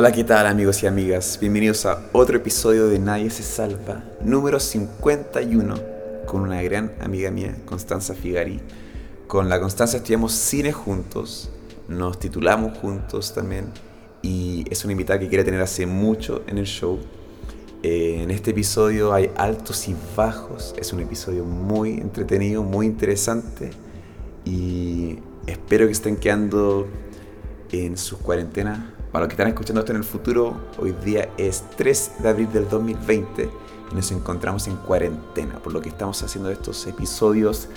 Hola, ¿qué tal amigos y amigas? Bienvenidos a otro episodio de Nadie se salva, número 51, con una gran amiga mía, Constanza Figari. Con la Constanza estudiamos cine juntos, nos titulamos juntos también y es una invitada que quiere tener hace mucho en el show. Eh, en este episodio hay altos y bajos, es un episodio muy entretenido, muy interesante y espero que estén quedando en sus cuarentenas para los que están escuchando esto en el futuro, hoy día es 3 de abril del 2020 y nos encontramos en cuarentena, por lo que estamos haciendo estos episodios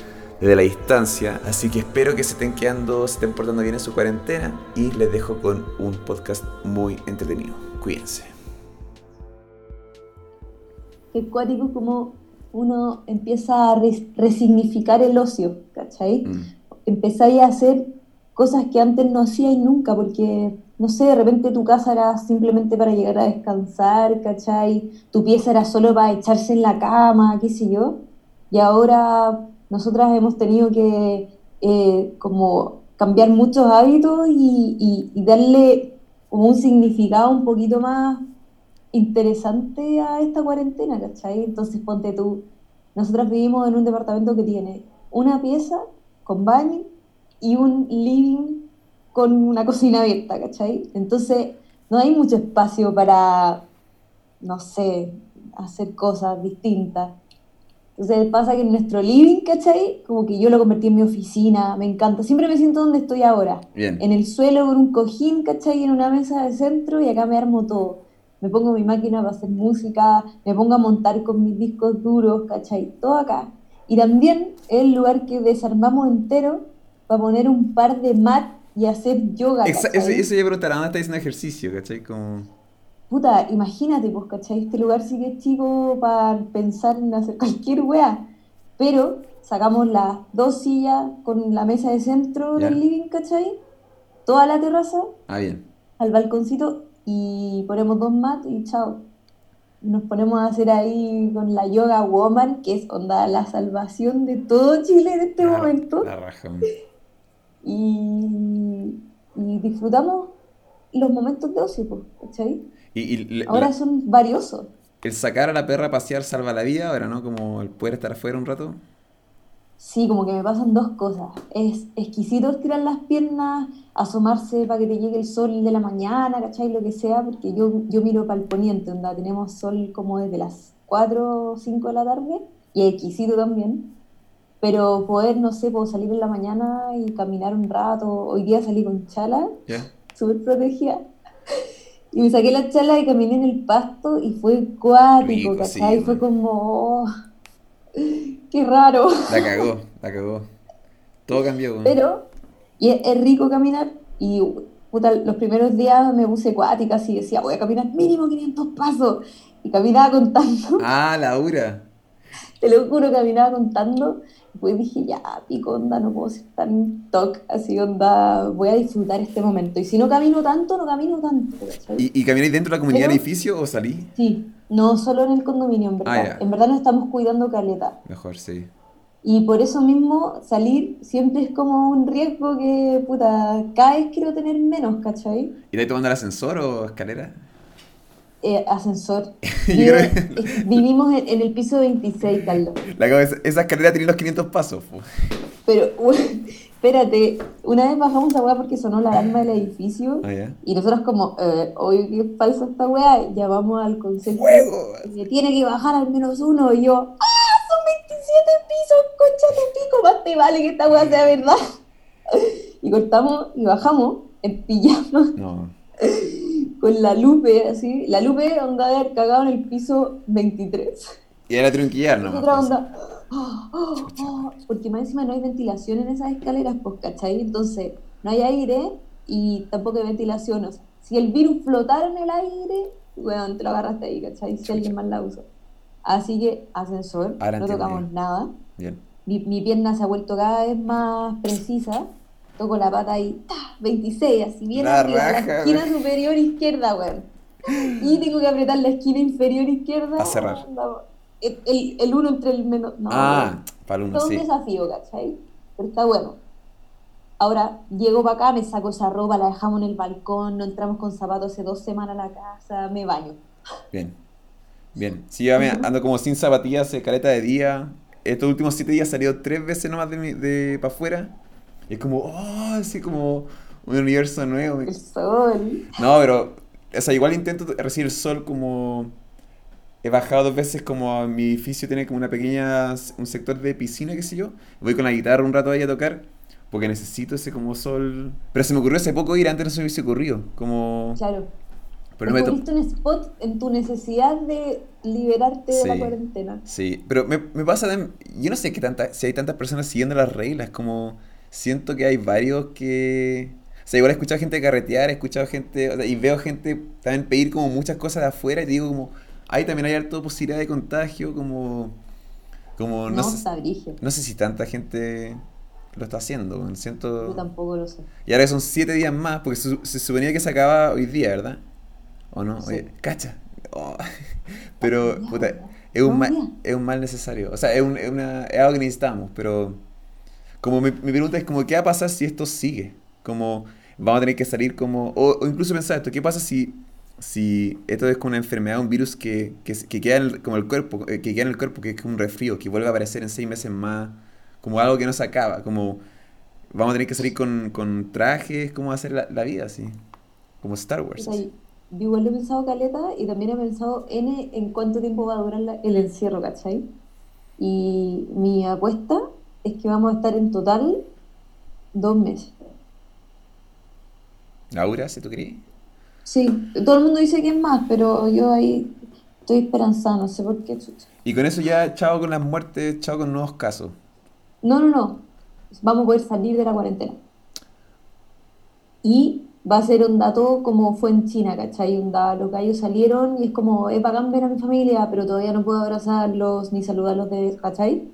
desde la distancia. Así que espero que se estén quedando, se estén portando bien en su cuarentena y les dejo con un podcast muy entretenido. Cuídense. Qué cuático como uno empieza a resignificar el ocio, ¿cachai? Mm. Empezáis a hacer cosas que antes no hacíais nunca, porque no sé, de repente tu casa era simplemente para llegar a descansar, ¿cachai? Tu pieza era solo para echarse en la cama, qué sé yo. Y ahora nosotras hemos tenido que eh, como cambiar muchos hábitos y, darle como un significado un poquito más interesante a esta cuarentena, ¿cachai? Entonces ponte tú, nosotras vivimos en un departamento que tiene una pieza con baño y un living con una cocina abierta, ¿cachai? Entonces, no hay mucho espacio para, no sé, hacer cosas distintas. Entonces pasa que en nuestro living, ¿cachai? Como que yo lo convertí en mi oficina, me encanta. Siempre me siento donde estoy ahora. En el suelo con un cojín, ¿cachai? En una mesa de centro y acá me armo todo. Me pongo mi máquina para hacer música, me pongo a montar con mis discos duros, ¿cachai? Todo acá. Y también es el lugar que desarmamos entero para poner un par de mat y hacer yoga. eso, eso ya preguntará, ¿dónde está haciendo ejercicio? ¿Cachai? Como... Puta, imagínate, pues, ¿cachai? Este lugar sí que es chico para pensar en hacer cualquier wea. Pero sacamos las dos sillas con la mesa de centro del living, ¿cachai? Toda la terraza. Ah, bien. Al balconcito y ponemos dos mats y chao. Nos ponemos a hacer ahí con la yoga woman, que es onda la salvación de todo Chile en este momento. La raja y, disfrutamos los momentos de ocio, ¿cachai? Y, ahora son valiosos. El sacar a la perra a pasear salva la vida ahora, ¿no? Como el poder estar afuera un rato. Sí, como que me pasan dos cosas. Es exquisito estirar las piernas, asomarse para que te llegue el sol de la mañana, ¿cachai? Lo que sea, porque yo, yo miro para el poniente, donde tenemos sol como desde las 4 o 5 de la tarde, y exquisito también. Pero poder, no sé, puedo salir en la mañana y caminar un rato. Hoy día salí con chala, súper protegida. Y me saqué la chala y caminé en el pasto y fue cuático, ¿cachai? fue como, oh, qué raro. La cagó, la cagó. Todo cambió. Pero, y es, rico caminar y puta, los primeros días me puse cuática así, decía, voy a caminar mínimo 500 pasos. Y caminaba contando. Ah, Laura. Te lo juro, caminaba contando pues dije, ya, pico, onda, no puedo ser tan toc, así, onda, voy a disfrutar este momento. Y si no camino tanto, no camino tanto. ¿Y, y camináis dentro de la comunidad del edificio o salí? Sí, no solo en el condominio, en verdad. Ah, en verdad nos estamos cuidando caleta. Mejor, sí. Y por eso mismo salir siempre es como un riesgo que, puta, cada vez quiero tener menos, ¿cachai? ¿Y de ahí tomando el ascensor o escalera? Eh, ascensor. vivimos en, el piso 26, Carlos. esa escalera tiene los 500 pasos. Pero, espérate, una vez bajamos a weá porque sonó la alarma del edificio ah, y nosotros como, eh, hoy qué falso esta weá, llamamos al consejo que tiene que bajar al menos uno y yo, ¡ah! Son 27 pisos, concha tu pico, más te vale que esta weá sea verdad. Y cortamos y bajamos en pijama. No con la Lupe, así. La Lupe onda de haber cagado en el piso 23. Y era trinquillar, ¿no? Otra onda. Oh, oh, oh, porque más encima no hay ventilación en esas escaleras, pues, ¿cachai? Entonces, no hay aire y tampoco hay ventilación. si el virus flotara en el aire, bueno, te lo agarraste ahí, ¿cachai? Si alguien más la usa. Así que, ascensor, no tocamos nada. Bien. Mi, mi pierna se ha vuelto cada vez más precisa toco la pata ahí, 26, así bien la la esquina superior izquierda, weón. Y tengo que apretar la esquina inferior izquierda. A cerrar. el, el, uno entre el menos. No, ah, para el uno, sí. Es un desafío, ¿cachai? Pero está bueno. ahora llego para acá, me saco esa ropa, la dejamos en el balcón, no entramos con zapatos hace dos semanas a la casa, me baño. Bien, bien. Sí, yo ando como sin zapatillas, careta de día. Estos últimos siete días he salido tres veces nomás de, de para afuera. Y es como, oh, así como un universo nuevo. El sol. No, pero, o sea, igual intento recibir el sol como... He bajado dos veces como a mi edificio tiene como una pequeña, un sector de piscina, qué sé yo. Voy con la guitarra un rato ahí a tocar porque necesito ese como sol. Pero se me ocurrió hace poco ir, antes no se me hubiese ocurrido. Como... Claro. Pero me un spot en tu necesidad de liberarte de la cuarentena. Sí, pero me, me pasa, yo no sé qué tanta, si hay tantas personas siguiendo las reglas, como siento que hay varios que... O sea, igual he escuchado gente carretear, he escuchado gente, o sea, y veo gente también pedir como muchas cosas de afuera y digo como, ahí también hay alta posibilidad de contagio, como... como no, no sé, no sé si tanta gente lo está haciendo. Siento... Yo tampoco lo sé. Y ahora son siete días más, porque se, suponía que se acaba hoy día, ¿verdad? ¿O no? Oye, cacha. Oh. Pero, puta, es un, mal, es un mal necesario. O sea, es, un, es, una, es algo que necesitamos, pero... Como mi, mi, pregunta es como, ¿qué va a pasar si esto sigue? Como, vamos a tener que salir como... O, incluso pensar esto, ¿qué pasa si, si esto es como una enfermedad, un virus que, que, que queda en el, como el cuerpo, eh, que queda en el cuerpo, que es como un resfrío, que vuelve a aparecer en seis meses más como algo que no se acaba, como vamos a tener que salir con, con trajes, cómo va a ser la, la vida así, como Star Wars. yo igual he pensado caleta y también he pensado en, en cuánto tiempo va a durar el encierro, ¿cachai? Y mi apuesta es que vamos a estar en total dos meses. ¿Laura, si tú crees? Sí, todo el mundo dice que es más, pero yo ahí estoy esperanzada, no sé por qué. Y con eso ya, chao con las muertes, chao con nuevos casos. No, no, no. Vamos a poder salir de la cuarentena. Y va a ser un dato como fue en China, ¿cachai? Un dato, los gallos salieron y es como, es bacán ver a mi familia, pero todavía no puedo abrazarlos ni saludarlos de, ¿cachai?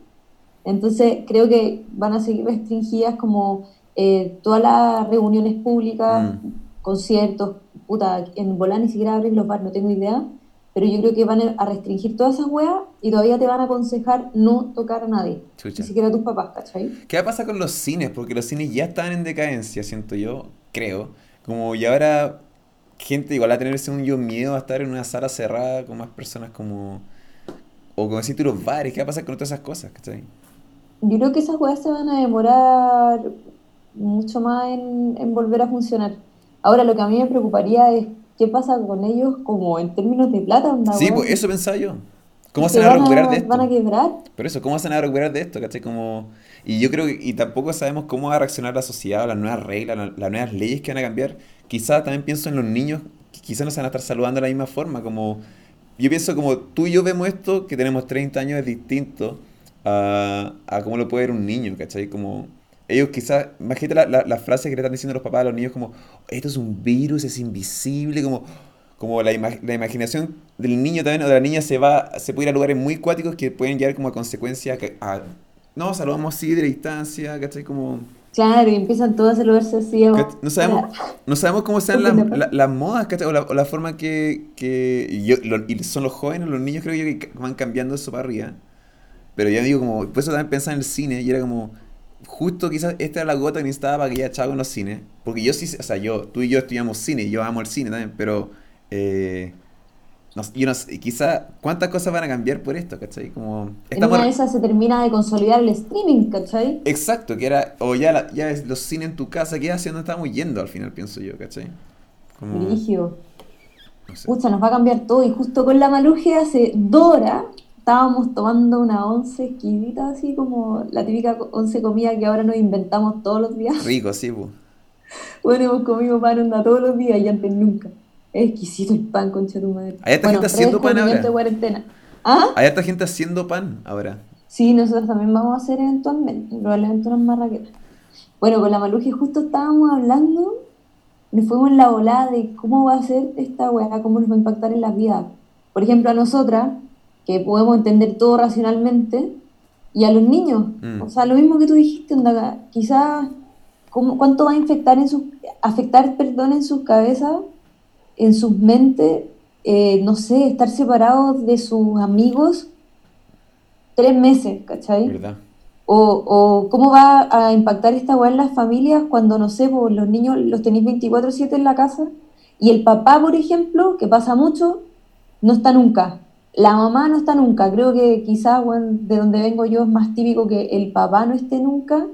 Entonces creo que van a seguir restringidas como eh, todas las reuniones públicas, mm. conciertos, puta, en volar ni siquiera abren los bares, no tengo idea, pero yo creo que van a restringir todas esas weas y todavía te van a aconsejar no tocar a nadie. Ni siquiera a tus papás, ¿cachai? ¿Qué va a pasar con los cines? Porque los cines ya están en decadencia, siento yo, creo. Como y ahora gente igual a tenerse un yo miedo a estar en una sala cerrada con más personas como... O como decir los bares, ¿qué va a pasar con todas esas cosas, cachai? Yo creo que esas weas se van a demorar mucho más en, en volver a funcionar. Ahora lo que a mí me preocuparía es ¿qué pasa con ellos como en términos de plata? sí, pues eso pensaba yo. ¿Cómo se van a recuperar de esto? ¿Van a quebrar? Pero eso, ¿cómo se van a recuperar de esto? ¿Cachai? Como... Y yo creo que, y tampoco sabemos cómo va a reaccionar la sociedad las nuevas reglas, las nuevas leyes que van a cambiar. Quizás también pienso en los niños, quizás no se van a estar saludando de la misma forma, como... Yo pienso como tú y yo vemos esto, que tenemos 30 años, es distinto a, a cómo lo puede ver un niño, ¿cachai? Como ellos quizás, imagínate la, la, la, frase que le están diciendo los papás a los niños como, esto es un virus, es invisible, como, como la, la imaginación del niño también o de la niña se va, se puede ir a lugares muy cuáticos que pueden llegar como a consecuencia a, no, saludamos así de distancia, ¿cachai? Como... Claro, y empiezan todos a saludarse así. No sabemos, no sabemos cómo sean las, las modas, ¿cachai? O la, o la forma que, que y, yo, y son los jóvenes, los niños creo yo que van cambiando eso para arriba. Pero ya digo, como, por eso también pensaba en el cine y era como justo quizás esta era la gota que necesitaba para que ya chavo en los cines. Porque yo sí, o sea, yo, tú y yo estudiamos cine, yo amo el cine también, pero eh, no, yo no sé, quizá cuántas cosas van a cambiar por esto, ¿cachai? Como, en una de esas se termina de consolidar el streaming, ¿cachai? Exacto, que era, o ya, ya es los cines en tu casa, ¿qué haciendo estamos yendo al final, pienso yo, ¿cachai? Como... No sé. nos va a cambiar todo y justo con la malugia hace Dora estábamos tomando una once exquisita, así como la típica once comida que ahora nos inventamos todos los días. Rico, sí, pues. Bueno, hemos comido pan onda todos los días y antes nunca. Es exquisito el pan, concha tu madre. ¿Hay harta gente haciendo pan ahora? De cuarentena. ¿Ah? ¿Hay harta gente haciendo pan ahora? Sí, nosotros también vamos a hacer eventualmente, probablemente unas marraquetas. Bueno, con la Maluji justo estábamos hablando, nos fuimos en la volada de cómo va a ser esta weá, cómo nos va a impactar en la vida. Por ejemplo, a nosotras, que podemos entender todo racionalmente, y a los niños. Mm. O sea, lo mismo que tú dijiste, quizás cuánto va a infectar en sus, afectar perdón, en sus cabezas, en sus mentes, eh, no sé, estar separados de sus amigos tres meses, ¿cachai? ¿Verdad? O, cómo va a impactar esta weá en las familias cuando, no sé, pues, los niños los tenéis 24/7 en la casa y el papá, por ejemplo, que pasa mucho, no está nunca. La mamá no está nunca. Creo que quizás de donde vengo yo es más típico que el papá no esté nunca,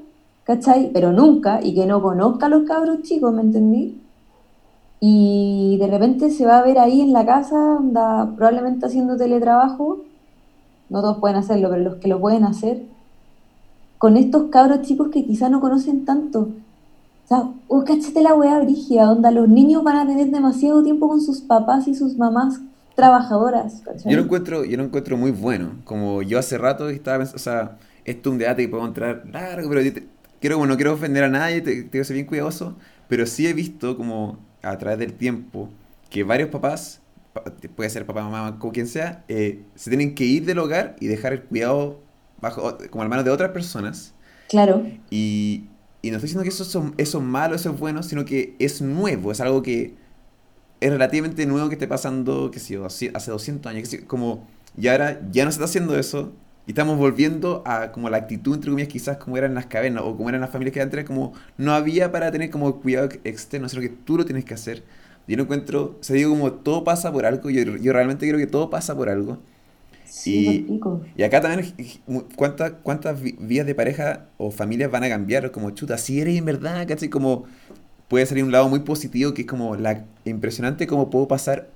¿cachai? Pero nunca, y que no conozca a los cabros chicos, ¿me entendí? Y de repente se va a ver ahí en la casa, anda, probablemente haciendo teletrabajo. No todos pueden hacerlo, pero los que lo pueden hacer con estos cabros chicos que quizás no conocen tanto. O sea, oh, cachete la weá brigia, onda, los niños van a tener demasiado tiempo con sus papás y sus mamás trabajadoras. Yo lo encuentro, yo lo encuentro muy bueno. Como yo hace rato estaba pensando, o sea, esto es un debate que puedo entrar largo, pero quiero, no quiero ofender a nadie, tengo que ser bien cuidadoso, pero sí he visto como a través del tiempo que varios papás, puede ser papá, mamá, como quien sea, eh, se tienen que ir del hogar y dejar el cuidado bajo, como en manos de otras personas. Claro. Y, y no estoy diciendo que eso, son, eso es malo, eso es bueno, sino que es nuevo, es algo que es relativamente nuevo que esté pasando, que sé hace 200 años, que como, y ahora ya no se está haciendo eso, y estamos volviendo a como la actitud, entre comillas, quizás como eran las cavernas, o como eran las familias que antes, como no había para tener como cuidado externo, sino que tú lo tienes que hacer. Yo no encuentro, o sea, digo como todo pasa por algo, yo, yo realmente creo que todo pasa por algo y, y, acá también, ¿cuántas, cuántas vías de pareja o familias van a cambiar? Como chuta, si eres en verdad, ¿cachai? Como puede salir un lado muy positivo que es como la impresionante cómo puedo pasar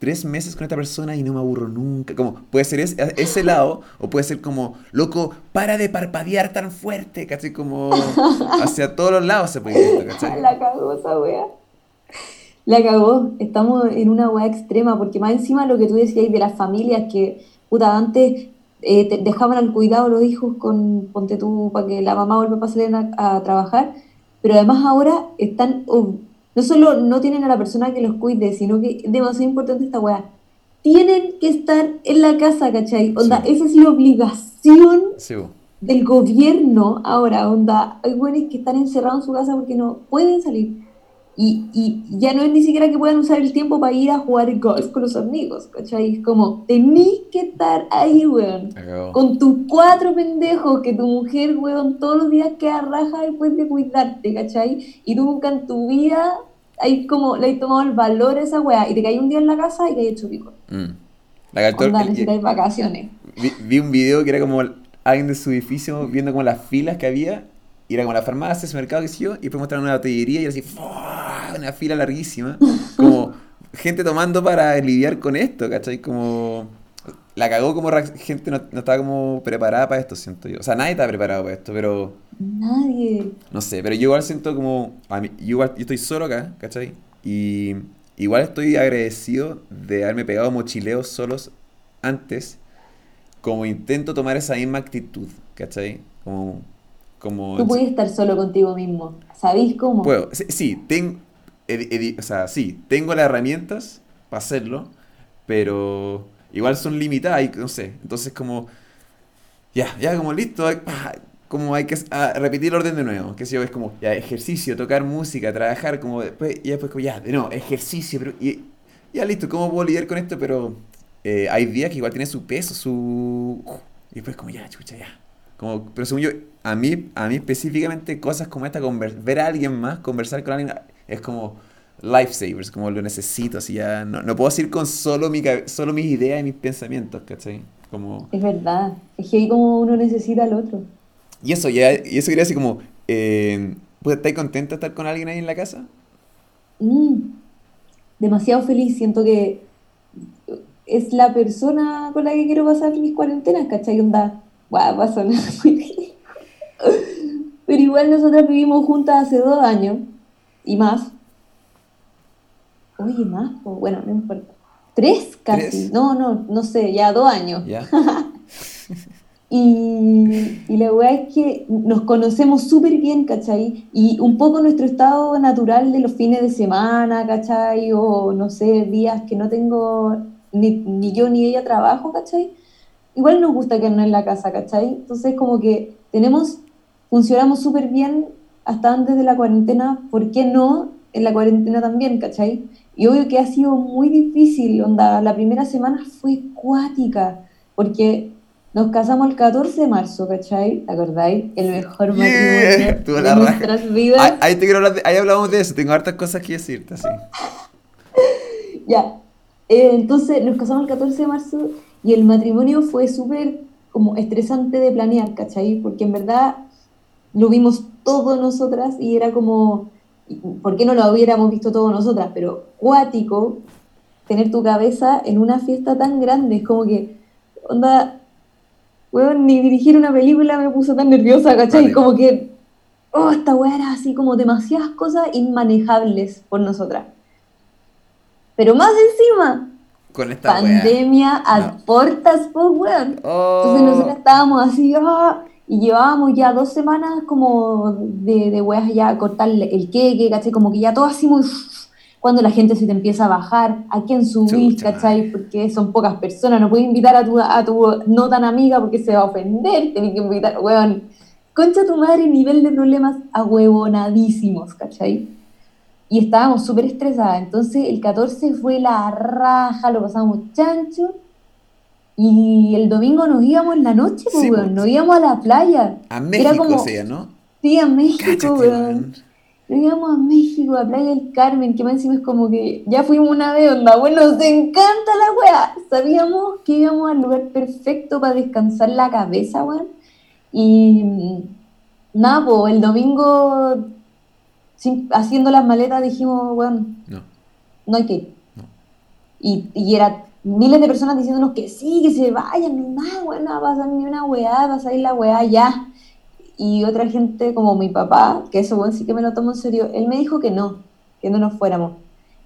tres meses con esta persona y no me aburro nunca. Como puede ser ese, ese lado o puede ser como, loco, para de parpadear tan fuerte, ¿cachai? Como hacia todos los lados se puede ir, ¿cachai? La cagó esa wea. La cagó. Estamos en una wea extrema porque más encima lo que tú decías de las familias que puta, antes eh, dejaban al cuidado los hijos con, ponte tú, para que la mamá vuelva a salir a, trabajar, pero además ahora están, no solo no tienen a la persona que los cuide, sino que es demasiado importante esta weá, tienen que estar en la casa, ¿cachai? Onda, esa es la obligación del gobierno ahora, onda, hay buenos que están encerrados en su casa porque no pueden salir. Y, y, ya no es ni siquiera que puedan usar el tiempo para ir a jugar golf con los amigos, ¿cachai? Es como, tenés que estar ahí, weón. Con tus cuatro pendejos, que tu mujer, weón, todos los días queda raja después de cuidarte, ¿cachai? Y tú nunca en tu vida hay como, le has tomado el valor a esa weá y te caes un día en la casa y te has hecho pico. Mm. La Onda, necesitáis vacaciones. Vi, vi, un video que era como alguien de su edificio viendo como las filas que había y era como la farmacia, ese mercado, que sé yo, y después mostraron una botillería y era así, una fila larguísima, como gente tomando para lidiar con esto, ¿cachai? Como la cagó como gente no, no, estaba como preparada para esto, siento yo. O sea, nadie está preparado para esto, pero... Nadie. No sé, pero yo igual siento como... A mí, yo, igual, yo estoy solo acá, ¿cachai? Y igual estoy agradecido de haberme pegado mochileos solos antes, como intento tomar esa misma actitud, ¿cachai? Como como, Tú puedes estar solo contigo mismo. ¿Sabéis cómo? Puedo. Sí, tengo, o sea, sí, tengo las herramientas para hacerlo, pero igual son limitadas y no sé. Entonces como, ya, ya como listo, como hay que repetir el orden de nuevo. Que si yo es como, ya, ejercicio, tocar música, trabajar, como después, y después como, ya, de nuevo, ejercicio, pero, y, ya listo, ¿cómo puedo lidiar con esto? Pero eh, hay días que igual tiene su peso, su... Y después como, ya, chucha, ya como, pero según yo, a mí, a mí específicamente cosas como esta, ver a alguien más, conversar con alguien, es como lifesavers, como lo necesito, así ya, no, no puedo decir con solo, mi, solo mis ideas y mis pensamientos, ¿cachai? Como... Es verdad, es que ahí como uno necesita al otro. Y eso, ya, y eso quería decir como, eh, ¿estáis contenta de estar con alguien ahí en la casa? Mm, demasiado feliz, siento que es la persona con la que quiero pasar mis cuarentenas, ¿cachai? Onda, Wow, va a sonar muy Pero igual nosotras vivimos juntas hace dos años y más. Oye, más, bueno, no importa. Tres casi. No, no, no sé, ya dos años. y, y, la verdad es que nos conocemos súper bien, ¿cachai? Y un poco nuestro estado natural de los fines de semana, ¿cachai? O no sé, días que no tengo ni, ni yo ni ella trabajo, ¿cachai? igual nos gusta quedarnos en la casa, ¿cachai? Entonces como que tenemos, funcionamos súper bien hasta antes de la cuarentena, ¿por qué no en la cuarentena también, ¿cachai? Y obvio que ha sido muy difícil, onda, la primera semana fue cuática, porque Nos casamos el 14 de marzo, ¿cachai? ¿Te acordáis? El mejor matrimonio de nuestras vidas. Ahí, te quiero hablar ahí hablamos de eso, tengo hartas cosas que decirte, sí. ya, eh, entonces nos casamos el 14 de marzo y el matrimonio fue súper como estresante de planear, ¿cachai? Porque en verdad lo vimos todos nosotras y era como, ¿por qué no lo hubiéramos visto todos nosotras? Pero cuático tener tu cabeza en una fiesta tan grande, es como que, onda, weón, ni dirigir una película me puso tan nerviosa, ¿cachai? Como que, oh, esta weá era así como demasiadas cosas inmanejables por nosotras. Pero más encima, con esta pandemia a portas, pues, weón. Oh. Entonces nosotros estábamos así, ah, y llevábamos ya dos semanas como de, de weas ya a cortar el queque, ¿cachai? Como que ya todo así muy... Cuando la gente se te empieza a bajar, a quién subir, ¿cachai? Porque son pocas personas, no puedes invitar a tu, a tu no tan amiga porque se va a ofender, tenés que invitar, weón. Concha tu madre, nivel de problemas ahuevonadísimos, ¿cachai? y estábamos súper estresadas. Entonces el 14 fue la raja, lo pasamos chancho. Y el domingo nos íbamos en la noche, pues, weón. Nos íbamos a la playa. A México, Era como, ¿no? Sí, a México, weón. Nos íbamos a México, a Playa del Carmen, que más encima es como que ya fuimos una vez, onda, bueno, nos encanta la weá. Sabíamos que íbamos al lugar perfecto para descansar la cabeza, weón. Y mm, nada, pues el domingo haciendo las maletas dijimos, bueno, no, no hay que ir. Y, y era miles de personas diciéndonos que sí, que se vayan, no, bueno, no va a ni una weá, va a salir la weá ya. Y otra gente, como mi papá, que eso bueno, sí que me lo tomo en serio, él me dijo que no, que no nos fuéramos.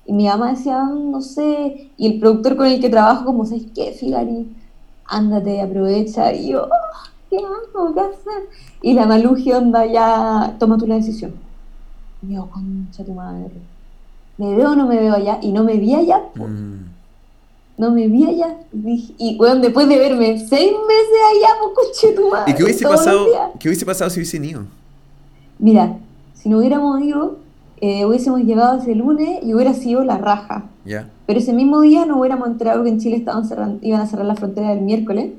Y mi mamá decía, ah, no sé, y el productor con el que trabajo, como, ¿sabes qué, Figari? Ándate, aprovecha. Y yo, ah, ¿qué hago? ¿Qué hacer? Y la malugia onda ya, toma tú la decisión yo, concha tu madre. ¿Me veo o no me veo allá? Y no me vi allá. Mm. No me vi allá. Y, bueno, después de verme seis meses allá, pues, concha tu madre. ¿Y qué hubiese, pasado, qué hubiese pasado si hubiesen ido? Mira, si no hubiéramos ido, eh, hubiésemos llegado ese lunes y hubiera sido la raja. Ya. Pero ese mismo día no hubiéramos enterado que en Chile estaban cerrando, iban a cerrar la frontera el miércoles.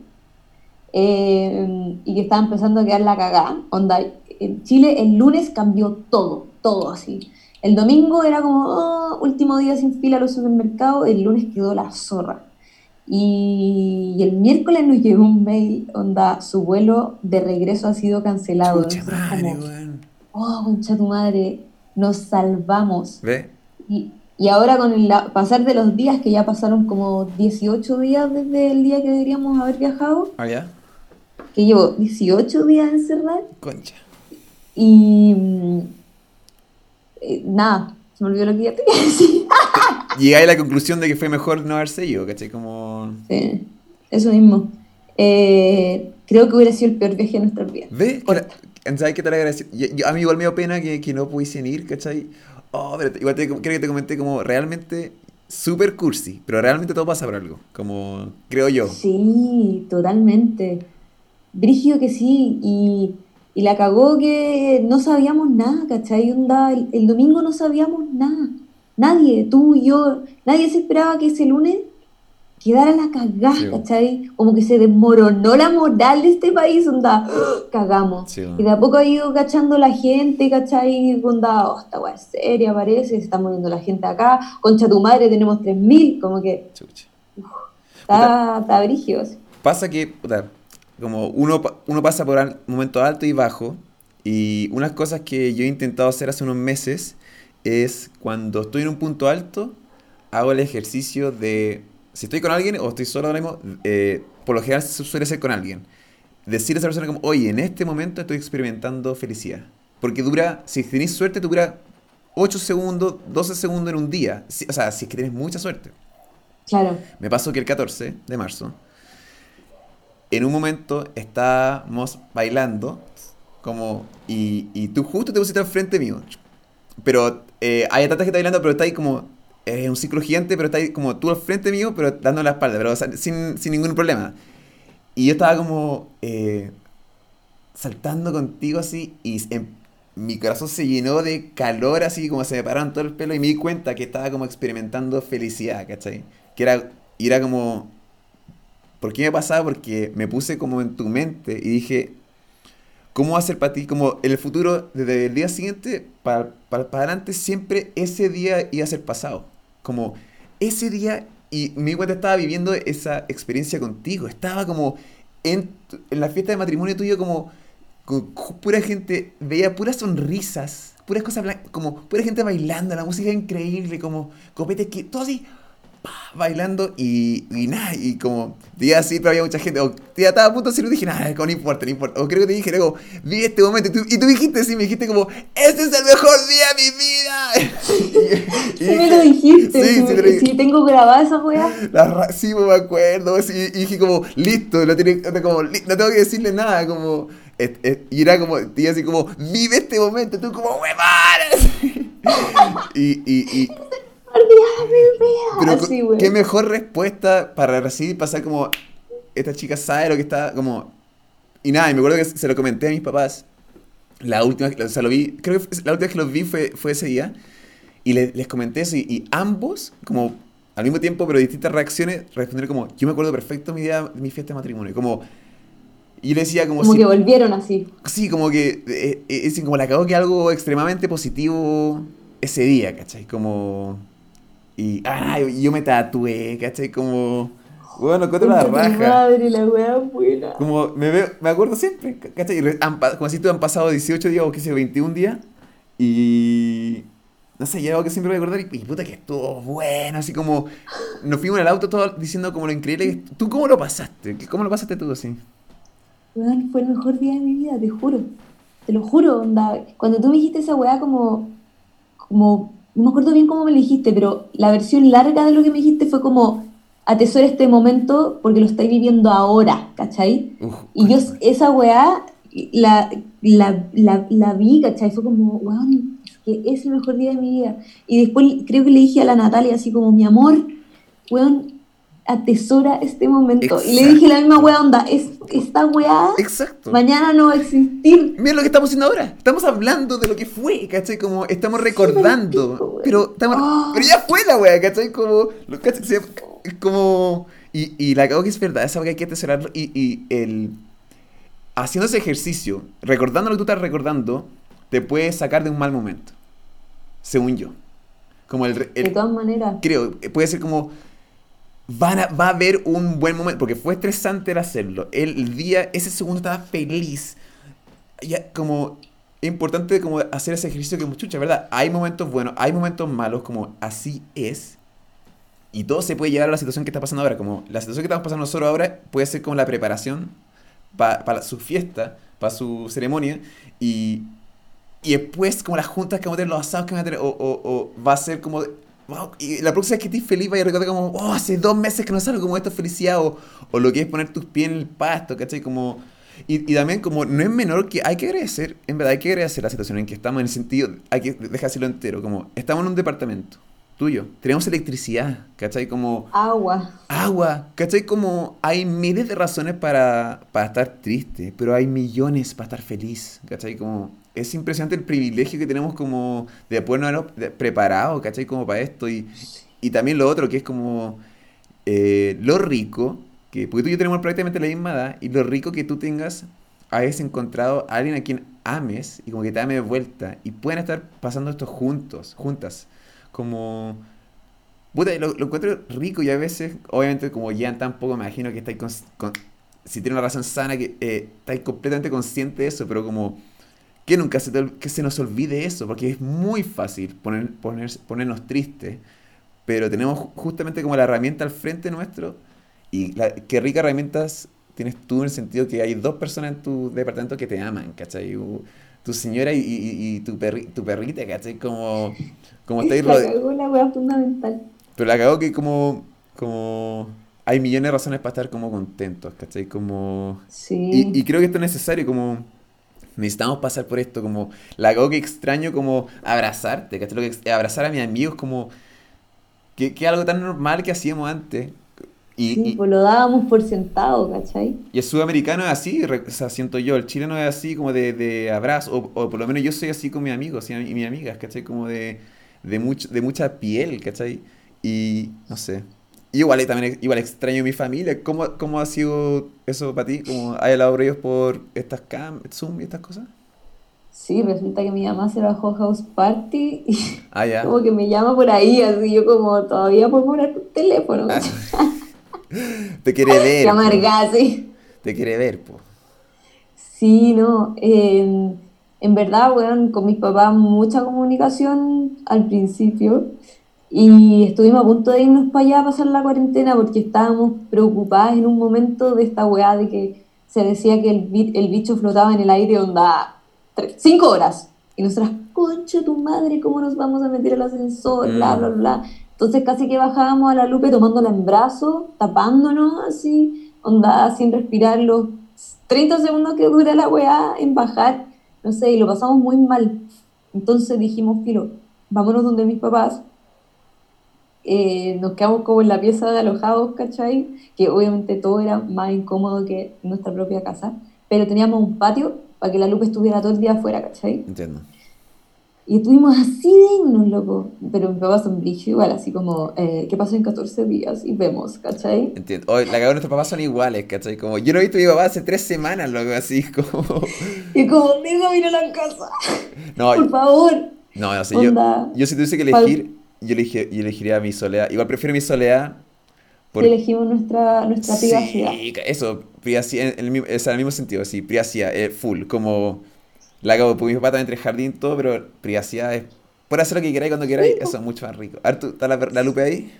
Eh, y que estaba empezando a quedar la cagada. Onda, en Chile el lunes cambió todo todo así. El domingo era como, oh, último día sin fila a los supermercados, el lunes quedó la zorra. Y, el miércoles nos llegó un mail, onda, su vuelo de regreso ha sido cancelado. Chucha madre, oh, concha tu madre, nos salvamos. ¿Ve? Y, y ahora con el pasar de los días, que ya pasaron como 18 días desde el día que deberíamos haber viajado. Ah, ya. Que llevo 18 días encerrado. Concha. Y eh, nada, se me olvidó lo que ya te quería decir. Llegáis a la conclusión de que fue mejor no haberse ido, ¿cachai? Como... Sí, eso mismo. Eh, creo que hubiera sido el peor viaje de nuestras vidas. ¿Ves? ¿Sabes qué agradezco? a mí igual me dio pena que, que no pudiesen ir, ¿cachai? Oh, pero igual te, creo que te comenté como realmente súper cursi, pero realmente todo pasa por algo, como creo yo. Sí, totalmente. Brigio que sí, y y la cagó que no sabíamos nada, ¿cachai? el, el, domingo no sabíamos nada. Nadie, tú y yo, nadie se esperaba que ese lunes quedara la cagada, ¿cachai? Como que se desmoronó la moral de este país, onda, cagamos. y de a poco ha ido cachando la gente, ¿cachai? Onda, oh, esta weá es seria, parece, se está muriendo la gente acá, concha tu madre, tenemos 3.000, como que... está, está brigio. Pasa que, como uno, uno pasa por un momento alto y bajo, y unas cosas que yo he intentado hacer hace unos meses es cuando estoy en un punto alto, hago el ejercicio de, si estoy con alguien o estoy solo ahora mismo, eh, por lo general suele ser con alguien. Decir a esa persona como, oye, en este momento estoy experimentando felicidad. Porque dura, si tenéis suerte, dura 8 segundos, 12 segundos en un día. o sea, si es que tienes mucha suerte. Claro. Me pasó que el 14 de marzo en un momento estábamos bailando, como, y, tú justo te pusiste al frente mío. Pero eh, hay tanta gente bailando, pero está como, es un ciclo gigante, pero está como tú al frente mío, pero dando la espalda, pero sin, sin, ningún problema. Y yo estaba como eh, saltando contigo así, y mi corazón se llenó de calor, así como se me pararon todo el pelo, y me di cuenta que estaba como experimentando felicidad, ¿cachai? Que era, y era como ¿Por qué me pasaba? Porque me puse como en tu mente y dije, ¿cómo va a ser para ti? Como el futuro, desde el día siguiente para, para, para adelante, siempre ese día iba a ser pasado. Como ese día, y me di cuenta estaba viviendo esa experiencia contigo. Estaba como en, la fiesta de matrimonio tuyo, como pura gente, veía puras sonrisas, puras cosas blancas, como pura gente bailando, la música increíble, como copete que todo así bailando y, y nada, y como día así, pero había mucha gente, o ya estaba a punto de hacerlo y dije, nada, no importa, no importa, o creo que te dije, luego, vi este momento, y tú, y tú dijiste, sí, me dijiste como, este es el mejor día de mi vida. y, sí, me lo dijiste, sí, sí, sí, sí tengo grabada esa weá. Sí, me acuerdo, sí, y dije como, listo, no, tiene, como, no tengo que decirle nada, como, et, et, y era como, y así como, vive este momento, tú como, huevadas. y, y, y pero qué mejor respuesta para recibir y pasar como esta chica sabe lo que está como y nada, y me acuerdo que se lo comenté a mis papás. La última, o sea, lo vi, creo que la última vez que los vi fue, fue ese día y les comenté eso y, ambos como al mismo tiempo pero distintas reacciones respondieron como yo me acuerdo perfecto mi día mi fiesta de matrimonio, como y le decía como, como que volvieron así. Sí, como que eh, eh, como la cagó que algo extremadamente positivo ese día, ¿cachai? Como y ah, yo me tatué, ¿cachai? Como, bueno, contra la raja. madre, la wea buena. Como, me veo, me acuerdo siempre, ¿cachai? Han, como si tú han pasado 18 días o qué sé, 21 días. Y. No sé, ya algo que siempre voy a acordar y, puta que estuvo bueno, así como. Nos fuimos en el auto todos diciendo como lo increíble que. ¿Tú cómo lo pasaste? ¿Cómo lo pasaste tú así? Weón, fue el mejor día de mi vida, te juro. Te lo juro, onda. Cuando tú me dijiste esa weá como. como no me acuerdo bien cómo me lo dijiste, pero la versión larga de lo que me dijiste fue como, atesora este momento porque lo estáis viviendo ahora, ¿cachai? y yo esa weá la, la, la, vi, ¿cachai? Fue como, wow, es que es el mejor día de mi vida. Y después creo que le dije a la Natalia así como, mi amor, weón, atesora este momento. Y le dije la misma weá onda, es, esta weá Exacto. mañana no va a existir. Mira lo que estamos haciendo ahora. Estamos hablando de lo que fue, ¿cachai? Como estamos recordando. pero, estamos, ah. pero ya fue la weá, ¿cachai? Como, ¿cachai? como... Y, y la cago que es verdad, esa weá hay que atesorarlo. Y, y el... Haciendo ese ejercicio, recordando lo que tú estás recordando, te puede sacar de un mal momento. Según yo. Como el, el de todas maneras. Creo, puede ser como van a, va a haber un buen momento, porque fue estresante el hacerlo. El día, ese segundo estaba feliz. Ya, como, es importante como hacer ese ejercicio que muchucha, ¿verdad? Hay momentos buenos, hay momentos malos, como así es. Y todo se puede llevar a la situación que está pasando ahora. Como la situación que estamos pasando nosotros ahora puede ser como la preparación para su fiesta, para su ceremonia. Y, y después como las juntas que vamos a tener, los asados que vamos a tener, o, o, o va a ser como y la próxima vez que estés feliz, vaya a recordar como, oh, hace dos meses que no salgo como esto felicidad, o, o, lo que es poner tus pies en el pasto, ¿cachai? Como, y, y, también como no es menor que hay que agradecer, en verdad hay que agradecer la situación en que estamos, en el sentido, hay que dejárselo entero, como estamos en un departamento tuyo, tenemos electricidad, ¿cachai? Como... Agua. Agua, ¿cachai? Como hay miles de razones para, para estar triste, pero hay millones para estar feliz, ¿cachai? Como es impresionante el privilegio que tenemos como de podernos preparado, ¿cachai? Como para esto. Y, y también lo otro, que es como eh, lo rico, que porque tú y yo tenemos prácticamente la misma edad, y lo rico que tú tengas, hayas encontrado a alguien a quien ames y como que te ame de vuelta. Y pueden estar pasando esto juntos, juntas. Como... Puta, lo, encuentro rico y a veces, obviamente, como ya tampoco me imagino que estáis con, si tiene una razón sana, que eh, estáis completamente consciente de eso, pero como que nunca se, que se nos olvide eso, porque es muy fácil poner, poner, ponernos tristes, pero tenemos justamente como la herramienta al frente nuestro, y qué ricas herramientas tienes tú en el sentido que hay dos personas en tu departamento que te aman, ¿cachai? Tu señora y, y, tu, perri, tu perrita, ¿cachai? Como, como estáis rodeados. la wea fundamental. Pero la cago que como, como hay millones de razones para estar como contentos, ¿cachai? Como... Sí. Y, y creo que esto es necesario, como necesitamos pasar por esto, como la hago que extraño como abrazarte, ¿cachai? Lo que, abrazar a mis amigos como que, que algo tan normal que hacíamos antes. Y, sí, pues lo dábamos por sentado, ¿cachai? Y el sudamericano es así, o sea, siento yo, el chileno es así como de, de abrazo, o, o, por lo menos yo soy así con mis amigos y, mis amigas, ¿cachai? Como de, de, mucho, de mucha piel, ¿cachai? Y no sé, igual, también igual extraño mi familia. ¿Cómo, ¿Cómo ha sido eso para ti? ¿Cómo hay hablado ellos por estas cam, Zoom y estas cosas? Sí, resulta que mi mamá se bajó a House Party y ah, ya. como que me llama por ahí, así yo como todavía puedo poner tu teléfono. Ah. Te quiere ver. Qué amarga, sí. Te quiere ver, pues. Sí, no. Eh, en verdad, bueno, con mis papás mucha comunicación al principio y estuvimos a punto de irnos para allá a pasar la cuarentena porque estábamos preocupadas en un momento de esta weá de que se decía que el, el bicho flotaba en el aire onda tres, cinco horas. Y nosotras, concha tu madre, ¿cómo nos vamos a meter al ascensor? Bla, bla, mm. bla. Entonces casi que bajábamos a la Lupe tomándola en brazos, tapándonos así, onda sin respirar los 30 segundos que dura la weá en bajar no sé, y lo pasamos muy mal. Entonces dijimos, filo, vámonos donde mis papás. Eh, nos quedamos como en la pieza de alojados, ¿cachai? Que obviamente todo era más incómodo que nuestra propia casa, pero teníamos un patio para que la Lupe estuviera todo el día afuera, ¿cachai? Entiendo. Y estuvimos así dignos, loco. Pero mi papá son igual, así como, eh, ¿qué pasó en 14 días? Y vemos, ¿cachai? Entiendo. Hoy, la cagada de nuestros papás son iguales, ¿cachai? Como, yo no he visto a mi papá hace tres semanas, loco, así como. Y como, digo, vino a la casa. No, Por favor. No, no sé, yo, yo si tuviese que elegir, yo, elegiría mi soledad. Igual prefiero mi soledad. Por... elegimos nuestra, nuestra privacidad. Sí, eso, privacidad, en el, es el mismo sentido, sí, privacidad, eh, full, como la acabo, pues mi papá también entre jardín todo, pero privacidad es. Por hacer lo que queráis cuando queráis, eso es mucho más rico. Artu, ¿está la, la lupe ahí?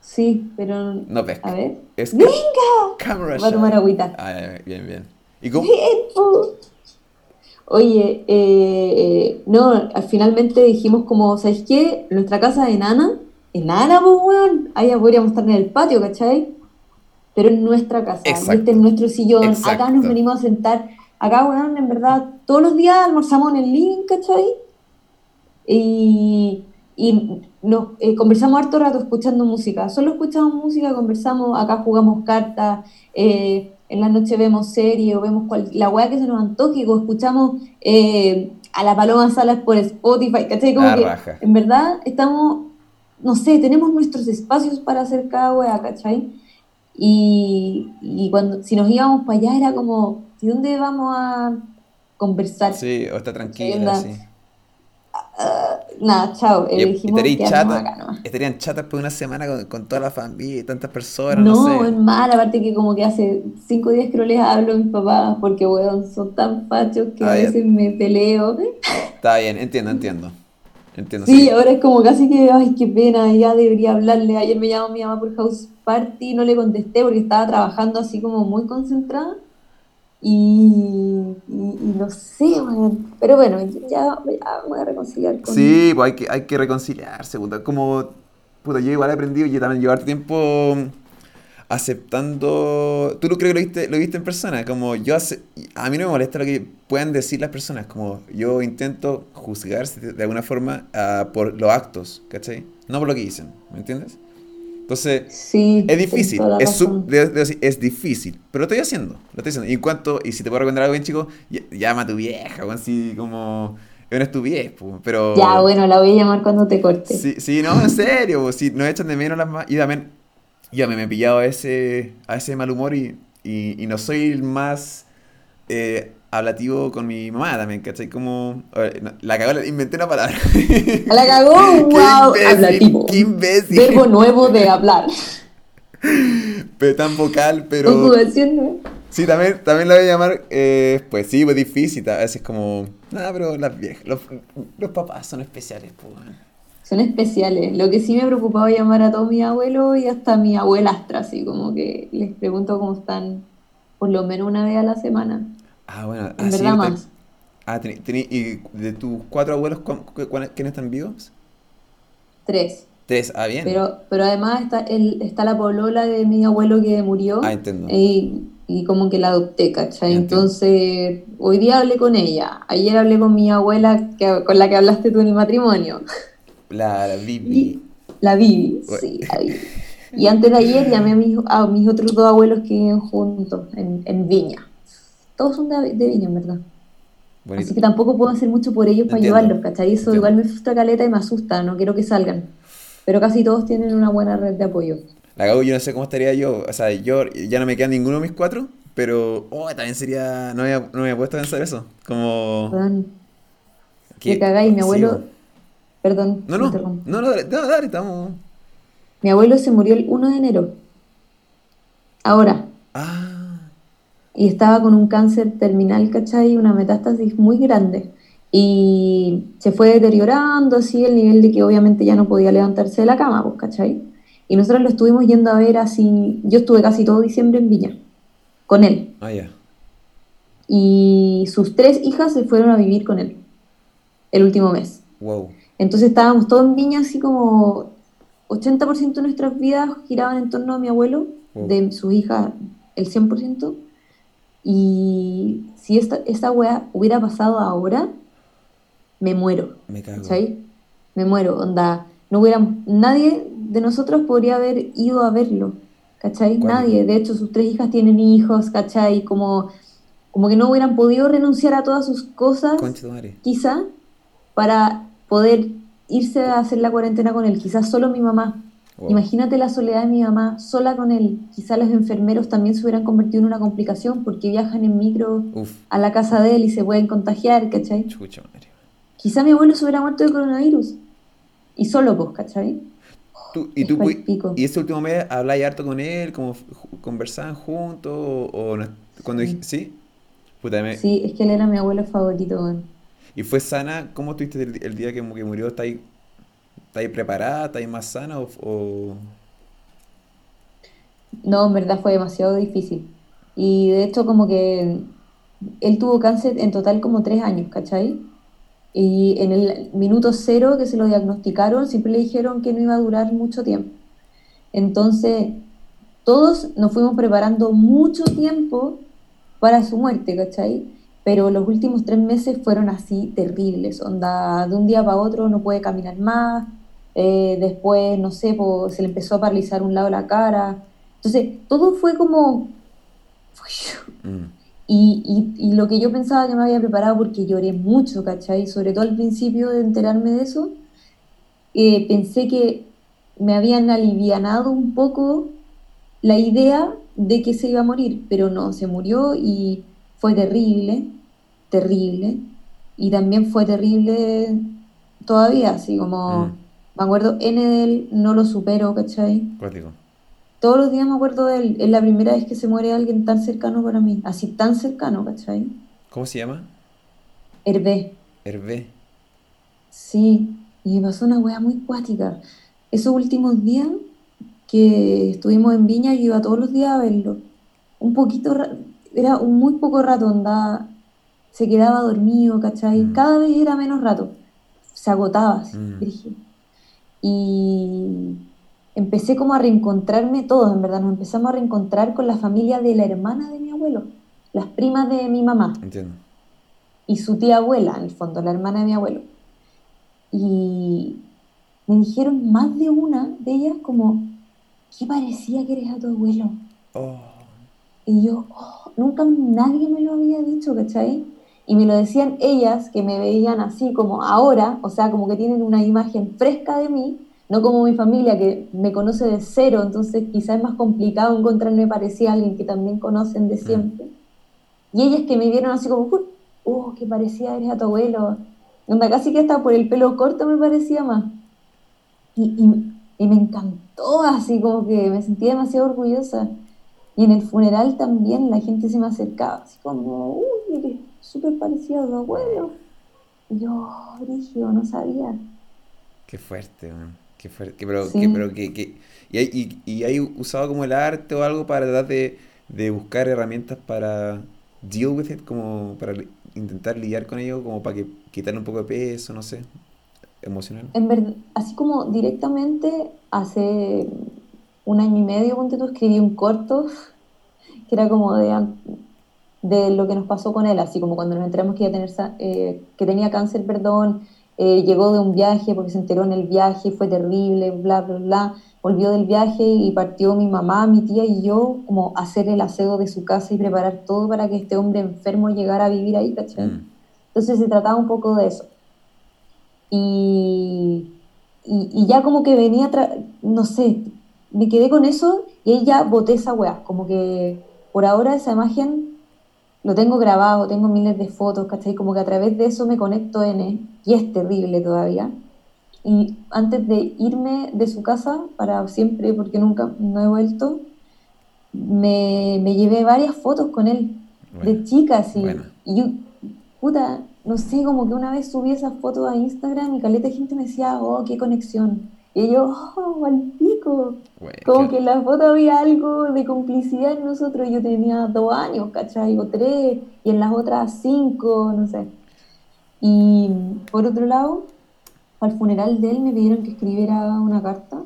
Sí, pero. No pesca. A ver. ¡Venga! Cámara Va a tomar agüita. Ah, bien, bien. ¿Y cómo? Oye, eh, eh, no, finalmente dijimos como, ¿sabes qué? Nuestra casa es enana, enana, pues, weón. Ahí podríamos estar en el patio, ¿cachai? Pero en nuestra casa, Exacto. en nuestro sillón, acá nos venimos a sentar Acá, weón, en verdad, todos los días almorzamos en el living, ¿cachai? Y, y nos, eh, conversamos harto rato escuchando música. Solo escuchamos música, conversamos, acá jugamos cartas, eh, en la noche vemos series o vemos la weá que se nos antoje, o escuchamos eh, a la Paloma Salas por Spotify, ¿cachai? Como que, en verdad, estamos, no sé, tenemos nuestros espacios para hacer cada weá, ¿cachai? Y, y cuando, si nos íbamos para allá era como ¿y dónde vamos a conversar? Sí, o está tranquila, sí. Uh, nada, chao. estarían chatas por una semana con, toda la familia y tantas personas. No, no es mal, aparte que como que hace cinco días que no les hablo a mis papás porque, weón, son tan fachos que a veces me peleo. Está bien, entiendo, entiendo. Entiendo, sí, ahora es como casi que, ay, qué pena, ya debería hablarle. Ayer me llamó mi mamá por House Party, no le contesté porque estaba trabajando así como muy concentrada. Y, no sé, pero bueno, ya, voy a reconciliar con Sí, pues hay que, hay que reconciliarse, como, puta, yo igual he aprendido y también llevar tiempo aceptando, tú lo creo que lo viste, lo viste en persona, como yo, hace, a mí no me molesta lo que puedan decir las personas, como yo intento juzgarse de alguna forma ah, por los actos, ¿cachai? No por lo que dicen, ¿me entiendes? Entonces, es difícil, es, es, difícil, pero lo estoy haciendo, lo estoy haciendo. Y en cuanto, y si te puedo recomendar algo bien, chico, llama a tu vieja, o así como, es vieja, pero... Ya, bueno, la voy a llamar cuando te corte. Sí, sí no, en serio, si nos echan de menos las más... Y también, ya me, he pillado a ese, a ese mal humor y, y, y no soy el más... Eh, hablativo con mi mamá también, ¿cachai? Como. La cagó, inventé una palabra. La cagó, wow. Qué hablativo. Qué imbécil. Verbo nuevo de hablar. Pero tan vocal, pero. Conjugación, ¿no? Sí, también, también la voy a llamar. Eh, pues sí, pues difícil. A veces como. Nada, pero las viejas. Los, los, papás son especiales, pues. Son especiales. Lo que sí me preocupaba llamar a todos mis abuelos y hasta a mi abuelastra, así como que les pregunto cómo están por lo menos una vez a la semana. Ah, bueno. En verdad más. Ah, ¿y de tus cuatro abuelos, quiénes están vivos? Tres. Tres, ah, bien. Pero, pero además está, el, está la polola de mi abuelo que murió. Ah, entiendo. Y, y como que la adopté, ¿cachai? Entonces, hoy día hablé con ella. Ayer hablé con mi abuela que, con la que hablaste tú en el matrimonio. La, la Bibi. la Bibi, sí, la Bibi. Y antes de ayer llamé a mis, a mis otros dos abuelos que viven juntos en, en Viña todos son de, de Viña, en verdad. Así que tampoco puedo hacer mucho por ellos para ayudarlos, ¿cachai? Eso igual me frustra caleta y me asusta, no quiero que salgan. Pero casi todos tienen una buena red de apoyo. La cago, yo no sé cómo estaría yo. O sea, yo ya no me queda ninguno de mis cuatro, pero oh, también sería. No me, había- no me había puesto a pensar eso. Como. Weón, que- cagáis, mi abuelo, perdón, No, no, no, no, dale, no, dale, estamos. Mi abuelo se murió el 1 de enero. Ahora. Ah, Y estaba con un cáncer terminal, ¿cachai? Una metástasis muy grande. Y se fue deteriorando así el nivel de que obviamente ya no podía levantarse de la cama, pues, ¿cachai? Y nosotros lo estuvimos yendo a ver así. Yo estuve casi todo diciembre en Viña con él. ah, ya. Y sus tres hijas se fueron a vivir con él el último mes. Wow. Entonces estábamos todos en Viña, así como 80% de nuestras vidas giraban en torno a mi abuelo, Wow. de sus hijas el 100%. Y si esta, esta wea hubiera pasado ahora, me muero, Me cago. Me muero, onda. No hubiera, nadie de nosotros podría haber ido a verlo, ¿cachai? Nadie. De hecho, sus tres hijas tienen hijos, ¿cachai? Como, como que no hubieran podido renunciar a todas sus cosas quizá para poder irse a hacer la cuarentena con él, quizás solo mi mamá. Wow. Imagínate la soledad de mi mamá sola con él. Quizás los enfermeros también se hubieran convertido en una complicación porque viajan en micro Uf, a la casa de él y se pueden contagiar, ¿cachai? chucha madre. Quizá mi abuelo se hubiera muerto de coronavirus. Y solo, pues, ¿cachai? Tú, y Es tú, y este último mes habláis harto con él, como conversaban juntos, o, o no- cuando ¿sí? Puta, me- Sí, es que él era mi abuelo favorito. ¿Y fue sana? ¿Cómo estuviste el, el día que, que murió? ¿Está ahí, está ahí preparada? ¿Está ahí más sana? O, o- No, en verdad fue demasiado difícil. Y de hecho como que él tuvo cáncer en total como tres años, ¿cachai? Y en el minuto cero que se lo diagnosticaron, siempre le dijeron que no iba a durar mucho tiempo. Entonces, todos nos fuimos preparando mucho tiempo para su muerte, ¿cachai? Pero los últimos tres meses fueron así terribles, onda, de un día para otro no puede caminar más, eh, después, no sé, se le empezó a paralizar un lado de la cara. Entonces, todo fue como... Mm, Y, y- y lo que yo pensaba que me había preparado, porque lloré mucho, ¿cachai? Sobre todo al principio de enterarme de eso, eh, pensé que me habían alivianado un poco la idea de que se iba a morir, pero no, se murió y fue terrible, terrible. Y también fue terrible todavía, así como, Mm. Me acuerdo, N de él, no lo supero, ¿cachai? cuático. Todos los días me acuerdo de él. Es la primera vez que se muere alguien tan cercano para mí. Así tan cercano, ¿cachai? ¿Cómo se llama? Hervé. Hervé. Sí. Y me pasó una wea muy cuática. Esos últimos días que estuvimos en Viña, yo iba todos los días a verlo. Un poquito, ra- era un muy poco rato, andaba, se quedaba dormido, ¿cachai? Mm. Cada vez era menos rato. Se agotaba, así, Mm. Y empecé como a reencontrarme todos, en verdad, nos empezamos a reencontrar con la familia de la hermana de mi abuelo, las primas de mi mamá Entiendo. y su tía abuela, en el fondo, la hermana de mi abuelo. Y me dijeron más de una de ellas como, ¿qué parecía que eres a tu abuelo? Oh, Y yo, "Oh, nunca nadie me lo había dicho, ¿cachai? Y me lo decían ellas, que me veían así como ahora, o sea, como que tienen una imagen fresca de mí, no como mi familia que me conoce de cero, entonces quizás es más complicado encontrarme parecida a alguien que también conocen de siempre. Y ellas que me vieron así como, "Uy, oh, qué parecía eres a tu abuelo. Onda, casi que hasta por el pelo corto me parecía más. Y, y- y me encantó, así como que me sentí demasiado orgullosa. Y en el funeral también la gente se me acercaba, así como, uy, súper parecido a tu abuelo. Y yo, Brigio, no sabía. qué fuerte, man. Qué fuerte. Pero, Sí. que, pero que, que- y, hay, y, y hay usado como el arte o algo para tratar de, de buscar herramientas para deal with it, como para li- intentar lidiar con ello, como para que quitarle un poco de peso, no sé, emocional. En verdad, así como directamente, hace un año y medio, ponte tú, escribí un corto que era como de, de lo que nos pasó con él, así como cuando nos enteramos que, iba a tener, sa- eh, que tenía cáncer, perdón, eh, llegó de un viaje porque se enteró en el viaje, fue terrible, bla, bla, bla, volvió del viaje y partió mi mamá, mi tía y yo como a hacer el aseo de su casa y preparar todo para que este hombre enfermo llegara a vivir ahí, ¿cachai? Mm, Entonces se trataba un poco de eso. Y, y, y ya como que venía, no sé, me quedé con eso y ella boté esa weá. Como que por ahora esa imagen lo tengo grabado, tengo miles de fotos, ¿cachai? Como que a través de eso me conecto N y es terrible todavía. Y antes de irme de su casa para siempre, porque nunca no he vuelto, me, me llevé varias fotos con él, de chicas. Y, y yo, puta, no sé, como que una vez subí esas fotos a Instagram y caleta gente me decía, oh, qué conexión. Y yo, oh, al pico. como que en la foto había algo de complicidad en nosotros. Yo tenía dos años, ¿cachai? O tres, y en las otras cinco, no sé. Y por otro lado, al funeral de él me pidieron que escribiera una carta.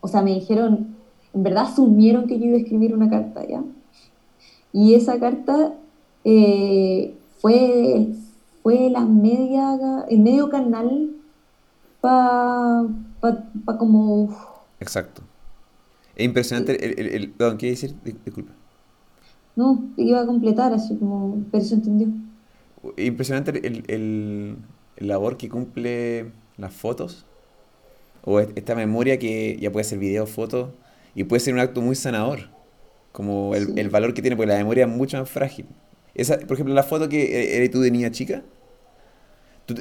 O sea, me dijeron, en verdad asumieron que yo iba a escribir una carta, ¿ya? Y esa carta eh, fue, fue la media, el medio canal para pa, como... Exacto. Es impresionante el... el, el ¿qué decir? Disculpa. No, iba a completar así como... Pero se entendió. Es impresionante el, el, el labor que cumple las fotos o esta memoria que ya puede ser video, foto y puede ser un acto muy sanador como el, el, valor que tiene porque la memoria es mucho más frágil esa, por ejemplo la foto que eres tú de niña chica ¿tú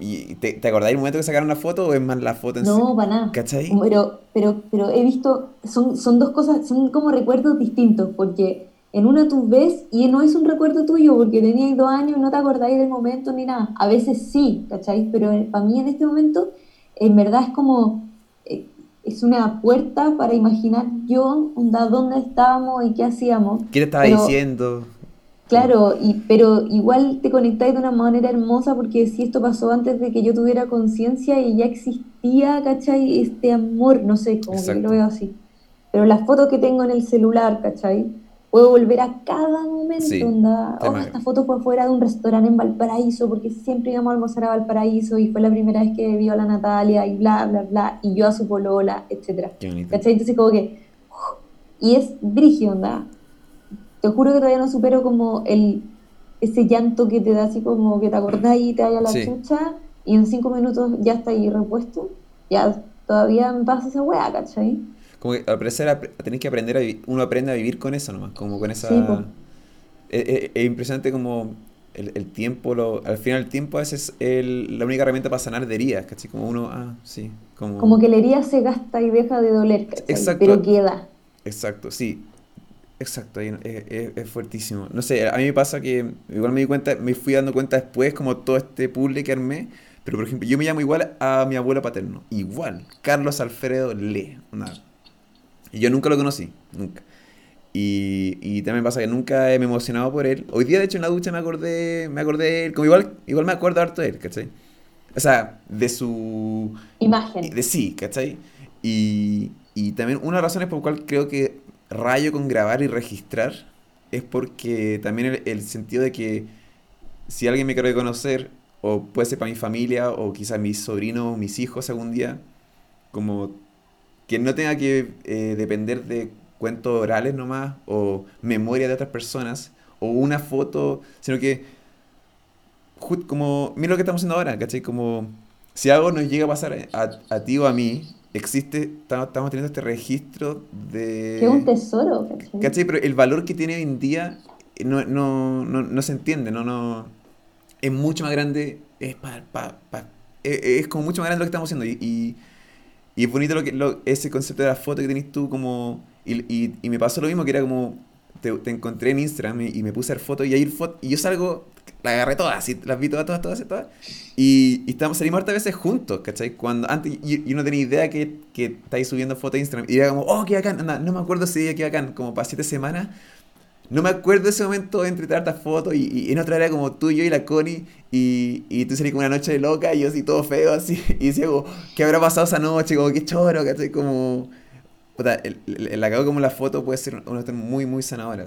¿Y te, te acordáis el momento que sacaron la foto o es más la foto en No, para nada. ¿Cachai? Pero, pero, pero he visto, son, son dos cosas, son como recuerdos distintos, porque en una tú ves y no es un recuerdo tuyo, porque tenías dos años y no te acordáis del momento ni nada. A veces sí, ¿cachai? Pero para mí en este momento, en verdad es como, eh, es una puerta para imaginar yo, onda, dónde estábamos y qué hacíamos. ¿Qué te estaba diciendo? Claro, y, pero igual te conectáis de una manera hermosa porque si esto pasó antes de que yo tuviera conciencia y ya existía, ¿cachai? Este amor, no sé, como que lo veo así. Pero las fotos que tengo en el celular, ¿cachai? Puedo volver a cada momento, sí, onda. Oh, esta foto fue fuera de un restaurante en Valparaíso porque siempre íbamos a almorzar a Valparaíso y fue la primera vez que vio a la Natalia y bla, bla, bla, y yo a su polola, etc. ¿Cachai? Entonces como que... y es brígido, onda te juro que todavía no supero como el, ese llanto que te da así como que te acordás y te vaya la chucha y en cinco minutos ya está ahí repuesto. Ya todavía me pasa esa weá, ¿cachai? Como que al parecer tenés que aprender a vivir, uno aprende a vivir con eso nomás, como con esa... es, impresionante como el, el tiempo, lo, al final el tiempo a veces es la única herramienta para sanar de heridas, ¿cachai? Como uno, ah, sí, como... Como que la herida se gasta y deja de doler, ¿cachai? Exacto. Pero queda. Exacto, sí. Exacto, es, es, fuertísimo. No sé, a mí me pasa que igual me di cuenta, me fui dando cuenta después como todo este puzzle que armé, pero por ejemplo, yo me llamo igual a mi abuelo paterno, igual, Carlos Alfredo Le. Y yo nunca lo conocí, nunca. Y, y también pasa que nunca me he emocionado por él. Hoy día, de hecho, en la ducha me acordé, me acordé de él, como igual, igual me acuerdo harto de él, ¿cachai? O sea, de su... Imagen. De sí, ¿cachai? Y, y también una de las razones por la cual creo que rayo con grabar y registrar es porque también el, sentido de que si alguien me quiere conocer, o puede ser para mi familia, o quizás mis sobrinos, mis hijos algún día, como que no tenga que eh, depender de cuentos orales nomás, o memoria de otras personas, o una foto, sino que, como, mira lo que estamos haciendo ahora, ¿cachai? Como, si algo nos llega a pasar a, a ti o a mí, existe, estamos teniendo este registro de... Que es un tesoro, ¿cachai? Pero el valor que tiene hoy en día no, no, no, no se entiende, no, no... Es mucho más grande, es, pa, pa, es, como mucho más grande lo que estamos haciendo. Y, y, es bonito lo que, lo, ese concepto de la foto que tenés tú como... Y, y, y me pasó lo mismo, que era como... Te, te encontré en Instagram y, me puse a hacer fotos y ahí foto, y yo salgo la agarré todas, las vi todas, todas, todas, todas. Y, y estamos, salimos hartas veces juntos, ¿cachai? Cuando antes yo, no tenía idea que, que estáis subiendo fotos a Instagram. Y era como, oh, qué bacán, anda, no me acuerdo ese día, qué bacán, como para siete semanas. No me acuerdo de ese momento entre tantas fotos y, y, en otra era como tú, yo y la Connie y, y tú salí como una noche de loca y yo así todo feo así y decía como, ¿qué habrá pasado esa noche? Como, qué choro, ¿cachai? Como, puta, el, el, el, acabo como la foto puede ser una muy, muy sanadora.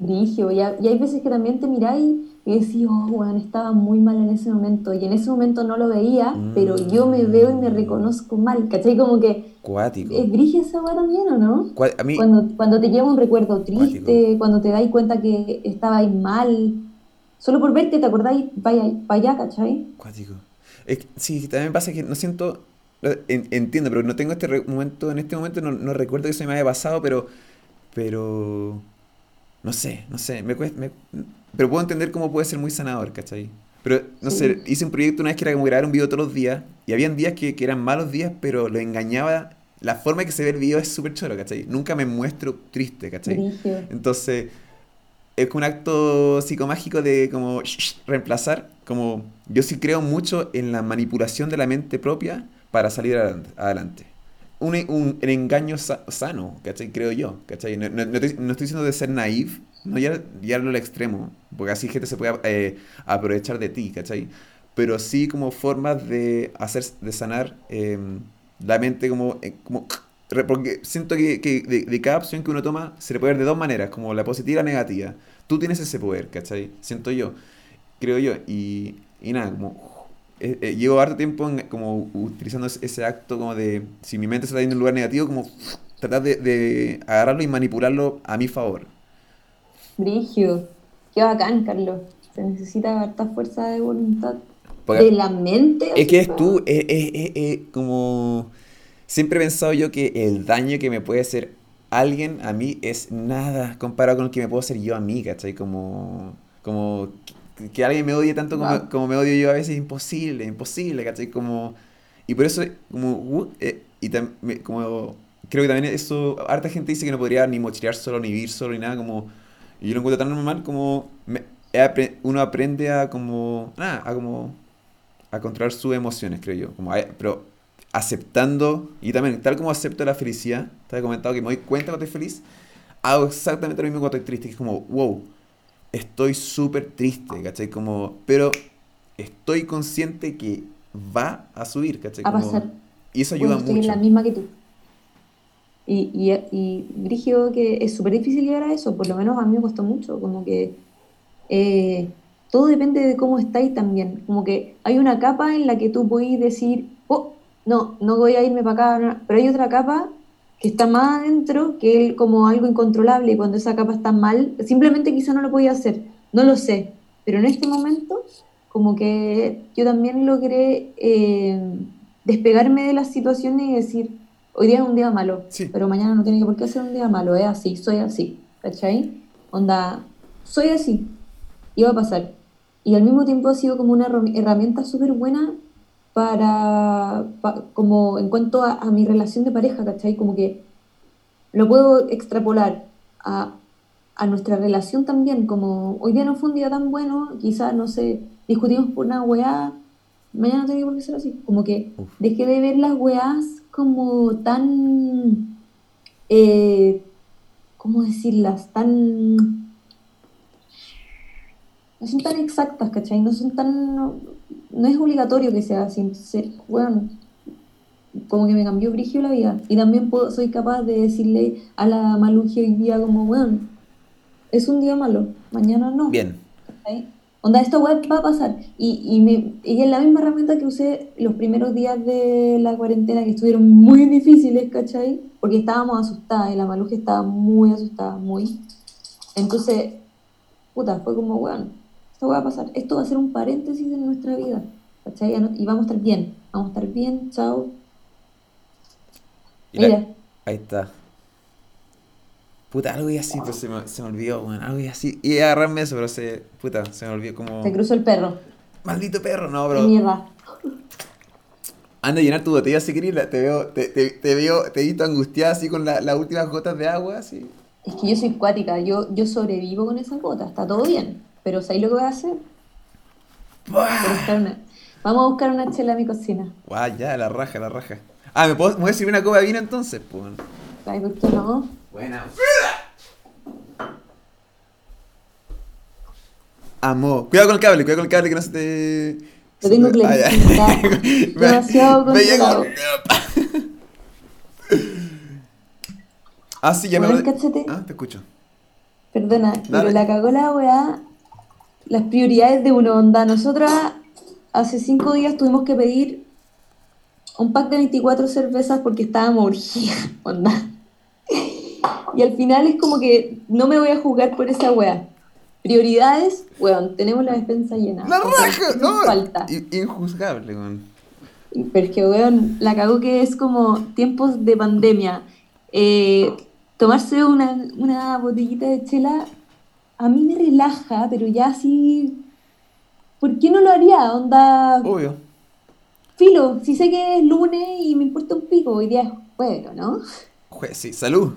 Brigio, y, hay veces que también te miráis y decís, oh, bueno, estaba muy mal en ese momento, y en ese momento no lo veía, pero yo me veo y me reconozco mal, ¿cachai? Como que... Cuático. Es brigio esa weá también, ¿o no? A mí... cuando, cuando te lleva un recuerdo triste, cuando te dais cuenta que estabais mal, solo por verte te acordáis, vaya allá, ¿cachai? Cuático. Es, sí, también pasa que no siento... entiendo, pero no tengo este momento, en este momento no, no, recuerdo que eso me haya pasado, pero, pero, no sé, no sé, me, me, pero puedo entender cómo puede ser muy sanador, ¿cachai? Pero, no sé, hice un proyecto una vez que era como grabar un video todos los días, y habían días que, que eran malos días, pero lo engañaba, la forma que se ve el video es súper choro, ¿cachai? Nunca me muestro triste, ¿cachai? Entonces, es como un acto psicomágico de como reemplazar, como yo sí creo mucho en la manipulación de la mente propia para salir adelante. Un, un, engaño sano, ¿cachai? Creo yo, ¿cachai? No, no, estoy, diciendo de ser naive, no ya, ya lo extremo, porque así gente se puede eh, aprovechar de ti, ¿cachai? Pero sí como formas de hacer, de sanar em, la mente como, eh, como porque siento que, que de, de, cada opción que uno toma se le puede ver de dos maneras, como la positiva y la negativa. Tú tienes ese poder, ¿cachai? Siento yo, creo yo. Y, y nada, como eh, eh, llevo harto tiempo como utilizando ese acto como de, si mi mente se está yendo en un lugar negativo, como tratar de, agarrarlo y manipularlo a mi favor. Brigio, qué bacán, Carlos. Se necesita harta fuerza de voluntad. de la mente. Es que es tú, es, como... Siempre he pensado yo que el daño que me puede hacer alguien a mí es nada comparado con lo que me puedo hacer yo a mí, ¿cachai? Como, como que alguien me odie tanto como, me odio yo a veces es imposible, imposible, ¿cachai? Como, y por eso, como, uh, eh, y como, creo que también eso, harta gente dice que no podría ni mochilear solo, ni vivir solo, ni nada, como, y yo lo encuentro tan normal como, uno aprende a como, nada, a como, a controlar sus emociones, creo yo, como, pero aceptando, y también, tal como acepto la felicidad, te he comentado que me doy cuenta cuando estoy feliz, hago exactamente lo mismo cuando estoy triste, que es como, wow, estoy súper triste, ¿cachai? Como, pero estoy consciente que va a subir, ¿cachai? a pasar. Y eso ayuda estoy mucho. en la misma que tú. Y, y, y que es súper difícil llegar a eso, por lo menos a mí me costó mucho, como que eh, todo depende de cómo estáis también, como que hay una capa en la que tú podéis decir, oh, no, no voy a irme para acá, pero hay otra capa que está más adentro que él como algo incontrolable y cuando esa capa está mal, simplemente quizá no lo podía hacer, no lo sé, pero en este momento como que yo también logré eh, despegarme de las situaciones y decir, hoy día es un día malo, pero mañana no tiene por qué ser un día malo, es así, soy así, ¿cachai? Onda, soy así, va a pasar. Y al mismo tiempo ha sido como una herramienta súper buena para, como en cuanto a, mi relación de pareja, ¿cachai? Como que lo puedo extrapolar a, a, nuestra relación también, como hoy día no fue un día tan bueno, quizás, no sé, discutimos por una weá, mañana no tiene por qué ser así, como que dejé de ver las weás como tan, eh, ¿cómo decirlas? Tan... No son tan exactas, ¿cachai? No son tan no es obligatorio que sea así. Bueno, como que me cambió brigio la vida. Y también puedo, soy capaz de decirle a la malugia hoy día como, bueno, es un día malo, mañana no. Bien. Onda, esto va a pasar. Y, y, me, y es la misma herramienta que usé los primeros días de la cuarentena, que estuvieron muy difíciles, ¿cachai? Porque estábamos asustadas y la maluja estaba muy asustada, muy. Entonces, puta, fue como, bueno, esto va a pasar, esto va a ser un paréntesis en nuestra vida, ¿cachai? Y vamos a estar bien, vamos a estar bien, chao. Mira. Ahí está. Puta, algo y así, pero se me, se me olvidó, bueno, algo y así. Y agarrarme eso, pero se, puta, se me olvidó como... Se cruzó el perro. Maldito perro, no, bro. mierda. Anda a llenar tu botella si querés, te veo, te, te, te veo, te he visto angustiada así con las últimas gotas de agua, así. Es que yo soy cuática, yo, yo sobrevivo con esas gotas, está todo bien. Pero ¿sabes lo que voy a hacer? Vamos a buscar una chela a mi cocina. Guau, ya, la raja, la raja. Ah, ¿me puedo, ¿me una copa de vino entonces? Pues. Ay, ¿por qué no? Buena. Amo. Cuidado con el cable, cuidado con el cable que no se te. Lo tengo que ah, Demasiado controlado. ah, sí, ya me Ah, te escucho. Perdona, pero la cagó la weá las prioridades de uno, onda. Nosotras hace cinco días tuvimos que pedir un pack de 24 cervezas porque estábamos orgía, onda. Y al final es como que no me voy a jugar por esa wea. Prioridades, weón, tenemos la despensa llena. La raja, no. Falta. Injuzgable, weón. Pero es que, weón, la cago que es como tiempos de pandemia. Eh, tomarse una, una botellita de chela a mí me relaja, pero ya así. ¿Por qué no lo haría? Onda. Obvio. Filo, si sé que es lunes y me importa un pico, hoy día es jueves, ¿no? Jue- sí, salud.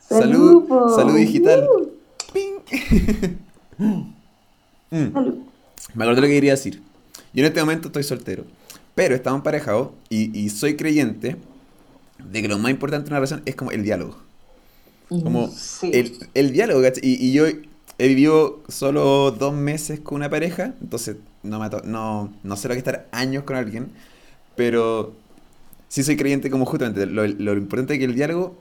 Salud, Salud, salud digital. Uh. Ping. Mm. Salud. Me acuerdo lo que quería decir. Yo en este momento estoy soltero, pero estamos emparejados y, y soy creyente de que lo más importante en una relación es como el diálogo. Como Sí. el, el diálogo, ¿cachai? Y, y yo he vivido solo dos meses con una pareja, entonces no, me no, no sé lo que es estar años con alguien, pero sí soy creyente como justamente lo, lo importante es que el diálogo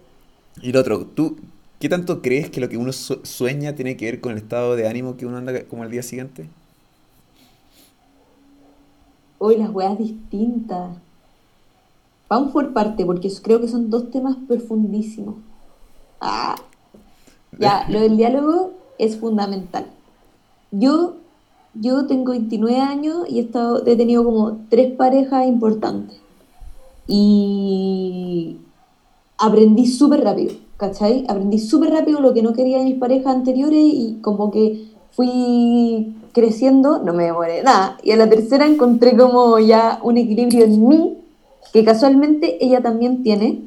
y lo otro, ¿tú qué tanto crees que lo que uno su- sueña tiene que ver con el estado de ánimo que uno anda como al día siguiente? Hoy las weas distintas. Vamos por parte, porque creo que son dos temas profundísimos. Ah. Ya, lo del diálogo es fundamental. Yo, yo tengo 29 años y he, estado, he tenido como tres parejas importantes. Y aprendí súper rápido, ¿cachai? Aprendí súper rápido lo que no quería de mis parejas anteriores y como que fui creciendo, no me demoré nada. Y a la tercera encontré como ya un equilibrio en mí, que casualmente ella también tiene,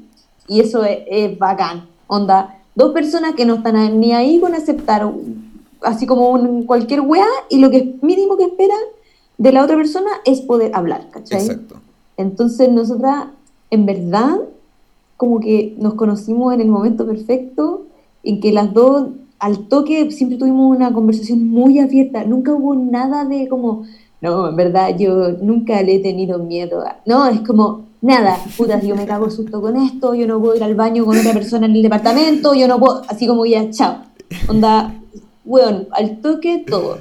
y eso es, es bacán. Onda, dos personas que no están ni ahí con aceptar así como un, cualquier weá, y lo que mínimo que espera de la otra persona es poder hablar, ¿cachai? Exacto. Entonces nosotras, en verdad, como que nos conocimos en el momento perfecto, en que las dos, al toque, siempre tuvimos una conversación muy abierta, nunca hubo nada de como, no, en verdad yo nunca le he tenido miedo. a-". No, es como, nada, puta, yo me cago susto con esto, yo no puedo ir al baño con otra persona en el departamento, yo no puedo, así como ya, chao. Onda, weón, al toque todo.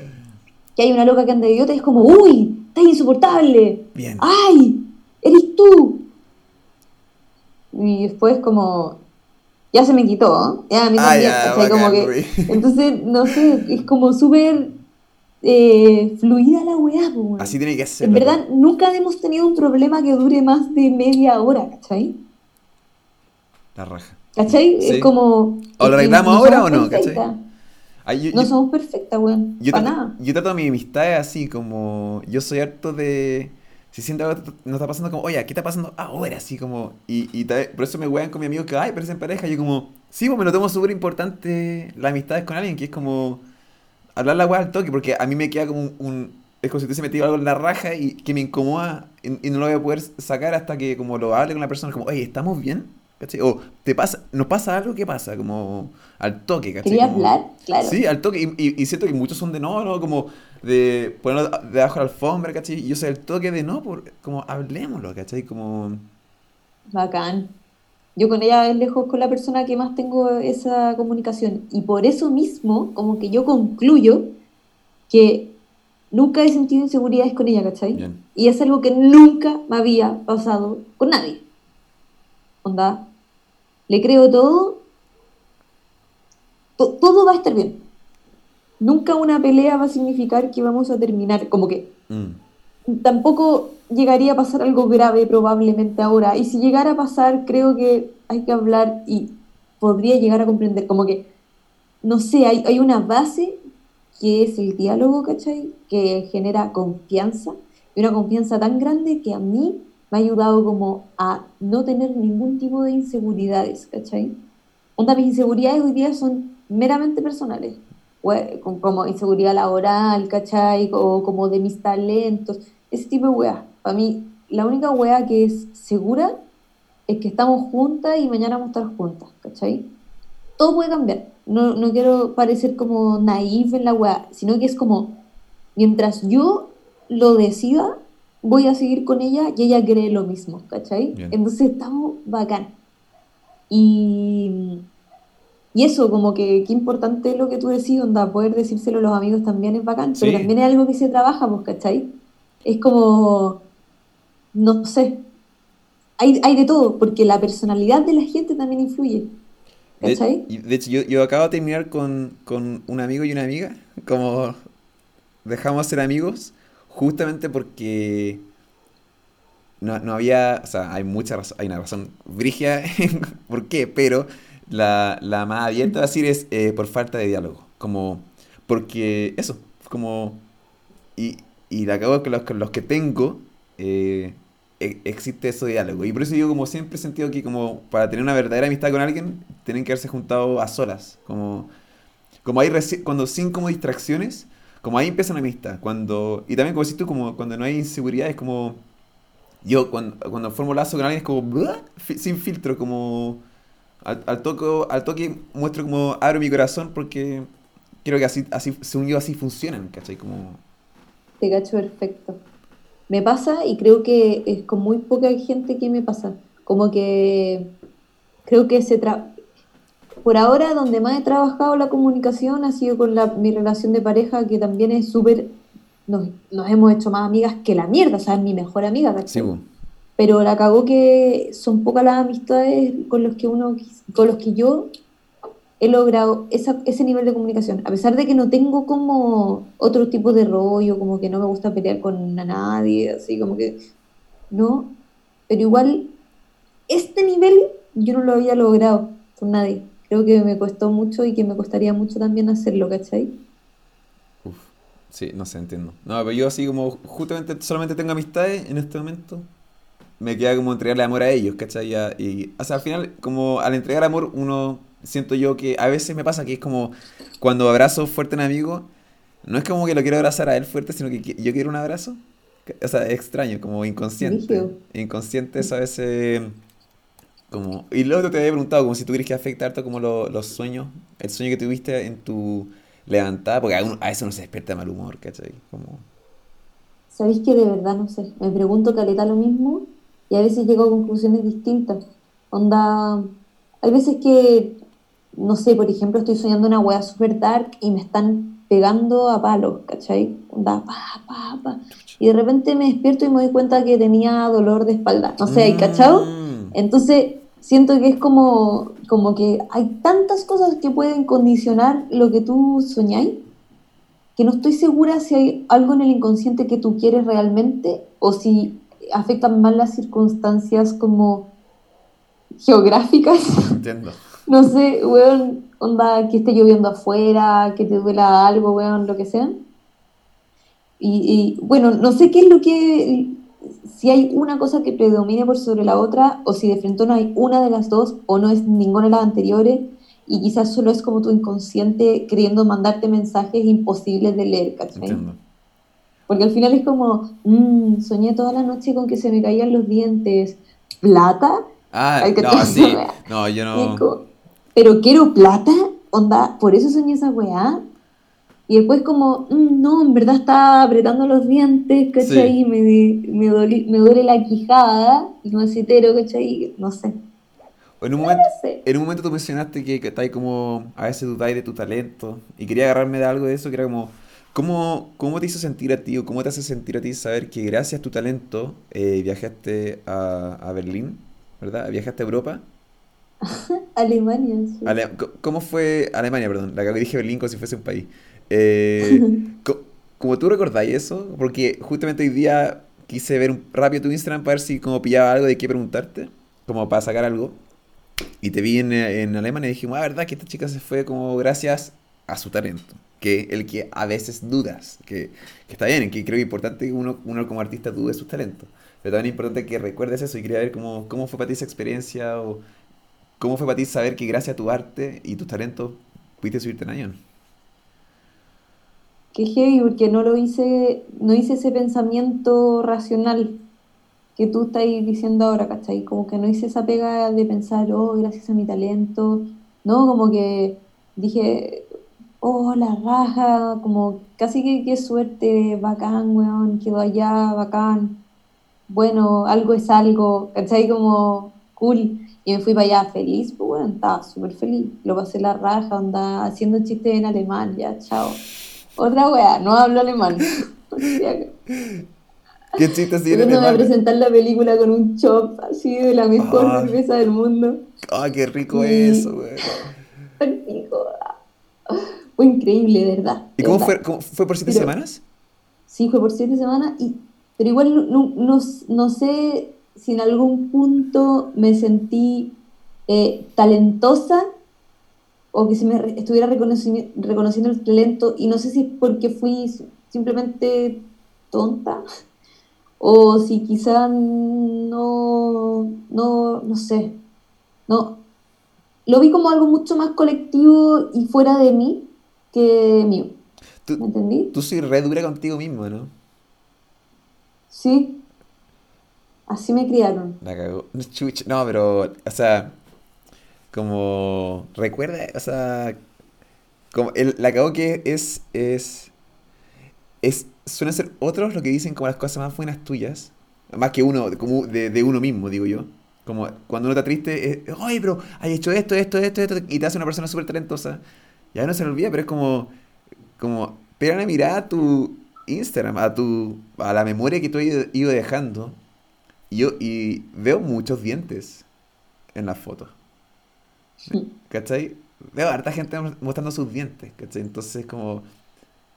Que hay una loca que anda de idiota y es como, uy, estás insoportable. Bien. ¡Ay! ¡Eres tú! Y después como... Ya se me quitó, ¿eh? Ya, a mí Ah, también, ya, ¿cachai? Como que... Entonces, no sé, es como súper eh, fluida la weá. Así tiene que ser. En verdad, nunca hemos tenido un problema que dure más de media hora, ¿cachai? La raja. ¿Cachai? Sí. Es como... ¿O lo arreglamos no ahora o no. Ay, yo- No yo- somos perfectas, weón. Yo Para trato, nada. yo trato a mi amistad así, como yo soy harto de... Si siento algo que nos está pasando, como, oye, ¿qué está pasando ahora? Así como... Y, por eso me wean con mi amigo que, ay, pero es en pareja. Yo como, sí, pues me lo tomo súper importante las amistades con alguien, que es como hablar la weá al toque, porque a mí me queda como un... un- es como si te hubiese metido algo en la raja y que me incomoda y, y no lo voy a poder sacar hasta que como lo hable con la persona, como, oye, ¿estamos bien? ¿Cachai? O, ¿te pasa, ¿nos pasa algo? ¿Qué pasa? Como al toque, ¿cachai? ¿Quería Como- hablar? Claro. Sí, al toque. Y, y, y siento que muchos son de no, no, como de ponerlo debajo de la alfombra, ¿cachai? Y yo soy el toque de no, por, como hablemoslo, ¿cachai? Como. Bacán. Yo con ella es lejos con la persona que más tengo esa comunicación. Y por eso mismo, como que yo concluyo que nunca he sentido inseguridades con ella, ¿cachai? Bien. Y es algo que nunca me había pasado con nadie. Onda, le creo todo, to- todo va a estar bien. Nunca una pelea va a significar que vamos a terminar, como que mm, tampoco llegaría a pasar algo grave probablemente ahora. Y si llegara a pasar, creo que hay que hablar y podría llegar a comprender, como que, no sé, hay, hay una base que es el diálogo, ¿cachai? Que genera confianza. Y una confianza tan grande que a mí me ha ayudado como a no tener ningún tipo de inseguridades, ¿cachai? Onda, mis inseguridades hoy día son meramente personales. Como inseguridad laboral, ¿cachai? O como de mis talentos, ese tipo de weas. Para mí, la única wea que es segura es que estamos juntas y mañana vamos a estar juntas, ¿cachai? Todo puede cambiar. No, no quiero parecer como naif en la wea, sino que es como, mientras yo lo decida, voy a seguir con ella y ella cree lo mismo, ¿cachai? Bien. Entonces estamos bacán. Y, y eso, como que qué importante es lo que tú decís, onda, poder decírselo a los amigos también es bacán, pero Sí. también es algo que se trabaja, pues, ¿cachai? Es como, no sé, hay, hay de todo, porque la personalidad de la gente también influye, De, ¿cachai? y de hecho, yo, yo acabo de terminar con, con un amigo y una amiga. Como dejamos de ser amigos justamente porque no, no había, o sea, hay mucha razón, hay una razón brigia por qué, pero la, la más abierta a decir es eh, por falta de diálogo, como, porque eso, como, y, y la cago que los, los que tengo, eh, e, existe ese diálogo. Y por eso digo, como siempre he sentido que como para tener una verdadera amistad con alguien, tienen que haberse juntado a solas. Como, como hay cuando sin como distracciones, como ahí empieza una amistad. Cuando, y también como decís tú, como cuando no hay inseguridad, es como... Yo cuando, cuando formo lazo con alguien es como... Sin filtro, como... Al, al, toque, al toque muestro como abro mi corazón porque creo que así, así según yo, así funcionan, ¿cachai? Como... Te cacho perfecto me pasa y creo que es con muy poca gente que me pasa. Como que creo que se tra por ahora donde más he trabajado la comunicación ha sido con la, mi relación de pareja que también es súper nos, hemos hecho más amigas que la mierda, o sea, es mi mejor amiga, Pero la cagó que son pocas las amistades con los que uno con los que yo he logrado ese nivel de comunicación, a pesar de que no tengo como otro tipo de rollo, como que no me gusta pelear con nadie, así como que no, pero igual este nivel yo no lo había logrado con nadie. Creo que me costó mucho y que me costaría mucho también hacerlo, ¿cachai? Uf, sí, no sé, entiendo. No, pero yo así como justamente solamente tengo amistades en este momento, me queda como entregarle amor a ellos, ¿cachai? Y, o sea, al final, como al entregar amor, uno siento yo que a veces me pasa que es como cuando abrazo fuerte a un amigo, no es como que lo quiero abrazar a él fuerte, sino que yo quiero un abrazo. O sea, es extraño, como inconsciente. Inconsciente es a veces como... Y luego te había preguntado, como si tú crees que afecta harto como los sueños, el sueño que tuviste en tu levantada, porque a, a eso no se despierta mal humor, ¿cachai? Como... ¿Sabéis que de verdad no sé? Me pregunto caleta lo mismo y a veces llego a conclusiones distintas. Onda, hay veces que no sé, por ejemplo, estoy soñando una wea super dark y me están pegando a palos, ¿cachai? pa, pa, pa. Y de repente me despierto y me doy cuenta que tenía dolor de espalda. No sé, ¿cachado? Mm. Entonces siento que es como, como que hay tantas cosas que pueden condicionar lo que tú soñáis que no estoy segura si hay algo en el inconsciente que tú quieres realmente o si afectan más las circunstancias como geográficas. Entiendo no sé, weón, onda, que esté lloviendo afuera, que te duela algo, weón, lo que sea. Y, bueno, no sé qué es lo que, si hay una cosa que predomine por sobre la otra, o si de frente no hay una de las dos, o no es ninguna de las anteriores, y quizás solo es como tu inconsciente queriendo mandarte mensajes imposibles de leer, ¿cachai? Porque al final es como, mmm, soñé toda la noche con que se me caían los dientes, plata. Ah, no, sí, no, yo no pero quiero plata, onda, por eso soñé esa weá. Y después como, mm, no, en verdad estaba apretando los dientes, ¿cachai? Me, me, me duele la quijada, y no citero, ¿cachai? No sé. En un, momento, en un momento tú mencionaste que, que estáis como, a veces dudáis de tu talento, y quería agarrarme de algo de eso, que era como, ¿cómo, cómo te hizo sentir a ti, o cómo te hace sentir a ti saber que gracias a tu talento eh, viajaste a, a Berlín, ¿verdad? Viajaste a Europa, Alemania. ¿Cómo fue Alemania, perdón? La que dije Berlín como si fuese un país. Eh, ¿Cómo tú recordáis eso? Porque justamente hoy día quise ver un, rápido tu Instagram para ver si como pillaba algo de qué preguntarte, como para sacar algo. Y te vi en, en Alemania y dije, ah, verdad que esta chica se fue como gracias a su talento. Que el que a veces dudas, que, que está bien, que creo que es importante que uno, uno como artista dude sus talentos. Pero también es importante que recuerdes eso y quería ver cómo, cómo fue para ti esa experiencia o ¿Cómo fue para ti saber que gracias a tu arte y tus talentos pudiste subirte en avión? Qué heavy, porque no lo hice, no hice ese pensamiento racional que tú estás diciendo ahora, ¿cachai? Como que no hice esa pega de pensar, oh, gracias a mi talento, ¿no? Como que dije, oh, la raja, como casi que qué suerte, bacán, weón, quedó allá, bacán. Bueno, algo es algo, ¿cachai? Como cool. Y me fui para allá feliz, pues bueno, estaba súper feliz. Lo pasé la raja, andaba haciendo chistes en alemán, ya, chao. Otra wea, no hablo alemán. ¿Qué chistes tiene alemán? a presentar la película con un chop así de la mejor ah. cerveza del mundo. ¡Ah, qué rico eso, wey! Fue increíble, de verdad. ¿Y cómo, Fue, fue por siete semanas? Sí, fue por siete semanas y pero igual no, sé si en algún punto me sentí eh, talentosa o que se me estuviera reconociendo el talento y no sé si es porque fui simplemente tonta o si quizá no, no, no sé, no, lo vi como algo mucho más colectivo y fuera de mí que mío. ¿Me entendí? Tú soy re dura contigo mismo, ¿no? Sí. Así me criaron. La cagó. No, pero, o sea, como, recuerda, o sea, como el, la cagó que es, es, es, suelen ser otros lo que dicen como las cosas más buenas tuyas, más que uno, como de, de uno mismo, digo yo. Como cuando uno está triste, es, oye, pero hay hecho esto, esto, esto, esto, y te hace una persona súper talentosa. Ya no se le olvida, pero es como, como, pega una mirada a tu Instagram, a tu, a la memoria que tú has ido dejando. Y yo, y veo muchos dientes en las fotos. ¿Cachai? Veo a harta gente mostrando sus dientes, ¿cachai? Entonces, como,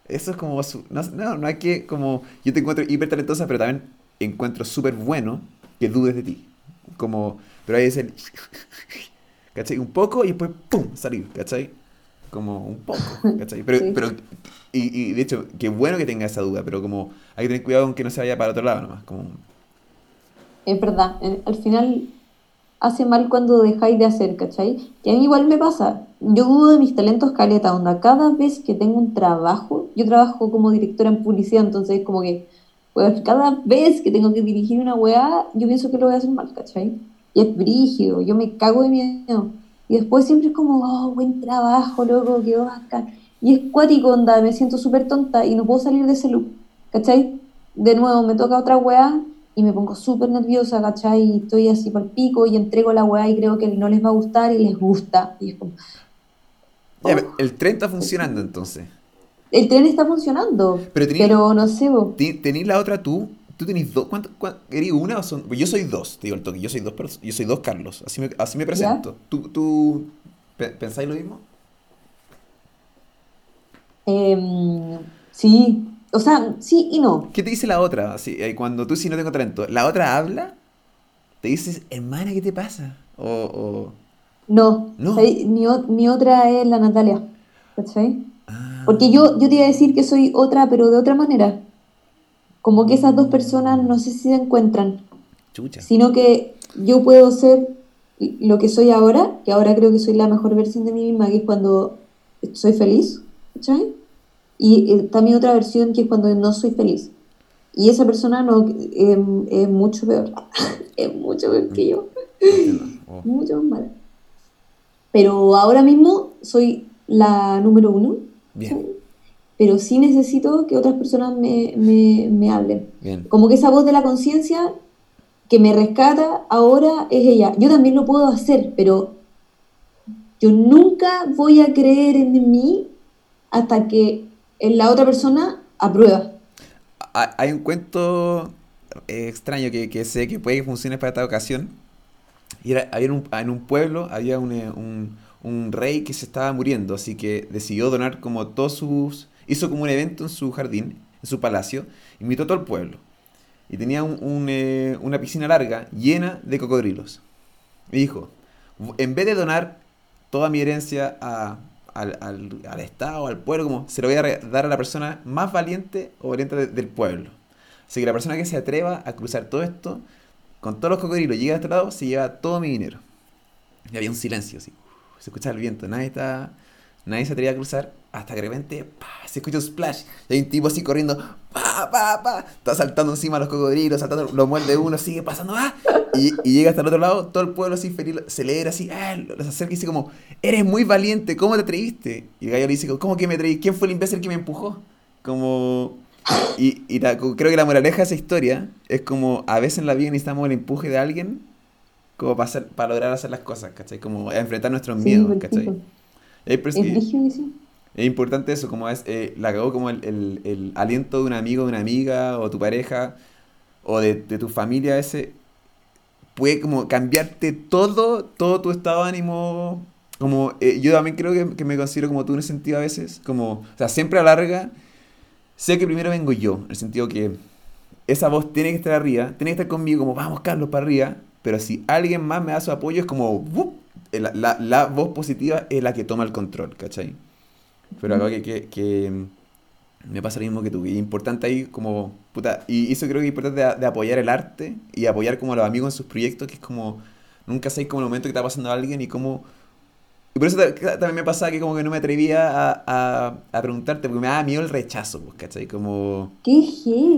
eso es como, no, no, hay que, como, yo te encuentro hiper talentosa, pero también encuentro súper bueno que dudes de ti. Como, pero ahí es el, ¿cachai? Un poco y después, ¡pum! salir, ¿cachai? Como un poco, ¿cachai? Pero, pero y, y, de hecho, qué bueno que tenga esa duda, pero como hay que tener cuidado con que no se vaya para otro lado nomás. Como... Es verdad, al final hace mal cuando dejáis de hacer, ¿cachai? Y a mí igual me pasa, yo dudo de mis talentos caleta, onda, cada vez que tengo un trabajo, yo trabajo como directora en publicidad, entonces como que, pues cada vez que tengo que dirigir una weá, yo pienso que lo voy a hacer mal, ¿cachai? Y es brígido, yo me cago de miedo. Y después siempre es como, oh, buen trabajo, loco, qué bacán. Y es cuático, onda, me siento súper tonta y no puedo salir de ese loop, ¿cachai? De nuevo, me toca otra weá y me pongo súper nerviosa, ¿cachai? Y estoy así por el pico y entrego la weá y creo que no les va a gustar y les gusta. Y es como... el tren está funcionando entonces. El tren está funcionando, pero, no sé vos. ¿Tenís la otra tú? ¿Tú tenés dos? ¿Cuánto, ¿Eres una o son...? Pues yo soy dos, te digo el toque. Yo soy dos, yo soy dos Carlos. Así me, así me presento. ¿Tú, tú pensáis lo mismo? Eh, sí, o sea, sí y no. ¿Qué te dice la otra? Así, eh, cuando tú sí no tengo talento, ¿la otra habla? ¿Te dices, hermana, qué te pasa? O, No, Mi, otra es la Natalia, ¿cachai? Ah. Porque yo, yo te iba a decir que soy otra, pero de otra manera. Como que esas dos personas no sé si se encuentran. Chucha. Sino que yo puedo ser lo que soy ahora, que ahora creo que soy la mejor versión de mí misma, que es cuando soy feliz, ¿cachai? Y eh, también otra versión que es cuando no soy feliz. Y esa persona no em, es mucho peor. es mucho peor que yo. Oh. mucho más mala. Pero ahora mismo soy la número uno. Pero sí necesito que otras personas me, me, me hablen. Como que esa voz de la conciencia que me rescata ahora es ella. Yo también lo puedo hacer, pero yo nunca voy a creer en mí hasta que la otra persona aprueba. Hay un cuento eh, extraño que, sé que puede funcionar para esta ocasión. Y era, había un, en un pueblo había eh, un, un, rey que se estaba muriendo, así que decidió donar como todos sus... Hizo como un evento en su jardín, en su palacio, invitó a todo el pueblo. Y tenía eh, una piscina larga llena de cocodrilos. Y dijo, en vez de donar toda mi herencia al, al, al, Estado, al pueblo, como se lo voy a dar a la persona más valiente o valiente del pueblo. Así que la persona que se atreva a cruzar todo esto, con todos los cocodrilos, llega a este lado, se lleva todo mi dinero. Y había un silencio, así. Se escucha el viento, nadie está Nadie se atrevía a cruzar hasta que de repente se escucha un splash. Y hay un tipo así corriendo, pa, pa, pa, está saltando encima a los cocodrilos, saltando, lo muerde uno, sigue pasando, ¡ah! Y, llega hasta el otro lado, todo el pueblo así feliz, celebra así, ¡ah! Los acerca y dice como, eres muy valiente, ¿cómo te atreviste? Y el gallo le dice, ¿cómo que me atreví? ¿Quién fue el imbécil que me empujó? Como... Y, y creo que la moraleja de esa historia es como a veces en la vida necesitamos el empuje de alguien como para, para lograr hacer las cosas, ¿cachai? Como enfrentar nuestros miedos, ¿cachai? Es, importante eso, como es eh, la cagó como el, aliento de un amigo, de una amiga, o tu pareja, o de, tu familia ese, puede como cambiarte todo, todo tu estado de ánimo. Como, eh, yo también creo que, me considero como tú en ese sentido a veces, como, o sea, siempre a larga, sé que primero vengo yo, en el sentido que esa voz tiene que estar arriba, tiene que estar conmigo como, vamos Carlos, para arriba, pero si alguien más me da su apoyo es como, la, la, la, voz positiva es la que toma el control, ¿cachai? Pero acá que, que, que, me pasa lo mismo que tú, y es importante ahí como, puta, y eso creo que es importante de, apoyar el arte y apoyar como a los amigos en sus proyectos, que es como, nunca sabéis como el momento que está pasando a alguien y cómo y por eso también me pasaba que como que no me atrevía a, a, preguntarte, porque me daba miedo el rechazo, pues, ¿cachai? Como... ¡Qué!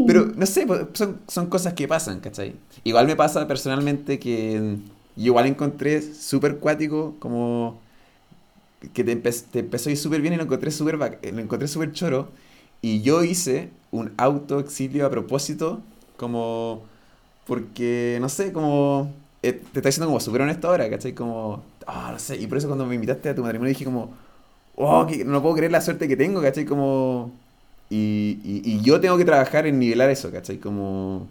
Pero, no sé, pues, son, son cosas que pasan, ¿cachai? Igual me pasa personalmente que yo igual encontré súper cuático, como... Que te, te empezó a ir súper bien y lo encontré súper lo encontré súper choro. Y yo hice un auto exilio a propósito, como... Porque, no sé, como... Eh, te está diciendo como súper honesto ahora, ¿cachai? Como Ah, no sé, y por eso cuando me invitaste a tu matrimonio dije como, oh, que no puedo creer la suerte que tengo, ¿cachai? Como... Y, y, yo tengo que trabajar en nivelar eso, ¿cachai? Como...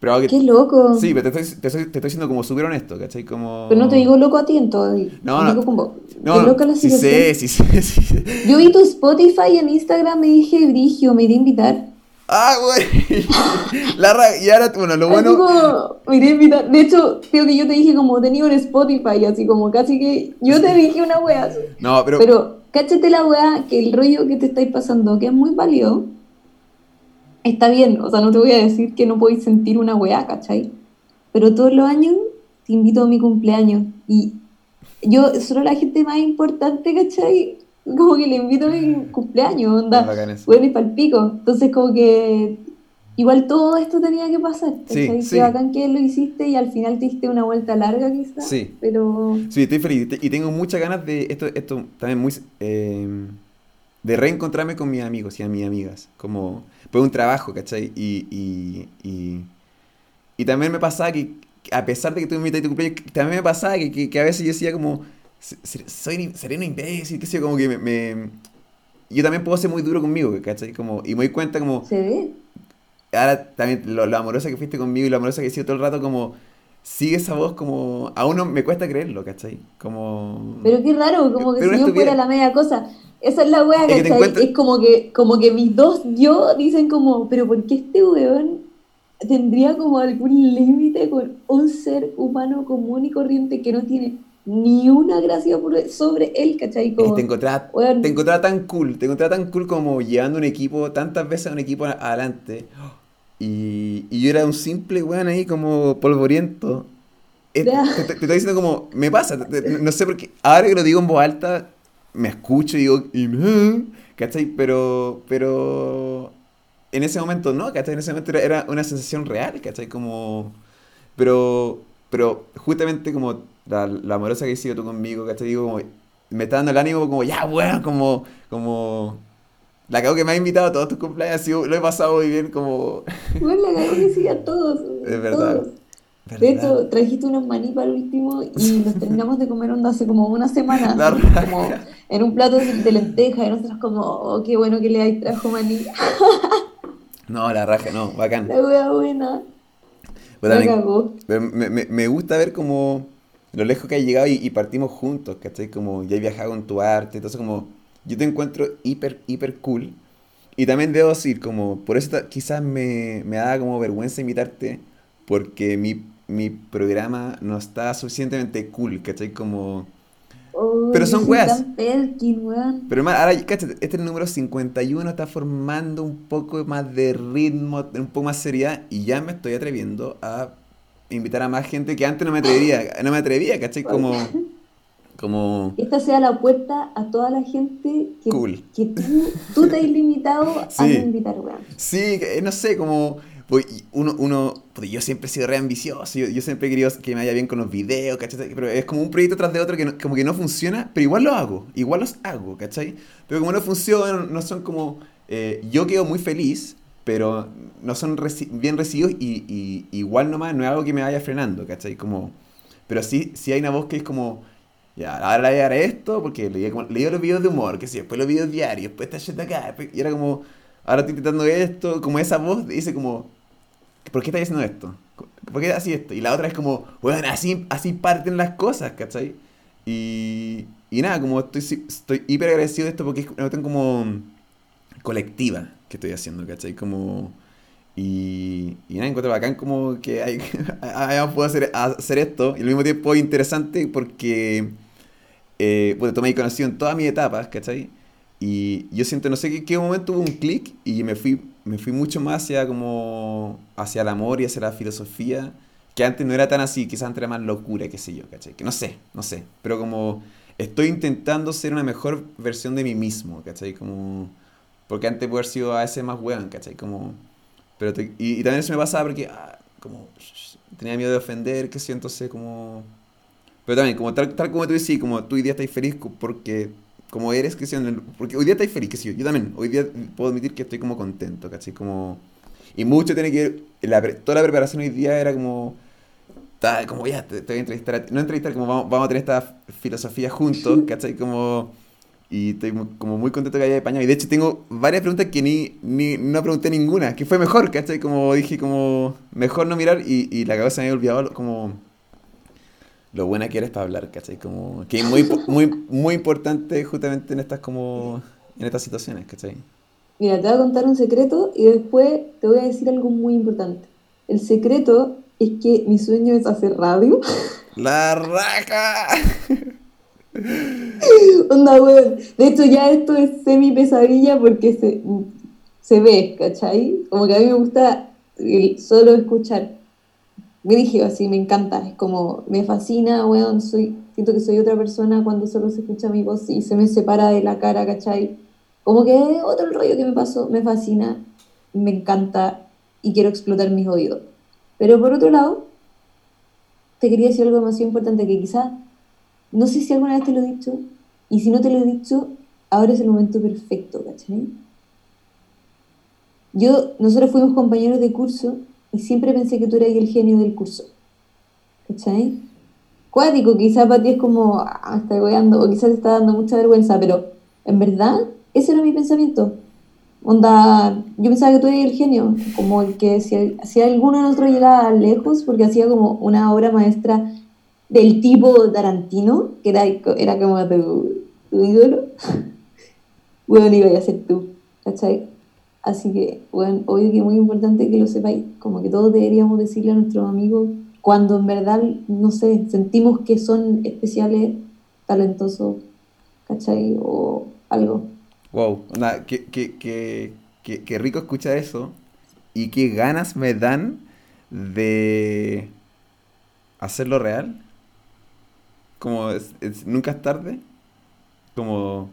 Pero ¡Qué loco! Sí, pero te estoy, te estoy, te estoy siendo como súper honesto, ¿cachai? Como... Pero no te digo loco a ti en todo. No, no. Como, no, loca la sí sé, sí sé, sí sé. Yo vi tu Spotify en Instagram, me dije, Brigio, me iba a invitar. Ah, güey. La y ahora, bueno, lo bueno. Como, de hecho, creo que yo te dije como tenía un Spotify, así como casi que. Yo te dije una wea. No, pero. Pero cáchate la wea que el rollo que te estáis pasando, que es muy válido, está bien. O sea, no te voy a decir que no podéis sentir una wea, ¿cachai? Pero todos los años te invito a mi cumpleaños. Y yo, solo la gente más importante, ¿cachai? como que le invito a mi cumpleaños, onda, bueno, y pico Entonces, como que igual todo esto tenía que pasar. Sí, sí. bacán que lo hiciste y al final te diste una vuelta larga, quizás. Sí. Pero. Sí, estoy feliz y tengo muchas ganas de esto, esto también muy. Em, de reencontrarme con mis amigos y a mis amigas. Como. Fue un trabajo, ¿cachai? Y, y, y, y también me pasaba que, a pesar de que tú me invitaste tu cumpleaños, también me pasaba que, que, que a veces yo decía como soy, seré un imbécil, qué sé yo, como que me, Yo también puedo ser muy duro conmigo, ¿cachai? Como, y me doy cuenta como... ¿Se ve? Ahora también lo, amorosa que fuiste conmigo y lo amorosa que he sido todo el rato, como... Sigue esa voz como... A uno me cuesta creerlo, ¿cachai? Como... Pero qué raro, como que si yo fuera la media cosa... Esa es la wea, ¿cachai? Es como que, como que mis dos yo dicen como, pero ¿por qué este weón tendría como algún límite con un ser humano común y corriente que no tiene ni una gracia sobre él, ¿cachai? Como, te, encontraba, te encontraba tan cool, te encontraba tan cool como llevando un equipo, tantas veces a un equipo adelante. Y, y yo era un simple weón ahí como polvoriento. te, estoy diciendo como, me pasa, no sé por qué, ahora que lo digo en voz alta, me escucho y digo, ¿cachai? Pero, pero en ese momento no, ¿cachai? En ese momento era, era una sensación real, ¿cachai? Como, pero, pero justamente como la, la amorosa que hiciste tú conmigo, ¿cachai? Digo, como, me está dando el ánimo como, ya, bueno, como, como, la cago que me ha invitado a todos tus cumpleaños, lo he pasado muy bien, como... Bueno, la cago que sí a todos. Es verdad. De hecho, trajiste unos maní para el último y los terminamos de comer onda hace como una semana. como en un plato de lenteja y nosotros como, oh, qué bueno que le hay trajo maní. no, la raja, no, bacán. La wea buena. Me, me, me, gusta ver como lo lejos que has llegado y, partimos juntos, ¿cachai? Como ya he viajado con tu arte, entonces como yo te encuentro hiper, hiper cool. Y también debo decir, como, por eso quizás me, me da como vergüenza invitarte, porque mi, mi programa no está suficientemente cool, ¿cachai? Como... pero son weas. Pero ahora, ¿cachai? Este número 51 está formando un poco más de ritmo, un poco más seriedad, y ya me estoy atreviendo a invitar a más gente que antes no me atrevería, no me atrevía, ¿cachai? Como, como... Esta sea la puerta a toda la gente que, que tú, te has limitado a invitar, weón. Sí, no sé, como... Uno, uno, yo siempre he sido re ambicioso, yo, siempre he querido que me vaya bien con los videos, ¿cachai? Pero es como un proyecto tras de otro que como que no funciona, pero igual lo hago, igual los hago, ¿cachai? Pero como no funciona, no son como... Eh, yo quedo muy feliz pero no son bien recibidos y, igual nomás no es algo que me vaya frenando, ¿cachai? Como, pero sí, sí hay una voz que es como, ya, ahora le haré esto porque leí, los videos de humor, que sí, después los videos diarios, después esta shit acá, y era como, ahora estoy intentando esto, como esa voz dice como, ¿por qué estás haciendo esto? ¿Por qué así esto? Y la otra es como, bueno, así, así parten las cosas, ¿cachai? Y, y nada, como estoy, estoy hiper agradecido de esto porque es una cuestión como colectiva que estoy haciendo, ¿cachai? Como... Y, y nada, encuentro bacán como que hay, puedo hacer, hacer esto y al mismo tiempo interesante porque, eh, bueno, has conocido en todas mis etapas, ¿cachai? Y yo siento, no sé qué, qué momento hubo un clic y me fui, me fui mucho más hacia como, hacia el amor y hacia la filosofía, que antes no era tan así, quizás antes era más locura, qué sé yo, ¿cachai? Que no sé, no sé, pero como estoy intentando ser una mejor versión de mí mismo, ¿cachai? Como, porque antes pude haber sido a ese más weón, ¿cachai? Como pero y, también eso me pasaba porque, ah, como, tenía miedo de ofender, que sé entonces como... Pero también, como tal, tal como tú decís, como tú hoy día estás feliz porque, como eres, que sé porque hoy día estás feliz, que sé yo, también, hoy día puedo admitir que estoy como contento, ¿cachai? Como... Y mucho tiene que ver, toda la preparación hoy día era como, como ya, te, voy a entrevistar, no entrevistar, como vamos, vamos a tener esta filosofía juntos, ¿cachai? Como y estoy como muy contento que haya español. Y de hecho tengo varias preguntas que ni, ni no pregunté ninguna, que fue mejor, ¿cachai? Como dije, como mejor no mirar y, y la cabeza me había olvidado como lo buena que eres para hablar, ¿cachai? Como que es muy, muy, muy importante justamente en estas como en estas situaciones, ¿cachai? Mira, te voy a contar un secreto y después te voy a decir algo muy importante. El secreto es que mi sueño es hacer radio. ¡La raja! Onda, weón. De hecho, ya esto es semi pesadilla porque se, se ve, ¿cachai? Como que a mí me gusta solo escuchar. Dije así, me encanta. Es como, me fascina, weón. Soy, siento que soy otra persona cuando solo se escucha mi voz y se me separa de la cara, ¿cachai? Como que otro rollo que me pasó. Me fascina, me encanta y quiero explotar mis oídos. Pero por otro lado, te quería decir algo demasiado importante que quizás no sé si alguna vez te lo he dicho, y si no te lo he dicho, ahora es el momento perfecto, ¿cachai? Yo, nosotros fuimos compañeros de curso y siempre pensé que tú eras el genio del curso. ¿Cachai? Cuático, quizás para ti es como, ah, está o quizás te está dando mucha vergüenza, pero en verdad, ese era mi pensamiento. Onda, yo pensaba que tú eras el genio, como el que si, si alguno de nosotros llegaba lejos, porque hacía como una obra maestra del tipo Tarantino, que era, era como tu, tu ídolo, bueno, iba a ser tú, ¿cachai? Así que, bueno, obvio que es muy importante que lo sepáis, como que todos deberíamos decirle a nuestros amigos cuando en verdad, no sé, sentimos que son especiales, talentosos, ¿cachai? O algo. Wow, nada, qué, qué, qué, qué rico escuchar eso. Y qué ganas me dan de hacerlo real. Como nunca es tarde, como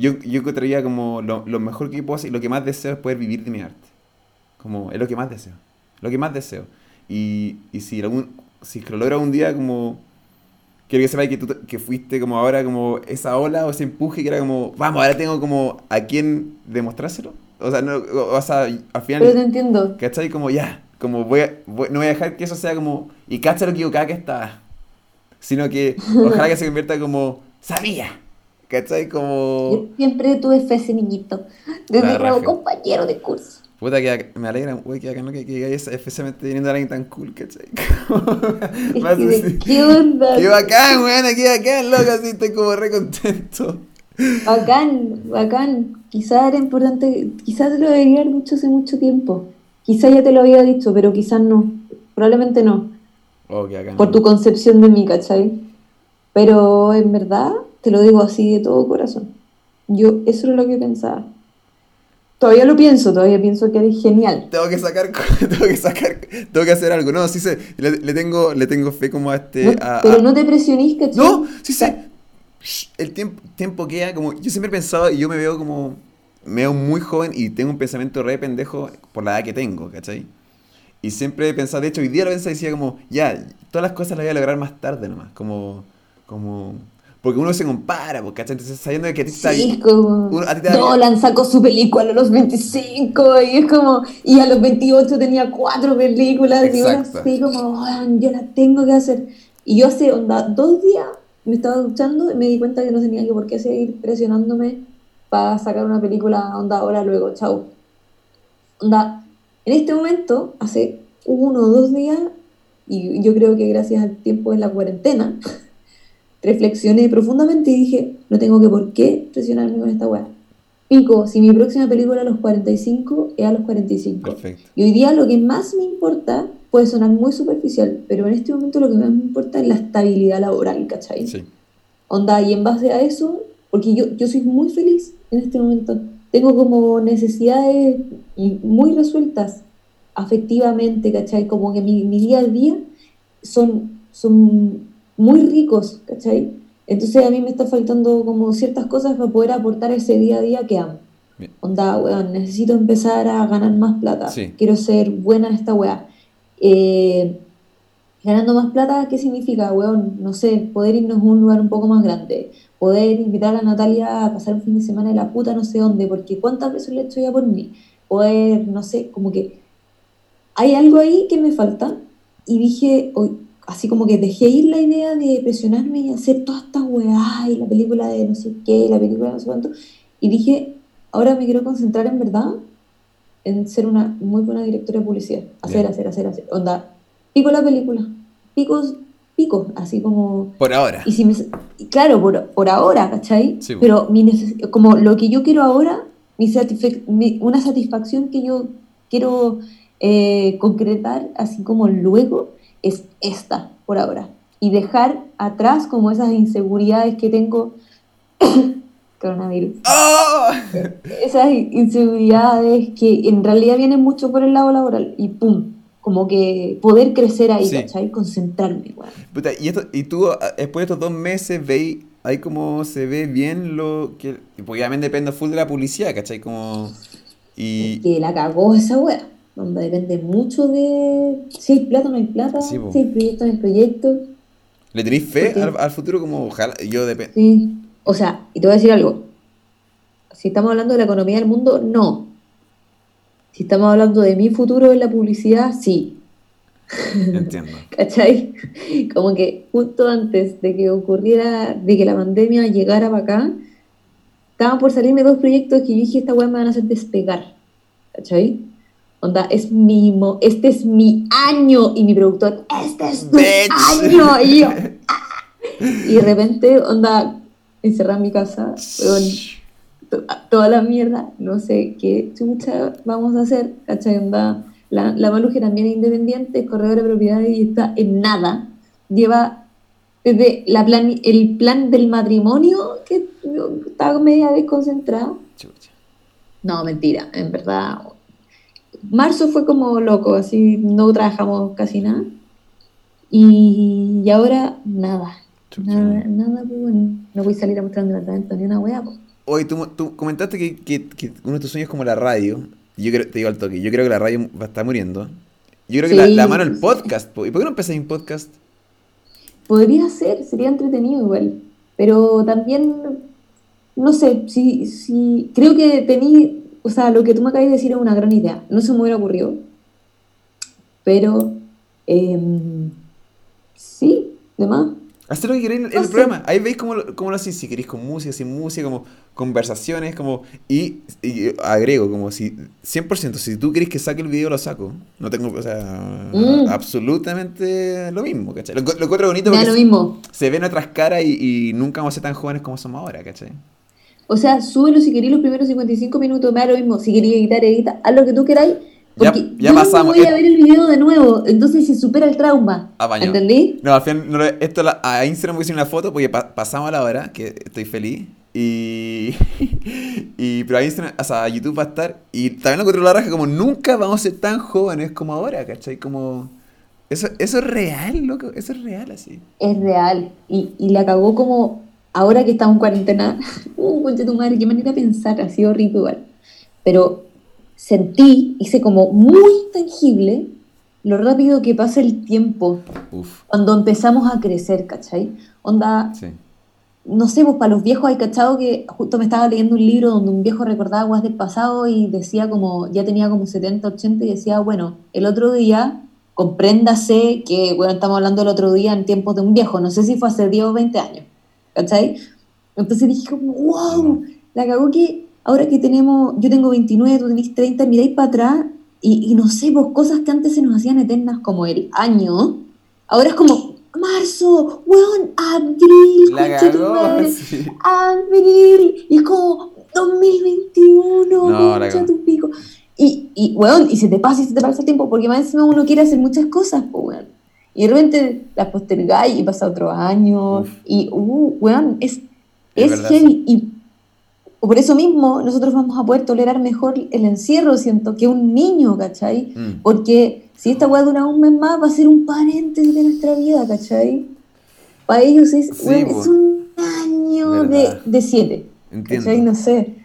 yo, yo encontraría como lo, lo, mejor que puedo hacer y lo que más deseo es poder vivir de mi arte. Como es lo que más deseo. Lo que más deseo. Y, y si, algún, si lo logro un día, como quiero que sepáis que tú que fuiste como ahora como esa ola o ese empuje que era como, vamos, ahora tengo como a quién demostrárselo. O sea, no, o, sea, al final... Pero te entiendo. ¿Cachai? Como ya, como voy, a, voy, no voy a dejar que eso sea como, y cacha lo equivocada que está sino que ojalá que se convierta como, sabía, ¿cachai? Como... Yo siempre tuve fe ese niñito, desde nuevo compañero de curso. Puta, que me alegra, güey, que acá no que, que especialmente teniendo a alguien tan cool, ¿cachai? ¿Qué onda? Qué bacán, weón, qué bacán, loco, así estoy como re contento. Bacán, bacán. Quizás era importante, quizás te lo debería haber dicho hace mucho tiempo. Quizás ya te lo había dicho, pero quizás no. Probablemente no. Oh, por tu concepción de mí, ¿cachai? Pero en verdad, te lo digo así de todo corazón. Yo, eso es lo que pensaba. Todavía lo pienso, todavía pienso que eres genial. Tengo que sacar, tengo que sacar, tengo que hacer algo. No, sí sé, le, tengo, le tengo fe como a este... pero no te presionís, ¿cachai? No, sí sé. El tiempo, tiempo queda como... Yo siempre he pensado y yo me veo como... Me veo muy joven y tengo un pensamiento re pendejo por la edad que tengo, ¿cachai? Y siempre he pensado, de hecho, hoy día lo pensaba y decía como, ya, todas las cosas las voy a lograr más tarde nomás. Como, como, porque uno se compara, porque Entonces, sabiendo que a ti está sí, como, uno, Nolan sacó su película a los 25 y es como, y a los 28 tenía cuatro películas Exacto. y así como, yo las tengo que hacer. Y yo hace, onda, dos días me estaba duchando y me di cuenta que no tenía que por qué seguir presionándome para sacar una película, onda, ahora, luego, chau. Onda, en este momento, hace uno o dos días, y yo creo que gracias al tiempo en la cuarentena, reflexioné profundamente y dije, no tengo que por qué presionarme con esta weá. pico, si mi próxima película a los 45, es a los 45. Perfecto. Y hoy día lo que más me importa, puede sonar muy superficial, pero en este momento lo que más me importa es la estabilidad laboral, ¿cachai? Sí. Onda, y en base a eso, porque yo, yo soy muy feliz en este momento. Tengo como necesidades muy resueltas afectivamente, ¿cachai? Como que mi, mi día a día son, son muy ricos, ¿cachai? Entonces a mí me está faltando como ciertas cosas para poder aportar ese día a día que amo. Bien. Onda, weón, necesito empezar a ganar más plata. Sí. Quiero ser buena en esta weá. Eh, ganando más plata, ¿qué significa, weón? No sé, poder irnos a un lugar un poco más grande. Poder invitar a Natalia a pasar un fin de semana en la puta no sé dónde, porque ¿cuántas veces le he hecho ya por mí? Poder, no sé, como que hay algo ahí que me falta y dije, hoy, así como que dejé ir la idea de presionarme y hacer todas estas weá y la película de no sé qué, la película de no sé cuánto, y dije, ahora me quiero concentrar en verdad en ser una muy buena directora de publicidad, hacer, Bien. hacer, hacer, hacer, onda, pico la película, picos, picos, así como... Por ahora. Y si me, claro, por, por ahora, ¿cachai? Sí, po. Pero mi como lo que yo quiero ahora, mi satisfac- mi- una satisfacción que yo quiero eh, concretar, así como luego, es esta, por ahora. Y dejar atrás como esas inseguridades que tengo. Coronavirus. ¡Oh! Esas inseguridades que en realidad vienen mucho por el lado laboral. Y pum, como que poder crecer ahí, Sí. ¿cachai? Concentrarme, weón. Puta, y, esto, y tú, ah, después de estos dos meses, veis ahí como se ve bien lo que... Porque obviamente depende full de la publicidad, ¿cachai? Como... Y... que la cagó esa wea. Donde depende mucho de si hay plata o no hay plata, Sí, si hay proyecto o no hay proyecto. ¿Le tenéis fe al futuro? Como, ojalá, yo depende... Sí. O sea, y te voy a decir algo. Si estamos hablando de la economía del mundo, no. Si estamos hablando de mi futuro en la publicidad, sí. Entiendo. ¿Cachai? Como que justo antes de que ocurriera, de que la pandemia llegara para acá, estaban por salirme dos proyectos que yo dije, esta weá me van a hacer despegar. ¿Cachai? Onda, es mi este es mi año. Y mi productor, este es tu Bitch. año. Y yo, "Ah". Y de repente, onda, encerrada en mi casa, to- toda la mierda, no sé qué chucha vamos a hacer, ¿cachai? Onda, la, la Maluja también es independiente, es corredora de propiedades y está en nada. Lleva desde la plan, el plan del matrimonio, que estaba media desconcentrada. Chucha. No, mentira, en verdad. Marzo fue como loco, así no trabajamos casi nada. Y, y ahora nada. Chucha. Nada, nada, pues bueno. No voy a salir a mostrar un departamento ni una wea, pues. Oye, tú, tú comentaste que, que- que uno de tus sueños es como la radio. Yo creo, te digo al toque, yo creo que la radio va a estar muriendo. Yo creo que la, mano sí. podcast. po. ¿Y por qué no empezáis un podcast? Podría ser, sería entretenido igual. Pero también, no sé, si, si creo que tení, o sea, lo que tú me acabas de decir es una gran idea. No se me hubiera ocurrido. Pero, em, sí, de más. Haced lo que queréis en No el sé. programa. Ahí veis cómo, cómo lo hacéis. Si queréis con música, sin música, como conversaciones, como. Y, y agrego, como si. 100%, si tú querés que saque el video, lo saco. No tengo. O sea. Mm. Absolutamente lo mismo, ¿cachai? Lo, lo encuentro bonito porque lo mismo. se ven otras caras y, y nunca vamos a ser tan jóvenes como somos ahora, ¿cachai? O sea, súbelo si queréis los primeros 55 minutos, me da lo mismo. Si queréis editar, edita, haz lo que tú queráis. Ya- Porque ya yo pasamos. no voy a Eh, ver el video de nuevo, entonces se supera el trauma. Apañado. ¿Entendí? No, al final, no esto la- a Instagram voy a hacer una foto porque pa- pasamos a la hora, que estoy feliz. Y, y. Pero a Instagram, o sea, a YouTube va a estar. Y también lo encuentro la raja, como nunca vamos a ser tan jóvenes como ahora, ¿cachai? Como. Eso, eso es real, loco. Eso es real así. Es real. Y, y la cagó como ahora que estamos en cuarentena. Uh, concha tu madre, qué manera de pensar, ha sido igual. Pero sentí, hice como muy tangible lo rápido que pasa el tiempo Uf, cuando empezamos a crecer, ¿cachai? Onda, sí. no sé, pues para los viejos hay cachado que justo me estaba leyendo un libro donde un viejo recordaba aguas del pasado y decía como, ya tenía como 70, 80 y decía, bueno, el otro día, compréndase que, bueno, estamos hablando del otro día en tiempos de un viejo, no sé si fue hace 10 o 20 años, ¿cachai? Entonces dije como, wow, la cagó que ahora que tenemos, yo tengo 29, tú tenés 30, miráis para atrás y, y no sé, pues cosas que antes se nos hacían eternas como el año, ahora es como, marzo, weón, abril, La cagó. madre, sí. abril. Y es como, 2021, no, la tu pico. Y, y, weón, y se te pasa y se te pasa el tiempo, porque más encima uno quiere hacer muchas cosas, pues, weón. Y de repente las postergáis y pasa otro año. Y, uh, weón, es, es, heavy. Y por eso mismo nosotros vamos a poder tolerar mejor el encierro, siento, que un niño, ¿cachai? Mm. Porque si esta weá dura un mes más, va a ser un paréntesis de nuestra vida, ¿cachai? Para ellos es, es un año de, de siete. Entiendo. ¿cachai? No sé.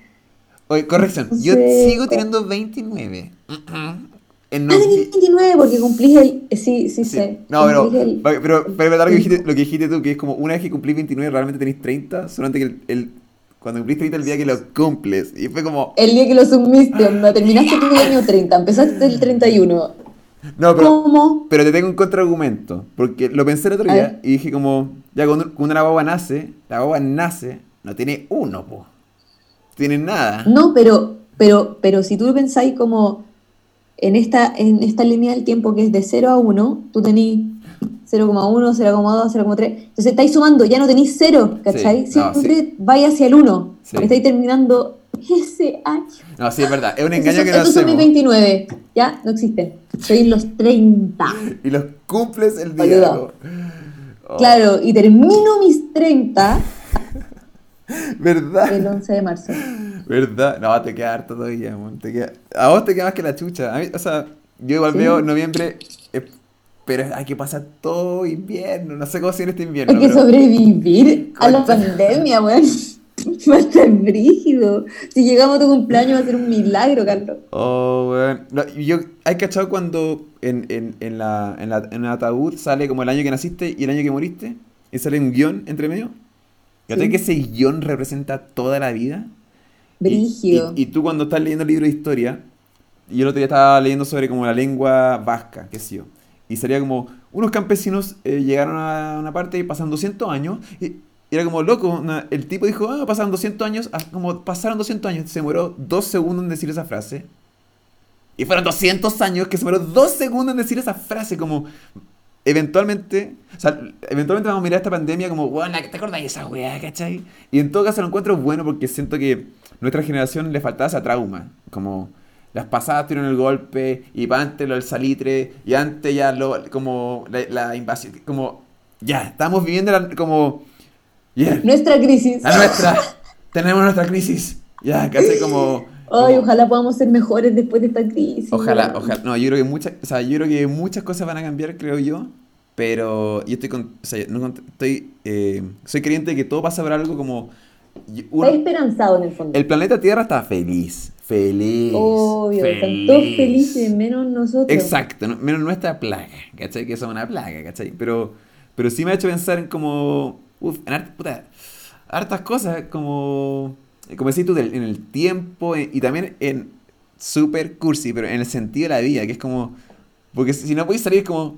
Oye, corrección, yo sigo teniendo 29. En ah, 29 porque cumplís el... Eh, sí, sí, sé. No, pero, pero, pero, lo, que dijiste, lo que dijiste tú, que es como una vez que cumplís 29 realmente tenés 30, solamente que el, el cuando cumplís 30 el día que lo cumples. Y fue como... El día que lo sumiste, onda. Terminaste tu año 30, empezaste el 31. No, pero, ¿Cómo? pero te tengo un contraargumento. Porque lo pensé el otro día y dije como... Ya cuando, una baba nace, la baba nace, no tiene uno, po. Tiene nada. No, pero, pero, pero si tú pensáis como en esta, en esta línea del tiempo que es de 0 a 1, tú tenés 0,1, 0,2, 0,3. Entonces estáis sumando, ya no tenéis 0, ¿cachai? Siempre vais hacia el 1. Estáis terminando ese año. No, sí, es verdad. Es un engaño que no Estos son mis 29. Ya no existen. Soy los 30. Y los cumples el día. Oh. Claro, y termino mis 30. ¿Verdad? El 11 de marzo. ¿Verdad? No, te queda harto todavía, Te A vos te queda más que la chucha. o sea, yo igual veo noviembre, eh, pero hay que pasar todo invierno. No sé cómo en este invierno. Hay que sobrevivir a la pandemia, weón. Va a estar brígido. Si llegamos a tu cumpleaños va a ser un milagro, Carlos. Oh, weón. No, yo, ¿Hay cachado cuando en, en, en, la, en, la, en el ataúd sale como el año que naciste y el año que moriste? Y sale un guion entre medio. ¿Ya que ese guion representa toda la vida? Brígido. Y, tú cuando estás leyendo el libro de historia, y yo el otro día estaba leyendo sobre como la lengua vasca, qué sé yo. Y sería como, unos campesinos eh, llegaron a una parte y pasan 200 años, y, era como loco, el tipo dijo, ah, pasaron 200 años, ah, como pasaron 200 años, se demoró dos segundos en decir esa frase. Y fueron 200 años que se demoró dos segundos en decir esa frase, como eventualmente, o sea, eventualmente vamos a mirar esta pandemia como, bueno, ¿te acordás de esa weá, cachai? Y en todo caso lo encuentro bueno porque siento que nuestra generación le faltaba esa trauma, como las pasadas tuvieron el golpe y antes lo del salitre y antes ya lo, como la, invasión, como, ya, estamos viviendo como... Nuestra crisis. La nuestra. Tenemos nuestra crisis. Ya, casi como... Ay, ojalá podamos ser mejores después de esta crisis. Ojalá, ojalá. No, yo creo que muchas, o sea, yo creo que muchas cosas van a cambiar, creo yo. Pero yo estoy con, o sea, no, estoy, eh, soy creyente de que todo pasa por algo como... está esperanzado en el fondo. El planeta Tierra está feliz, feliz. Obvio, están todos felices, menos nosotros. Exacto, menos nuestra plaga, ¿cachai? Que somos una plaga, ¿cachai? Pero, pero sí me ha hecho pensar en como, uf, en puta, hartas cosas, como como decís tú, en el tiempo eh, y también en super cursi, pero en el sentido de la vida, que es como, porque si no podéis salir como...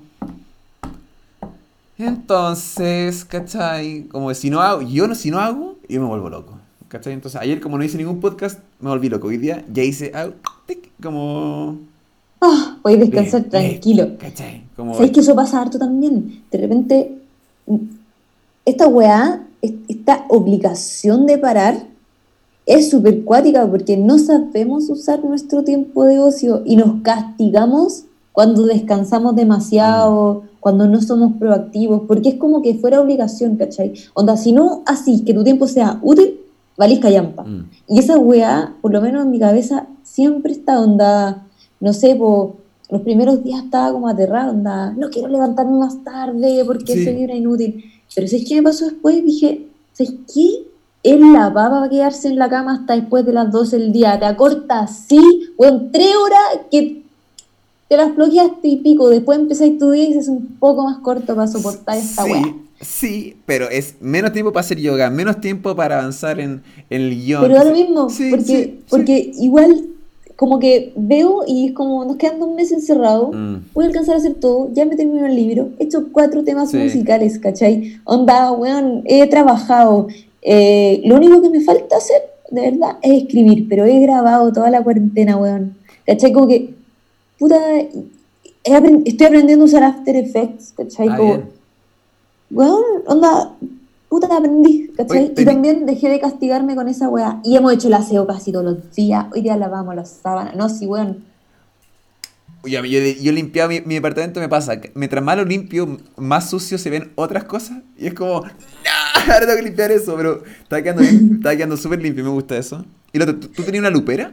Entonces, ¿cachai? Como si no hago, yo no, si no hago, yo me vuelvo loco. ¿Cachai? Entonces, ayer como no hice ningún podcast, me volví loco. Hoy día ya hice algo, como... Ah, voy a descansar tranquilo. ¿Cachai? Como... ¿Sabes que eso pasa harto también? De repente, esta weá, esta obligación de parar, es súper cuática porque no sabemos usar nuestro tiempo de ocio y nos castigamos cuando descansamos demasiado, mm. Cuando no somos proactivos, porque es como que fuera obligación, ¿cachai? Onda, si no así, que tu tiempo sea útil, valís callampa. Mm. Y esa weá, por lo menos en mi cabeza, siempre está onda, no sé, por los primeros días estaba como aterrada, onda, no quiero levantarme más tarde porque soy una inútil. Pero ¿sabes qué me pasó después? Dije, ¿sabes qué? él la va a quedarse en la cama hasta después de las 12 del día. Te acorta así, bueno, tres horas que te las bloqueaste y pico. Después empezáis tu día y es un poco más corto para soportar esta sí, Sí, pero es menos tiempo para hacer yoga, menos tiempo para avanzar en, el guion. Pero ahora mismo, porque, porque igual como que veo y es como nos quedan un mes encerrado, mm. voy a alcanzar a hacer todo, ya me termino el libro, he hecho cuatro temas musicales, ¿cachai? Onda, weón, he trabajado, eh, lo único que me falta hacer, de verdad, es escribir, pero he grabado toda la cuarentena, weón. ¿Cachai? Como que, puta, estoy aprendiendo a usar After Effects, ¿cachai? Ah, como, weón, onda, puta, aprendí, ¿cachai? Oye, Y también dejé de castigarme con esa weá. Y hemos hecho el aseo casi todos los días. Hoy día lavamos las sábanas. No, sí, weón. Oye, yo, yo he limpiado mi, mi departamento, me pasa. Mientras más lo limpio, más sucio se ven otras cosas. Y es como, no, ahora tengo que limpiar eso. Pero está quedando, está quedando súper limpio, me gusta eso. Y lo otro, ¿tú, tú tenías una lupera?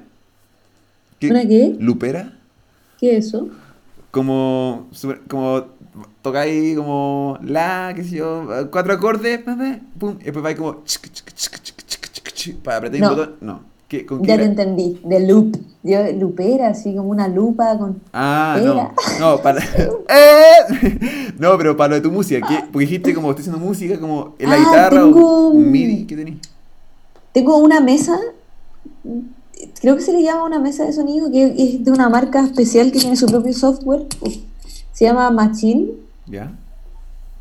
¿Una qué? ¿Lupera? ¿Qué es eso? Como, como tocáis como la, qué sé yo, cuatro acordes, pum, y después vais como para apretar No. un botón. No. ¿Qué, con qué Ya te era? entendí. De loop. Yo, lupera, así como una lupa con. Ah, no. No, para. ¡Eh! No, pero para lo de tu música, ¿qué? Porque dijiste como estoy haciendo música, como en la Ah, guitarra tengo o un MIDI, ¿qué tenés? Tengo una mesa. Creo que se le llama una mesa de sonido, que es de una marca especial que tiene su propio software. Se llama Machine. ¿Ya?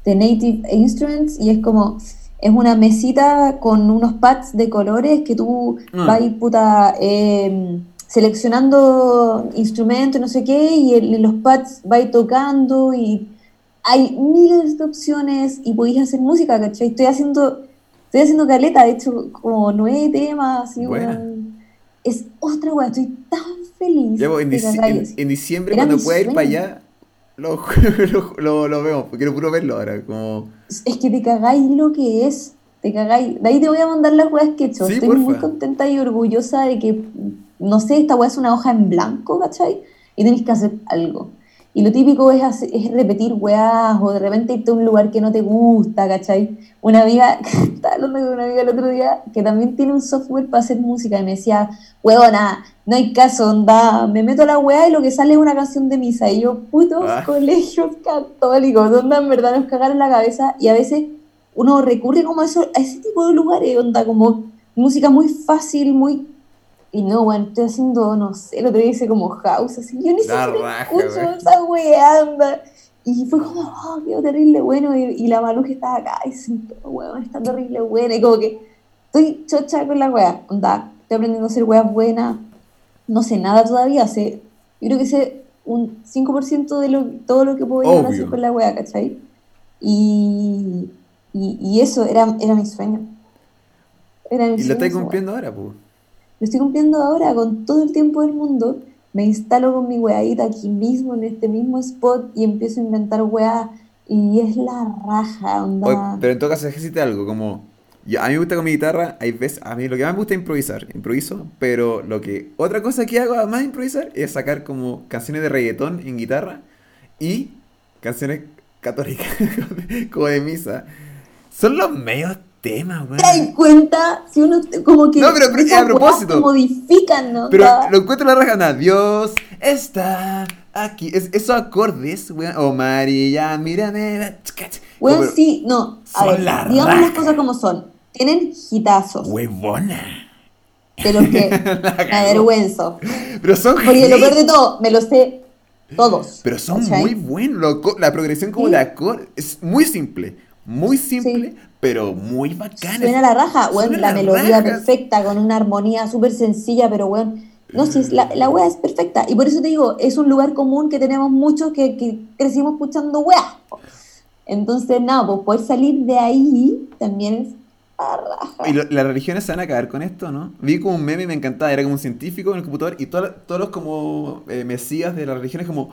de Native Instruments y es como, es una mesita con unos pads de colores que tú Ah. vas puta, eh, seleccionando instrumentos, no sé qué, y los pads vais tocando y hay miles de opciones y podéis hacer música, ¿cachai? Estoy haciendo, estoy haciendo caleta, de hecho, como nueve temas, Buena. weón. Es otra weá, estoy tan feliz. En, diciembre, Era cuando pueda ir para allá, lo, lo, lo, lo vemos, quiero puro verlo ahora. Como. Es que te cagáis lo que es. Te cagáis. De ahí te voy a mandar las weas que he hecho. Sí, Estoy porfa. muy contenta y orgullosa de que, no sé, esta wea es una hoja en blanco, ¿cachai? Y tenéis que hacer algo. Y lo típico es, hacer- es repetir weas o de repente irte a un lugar que no te gusta, ¿cachai? Una amiga, estaba hablando con una amiga el otro día que también tiene un software para hacer música y me decía, huevona, no hay caso, onda, me meto a la wea y lo que sale es una canción de misa. Y yo, putos Ah. colegios católicos, onda, en verdad nos cagaron la cabeza y a veces uno recurre como a, eso, a ese tipo de lugares, onda, como música muy fácil, muy... Y no, bueno, estoy haciendo, no sé, lo otro día hice como house, así, yo ni siquiera escucho esa wea, onda. Y fue como, oh, quedó terrible bueno, y, y la que estaba acá, y siento, weón, está terrible buena, y como que estoy chocha con la wea, onda, estoy aprendiendo a hacer weas buenas, no sé nada todavía, sé, yo creo que sé un 5% de lo, todo lo que puedo llegar a hacer con la wea, ¿cachai? Y, y, y eso era, era mi sueño. Era mi Y lo sueño estáis esa wea. cumpliendo ahora, pues. Lo estoy cumpliendo ahora con todo el tiempo del mundo. Me instalo con mi weadita aquí mismo, en este mismo spot, y empiezo a inventar weas. Y es la raja, onda. Oye, pero en todo caso, ejercite algo, como... yo- a mí me gusta con mi guitarra, hay veces, a mí lo que más me gusta es improvisar, improviso, pero lo que, otra cosa que hago además de improvisar es sacar como canciones de reggaetón en guitarra y canciones católicas, como de misa. Son los medios temas, ¿Te das cuenta? Si uno como que No, pero- pero a propósito. modifican, ¿no? Pero lo encuentro la raja, nada, Dios está aquí. Es, esos acordes, weón, oh María, mírame. weón, Como, sí, no. A son ver, la digamos las cosas como son. Tienen hitazos, Huevona. de los que La me avergüenzo. Pero son Porque lo peor de todo, me lo sé todos. Pero son ¿cachai? muy buenos. la progresión como Sí. de acorde es muy simple. Muy simple, Sí. Pero muy bacana. Suena la raja, weón, la melodía raja. perfecta, con una armonía súper sencilla, pero weón, no sé, es la, la wea es perfecta. Y por eso te digo, es un lugar común que tenemos muchos que, que crecimos escuchando wea. Entonces, nada, pues poder salir de ahí también es. Y lo- las religiones se van a acabar con esto, ¿no? Vi como un meme y me encantaba. Era como un científico en el computador y toda- todos los como eh, mesías de las religiones como,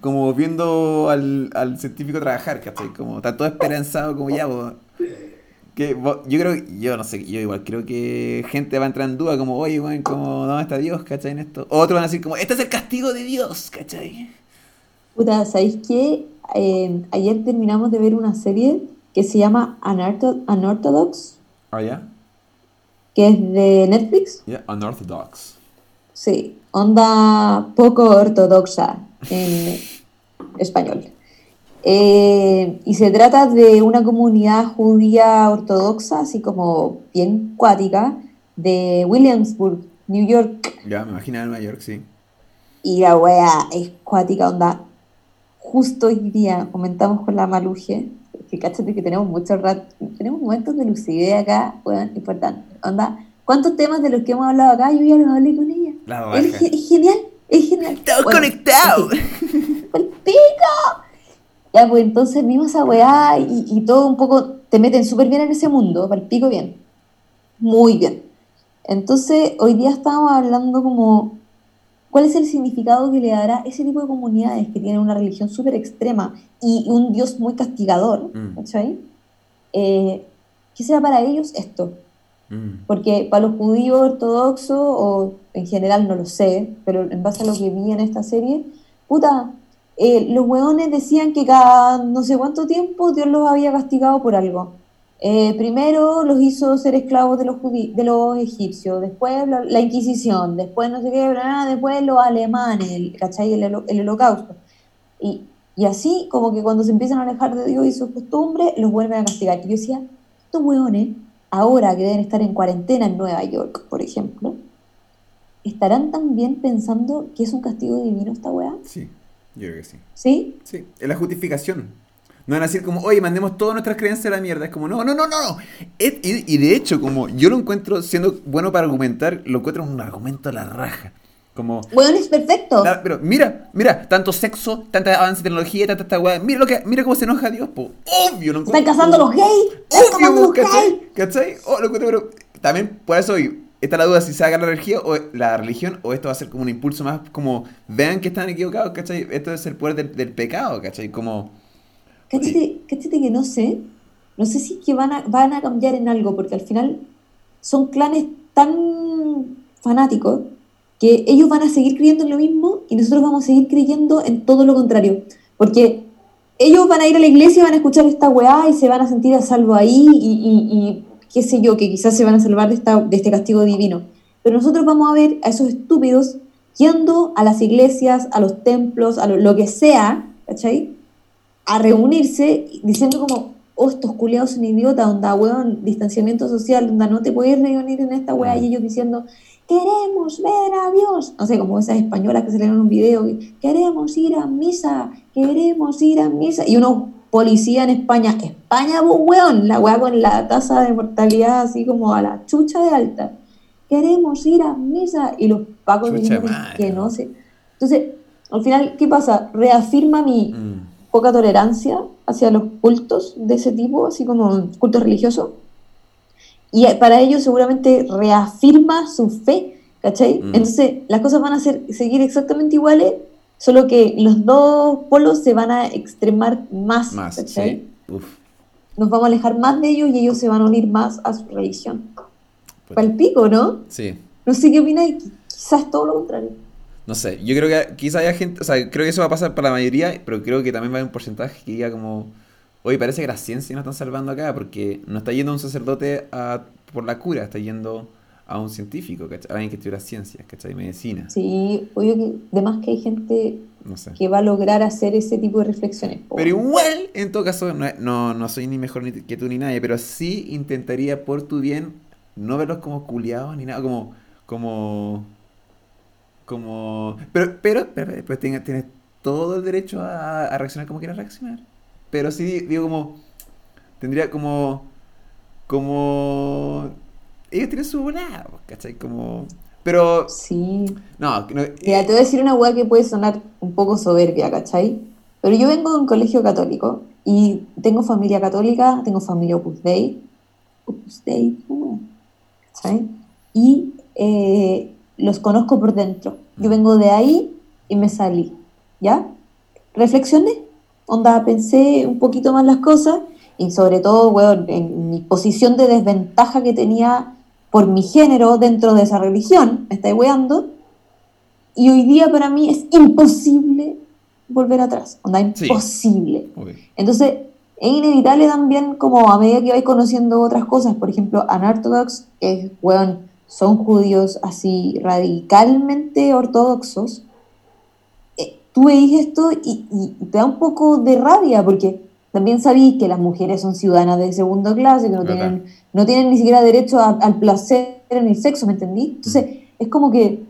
como viendo al, al científico trabajar, ¿cachai? Como está todo esperanzado como ya, po. Que yo creo, yo no sé, yo igual creo que gente va a entrar en duda como, oye, weón, como, ¿dónde está Dios, cachai, en esto? Otros van a decir como, este es el castigo de Dios, cachai. Puta, ¿sabéis qué? Eh, ayer terminamos de ver una serie que se llama Unortho- Unorthodox, Ah, ya, que es de Netflix. ya, unorthodox. Sí, onda poco ortodoxa en español. Eh, y se trata de una comunidad judía ortodoxa, así como bien cuática, de Williamsburg, New York. Ya, me imagino en Nueva York, sí. Y la wea es cuática, onda. Justo hoy día comentamos con la Maluje, que cáchate que tenemos muchos tenemos momentos de lucidez acá, weón, importante. Onda, ¿cuántos temas de los que hemos hablado acá yo ya los hablé con ella? La Es, es genial, es genial. Estamos Bueno, conectados. ¡Pal pico! Ya, pues entonces vimos esa weá y, y todo un poco te meten súper bien en ese mundo, para el pico bien. Muy bien. Entonces, hoy día estamos hablando como cuál es el significado que le dará ese tipo de comunidades que tienen una religión súper extrema y un Dios muy castigador, Mm. Eh, ¿Qué será para ellos esto? Mm. Porque para los judíos ortodoxos, o en general no lo sé, pero en base a lo que vi en esta serie, puta, eh, los hueones decían que cada no sé cuánto tiempo Dios los había castigado por algo. Eh, primero los hizo ser esclavos de los, egipcios, después la, Inquisición, después no sé qué, después los alemanes, el, ¿cachai? El holocausto. Y, y así, como que cuando se empiezan a alejar de Dios y sus costumbres, los vuelven a castigar. Y yo decía, estos hueones, ahora que deben estar en cuarentena en Nueva York, por ejemplo, ¿estarán también pensando que es un castigo divino esta weá? Sí, yo creo que sí. ¿Sí? Sí, es la justificación. No van a decir como, oye, mandemos todas nuestras creencias a la mierda. Es como, no, no, no, no, no. Y, y de hecho, como yo lo encuentro siendo bueno para argumentar, lo encuentro un argumento a la raja. Como, Weón es perfecto. la- pero mira, mira, tanto sexo, tanta avance de tecnología, tanta esta weá. Mira, lo que, mira cómo se enoja Dios, po. Obvio, lo Están encuentro. cazando los gays. Están Obvio, cazando los gays. ¿cachai? ¿Cachai? Oh, lo encuentro, pero también por eso está la duda si se haga la religión o la religión o esto va a ser como un impulso más como vean que están equivocados, ¿cachai? Esto es el poder del, del pecado, ¿cachai? Como Cáchate, cáchate que no sé. No sé si es que van a, van a cambiar en algo, porque al final son clanes tan fanáticos que ellos van a seguir creyendo en lo mismo y nosotros vamos a seguir creyendo en todo lo contrario. Porque ellos van a ir a la iglesia, van a escuchar esta weá y se van a sentir a salvo ahí y, y- y qué sé yo, que quizás se van a salvar de, esta, de este castigo divino. Pero nosotros vamos a ver a esos estúpidos yendo a las iglesias, a los templos, a lo, lo que sea, ¿cachai? A reunirse diciendo como, oh, estos culiados son idiotas, onda, weón, distanciamiento social, onda, no te puedes reunir en esta weá, y ellos diciendo, queremos ver a Dios. No sé, como esas españolas que salieron en un video, queremos ir a misa, queremos ir a misa. Y unos policías en España, España, pues, weón, la weá con la tasa de mortalidad así como a la chucha de alta. Queremos ir a misa. Y los pacos madre. que no sé. Entonces, al final, ¿qué pasa? Reafirma mi mm, poca tolerancia hacia los cultos de ese tipo, así como cultos religiosos. Y para ellos seguramente reafirma su fe, ¿cachai? Mm. Entonces las cosas van a ser, seguir exactamente iguales, solo que los dos polos se van a extremar más, más, sí. Uf. Nos vamos a alejar más de ellos y ellos se van a unir más a su religión. Puta. Para el pico, ¿no? Sí. No sé qué opináis, quizás todo lo contrario. No sé, yo creo que quizá haya gente, o sea, creo que eso va a pasar para la mayoría, pero creo que también va a haber un porcentaje que diga como, oye, parece que la ciencia nos están salvando acá, porque no está yendo un sacerdote a, por la cura, está yendo a un científico, ¿cachai? A alguien que estudia ciencias, ¿cachai? Medicina, Sí, obvio que además que hay gente no sé. que va a lograr hacer ese tipo de reflexiones. Pero igual, en todo caso, no, no, no soy ni mejor ni que tú ni nadie, pero sí intentaría por tu bien no verlos como culiados ni nada, como, como, como, pero, pero, pero, pero, pues tienes, tienes todo el derecho a, a reaccionar como quieras reaccionar. Pero sí di- digo como, tendría como, como, ellos tienen su volada, ¿cachai? Como, pero, Sí. no, no, Mira, te voy a decir una hueá que puede sonar un poco soberbia, ¿cachai? Pero yo vengo de un colegio católico y tengo familia católica, tengo familia Opus Dei. Opus Dei, ¿cómo? ¿cachai? Y eh, los conozco por dentro. Yo vengo de ahí y me salí, ¿ya? Reflexioné, onda, pensé un poquito más las cosas y sobre todo, weón, en mi posición de desventaja que tenía por mi género dentro de esa religión, me estáis weando, y hoy día para mí es imposible volver atrás, onda, Sí. imposible. ok. Entonces, es inevitable también como a medida que vais conociendo otras cosas, por ejemplo, Unorthodox, que weón, son judíos así radicalmente ortodoxos, eh, tú veis esto y, y te da un poco de rabia, porque también sabéis que las mujeres son ciudadanas de segunda clase, que no Verdad. tienen, no tienen ni siquiera derecho a- al placer en el sexo, ¿me entendí? Entonces, es como que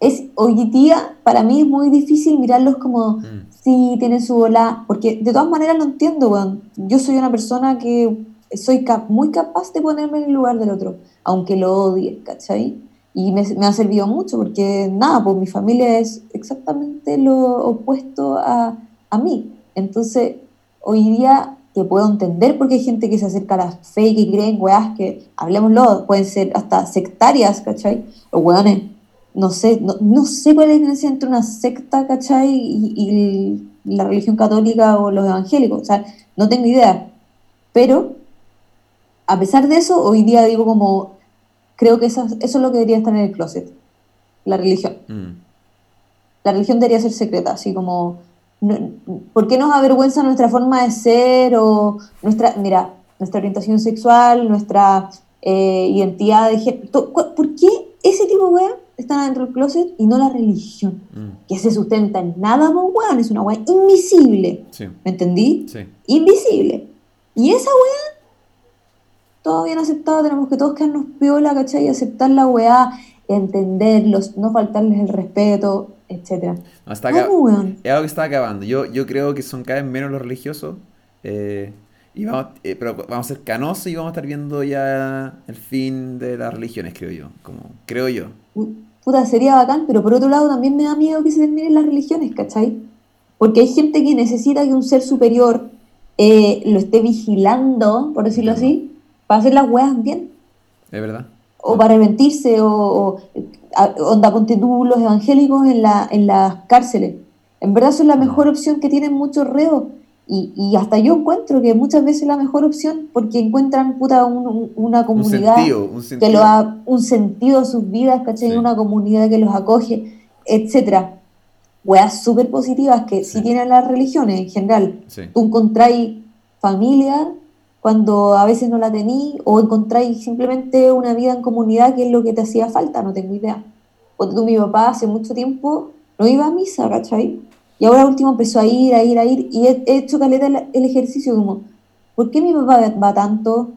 es, hoy día para mí es muy difícil mirarlos como, Mm. sí, tienen su bola, porque de todas maneras lo entiendo, weón. Yo soy una persona que soy cap- muy capaz de ponerme en el lugar del otro, aunque lo odie, ¿cachai? Y me, me ha servido mucho porque, nada, pues mi familia es exactamente lo opuesto a, a mí. Entonces, hoy día que puedo entender por qué hay gente que se acerca a la fe y que creen weas que, hablemoslo, pueden ser hasta sectarias, ¿cachai? O weones, no sé, no, sé cuál es la diferencia entre una secta, ¿cachai? Y, la religión católica o los evangélicos, o sea, no tengo idea. Pero, a pesar de eso, hoy día digo como, creo que eso, eso es lo que debería estar en el closet, la religión. Mm. La religión debería ser secreta, así como ¿Por qué nos avergüenza nuestra forma de ser o nuestra, mira, nuestra orientación sexual, nuestra eh, identidad de género? ¿Por qué ese tipo de weá están dentro del closet y no la religión? Mm. Que se sustenta en nada, weón, es una weá invisible. ¿Me entendí? Sí. Invisible. Y esa weá, todo bien aceptado, tenemos que todos quedarnos piola, ¿cachai? Y aceptar la weá, entenderlos, no faltarles el respeto, etcétera. es algo que está acabando. Yo, yo creo que son cada vez menos los religiosos. Eh, y vamos, eh, pero vamos a ser canosos y vamos a estar viendo ya el fin de las religiones, creo yo. Como, creo yo. Puta, sería bacán, pero por otro lado también me da miedo que se terminen las religiones, ¿cachai? Porque hay gente que necesita que un ser superior eh, lo esté vigilando, por decirlo así, para hacer las weas bien. Es verdad. O para arrepentirse, o onda, ponte tú los evangélicos en, la, en las cárceles. En verdad son la mejor opción que tienen muchos reos. Y, y, hasta yo encuentro que muchas veces es la mejor opción porque encuentran puta una comunidad que lo da un sentido a sus vidas, ¿cachai? Una comunidad que los acoge, etcétera. Weas súper positivas que sí. tienen las religiones en general. Tú encontráis familia cuando a veces no la tení o encontráis simplemente una vida en comunidad que es lo que te hacía falta, no tengo idea. Cuando tú, mi papá hace mucho tiempo no iba a misa, ¿cachai? Y ahora último empezó a ir, a ir, a ir, y he, hecho caleta el, ejercicio como, ¿por qué mi papá va tanto?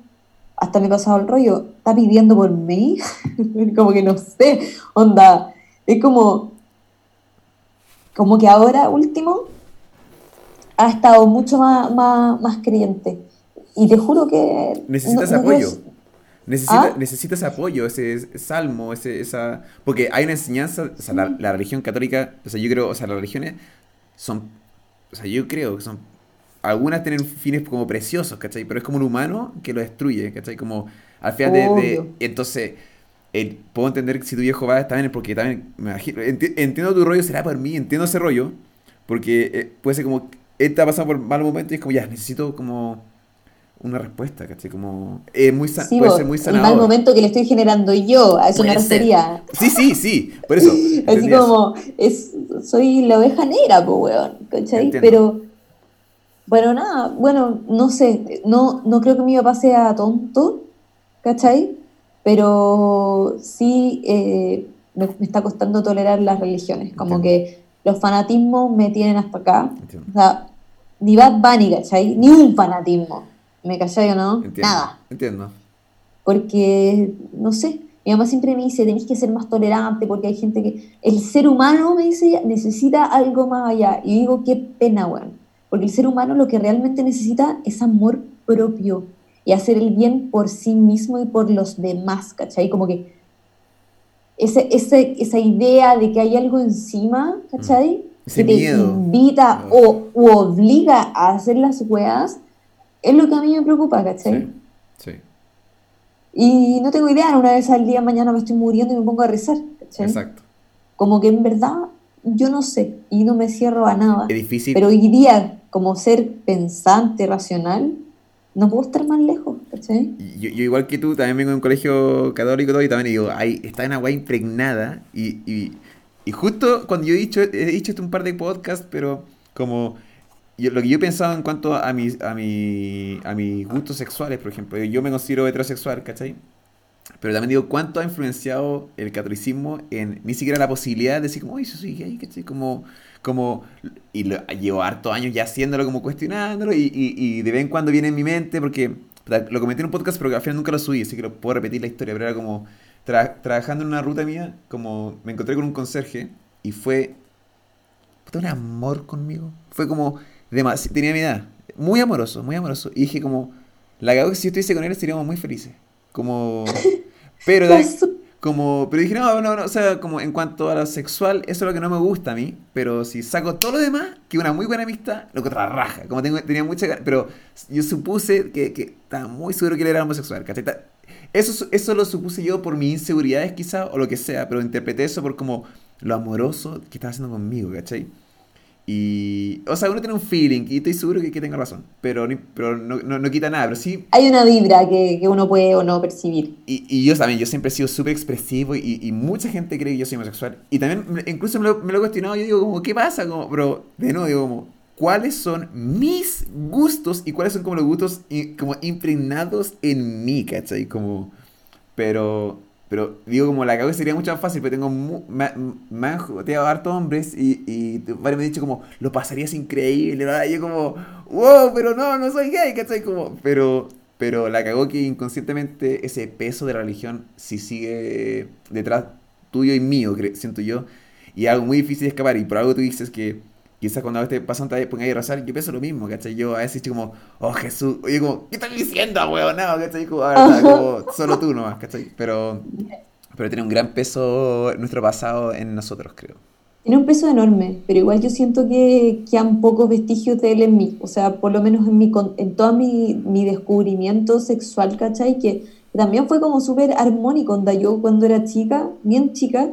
Hasta me he pasado el rollo, ¿está pidiendo por mí? como que no sé, onda, es como, como que ahora último ha estado mucho más, más, más creyente y te juro que... Necesitas apoyo. ¿Ah? Necesitas apoyo, ese salmo, ese, esa... Porque hay una enseñanza, o sea, la, religión católica, o sea, yo creo, o sea, las religiones son, o sea, yo creo que son, algunas tienen fines como preciosos, ¿cachai? Pero es como un humano que lo destruye, ¿cachai? Como al final de, Entonces, puedo entender que si tu viejo va, también porque también, me imagino, entiendo tu rollo, será por mí, entiendo ese rollo, porque eh, puede ser como, él está pasando por mal momento y es como, ya, necesito como una respuesta, ¿cachai? Como, es muy puede ser muy sanador. El mal momento que le estoy generando yo, a eso me refería. Sí, sí, sí, por eso. Así como, es, soy la oveja negra, pues, weón, ¿cachai? Pero, bueno, nada, bueno, no sé, no, no creo que mi papá sea tonto, ¿cachai? Pero sí eh, me, está costando tolerar las religiones, como que los fanatismos me tienen hasta acá. O sea, ni Bad Bunny, ¿cachai? Ni un fanatismo. ¿Me calláis o no? Nada. Entiendo. Porque, no sé, mi mamá siempre me dice, tenéis que ser más tolerante porque hay gente que... El ser humano, me dice, necesita algo más allá. Y digo, qué pena, weón. Porque el ser humano lo que realmente necesita es amor propio y hacer el bien por sí mismo y por los demás, ¿cachai? Como que ese, ese, esa idea de que hay algo encima, ¿cachai? Mm. que te invita o obliga a hacer las weas es lo que a mí me preocupa, ¿cachai? Sí, sí. Y no tengo idea, una vez al día mañana me estoy muriendo y me pongo a rezar, ¿cachai? Exacto. Como que en verdad yo no sé y no me cierro a nada. Es difícil. Pero hoy día, como ser pensante, racional, no puedo estar más lejos, ¿cachai? Yo, yo, igual que tú, también vengo de un colegio católico todo, y también digo, ahí está en agua impregnada y, y, y, justo cuando yo he dicho, he dicho esto un par de podcasts, pero como lo que yo he pensado en cuanto a mis, a, mi, a mis gustos sexuales, por ejemplo, yo me considero heterosexual, ¿cachai? Pero también digo, ¿cuánto ha influenciado el catolicismo en ni siquiera la posibilidad de decir, como, oye, eso soy gay, ¿cachai? Como, como, y lo, llevo hartos años ya haciéndolo, como cuestionándolo, y, de vez en cuando viene en mi mente, porque lo comenté en un podcast, pero al final nunca lo subí, así que lo puedo repetir la historia, pero era como, trabajando en una ruta mía, como me encontré con un conserje, y fue, un amor conmigo, fue como tenía mi edad. Muy amoroso, muy amoroso. Y dije como, la cago que si yo estuviese con él estaríamos muy felices. Como... Pero de, Como, pero dije, no, no, no, o sea, como en cuanto a lo sexual, eso es lo que no me gusta a mí, pero si saco todo lo demás, que una muy buena amistad, lo que otra raja, como tengo, tenía mucha pero yo supuse que, que estaba muy seguro que él era homosexual, ¿cachai? Eso, eso lo supuse yo por mis inseguridades quizá, o lo que sea, pero interpreté eso por como lo amoroso que estaba haciendo conmigo, ¿cachai? Y, o sea, uno tiene un feeling y estoy seguro que, que tenga razón, pero, pero no, no, quita nada, pero sí... Hay una vibra que, que uno puede o no percibir. Y, y yo también, yo siempre he sido súper expresivo y, y, mucha gente cree que yo soy homosexual. Y también, incluso me lo, me lo he cuestionado, yo digo como, ¿qué pasa? Como, pero, de nuevo, digo como, ¿cuáles son mis gustos y cuáles son como los gustos como impregnados en mí, ¿cachai? Como, pero pero digo, como la cago sería mucho más fácil, pero tengo. Me, me han joteado hartos hombres y, y varios me han dicho, como, lo pasarías increíble. Y yo, como, wow, pero no, no soy gay, ¿cachai? Como, pero, pero la cagó que inconscientemente ese peso de la religión sí sigue detrás tuyo y mío, siento yo. Y algo muy difícil de escapar. Y por algo tú dices que quizás cuando a veces pasan te pongas a rezar, yo pienso lo mismo, ¿cachai? Yo a veces estoy como, oh Jesús, oye, como, ¿qué estás diciendo, weón? No, ¿cachai? Como, verdad, como, solo tú nomás, ¿cachai? Pero, pero tiene un gran peso nuestro pasado en nosotros, creo. Tiene un peso enorme, pero igual yo siento que quedan pocos vestigios de él en mí, o sea, por lo menos en, mi, en todo mi, mi descubrimiento sexual, ¿cachai? Que también fue como súper armónico, onda yo cuando era chica, bien chica,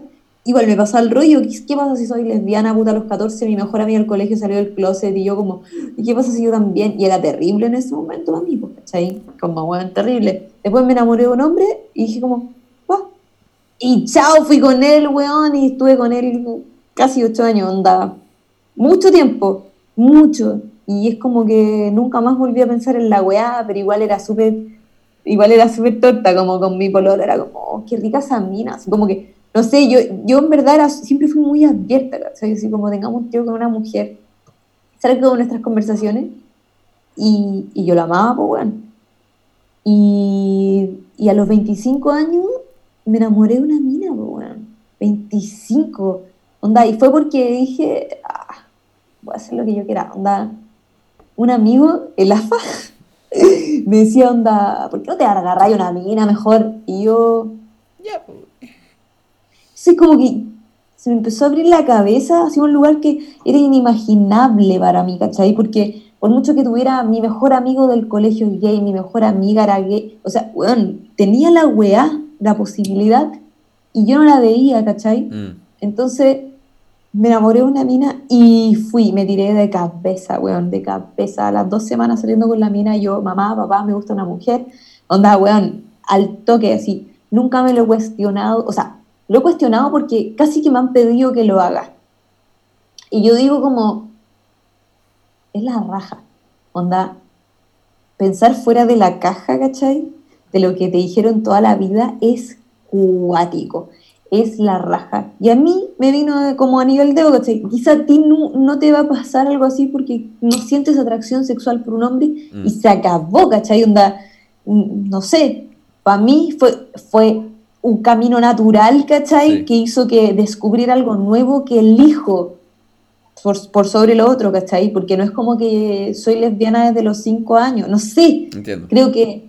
igual me pasa el rollo, ¿qué, pasa si soy lesbiana, puta, a los 14, mi mejor amiga del colegio salió del closet y yo como, ¿y qué pasa si yo también? Y era terrible en ese momento para mí, pues, ¿cachai? Como, bueno, terrible. Después me enamoré de un hombre y dije como. Y chao, fui con él, weón, y estuve con él casi ocho años, onda. Mucho tiempo, mucho. Y es como que nunca más volví a pensar en la weá, pero igual era súper, igual era súper torta, como con mi pololo, era como, oh, qué rica esa mina, como que no sé, yo, yo en verdad siempre fui muy abierta. Así como tengamos un tío con una mujer, salgo de nuestras conversaciones y, y, yo la amaba, pues bueno. Y, y, a los 25 años me enamoré de una mina, pues bueno. 25. Onda, y fue porque dije, ah, voy a hacer lo que yo quiera. Onda, un amigo, el AFA, me decía, onda, ¿por qué no te agarras una mina mejor? Y yo, pues entonces como que se me empezó a abrir la cabeza hacia un lugar que era inimaginable para mí, ¿cachai? Porque por mucho que tuviera mi mejor amigo del colegio gay, mi mejor amiga era gay, o sea, bueno, tenía la weá, la posibilidad, y yo no la veía, ¿cachai? Mm. Entonces me enamoré de una mina y fui, me tiré de cabeza, weón, de cabeza. A las dos semanas saliendo con la mina, yo, mamá, papá, me gusta una mujer. Onda, weón, al toque así. Nunca me lo he cuestionado, o sea, lo he cuestionado porque casi que me han pedido que lo haga. Y yo digo como, es la raja, onda, pensar fuera de la caja, ¿cachai? De lo que te dijeron toda la vida es cuático, es la raja. Y a mí me vino como a nivel de, ¿cachai? Quizá a ti no, te va a pasar algo así porque no sientes atracción sexual por un hombre y mm. se acabó, ¿cachai? Onda, mm, no sé, para mí fue, fue un camino natural, ¿cachai? Que hizo que descubrir algo nuevo que elijo por, por, sobre lo otro, ¿cachai? Porque no es como que soy lesbiana desde los cinco años, no sé. Entiendo. Creo que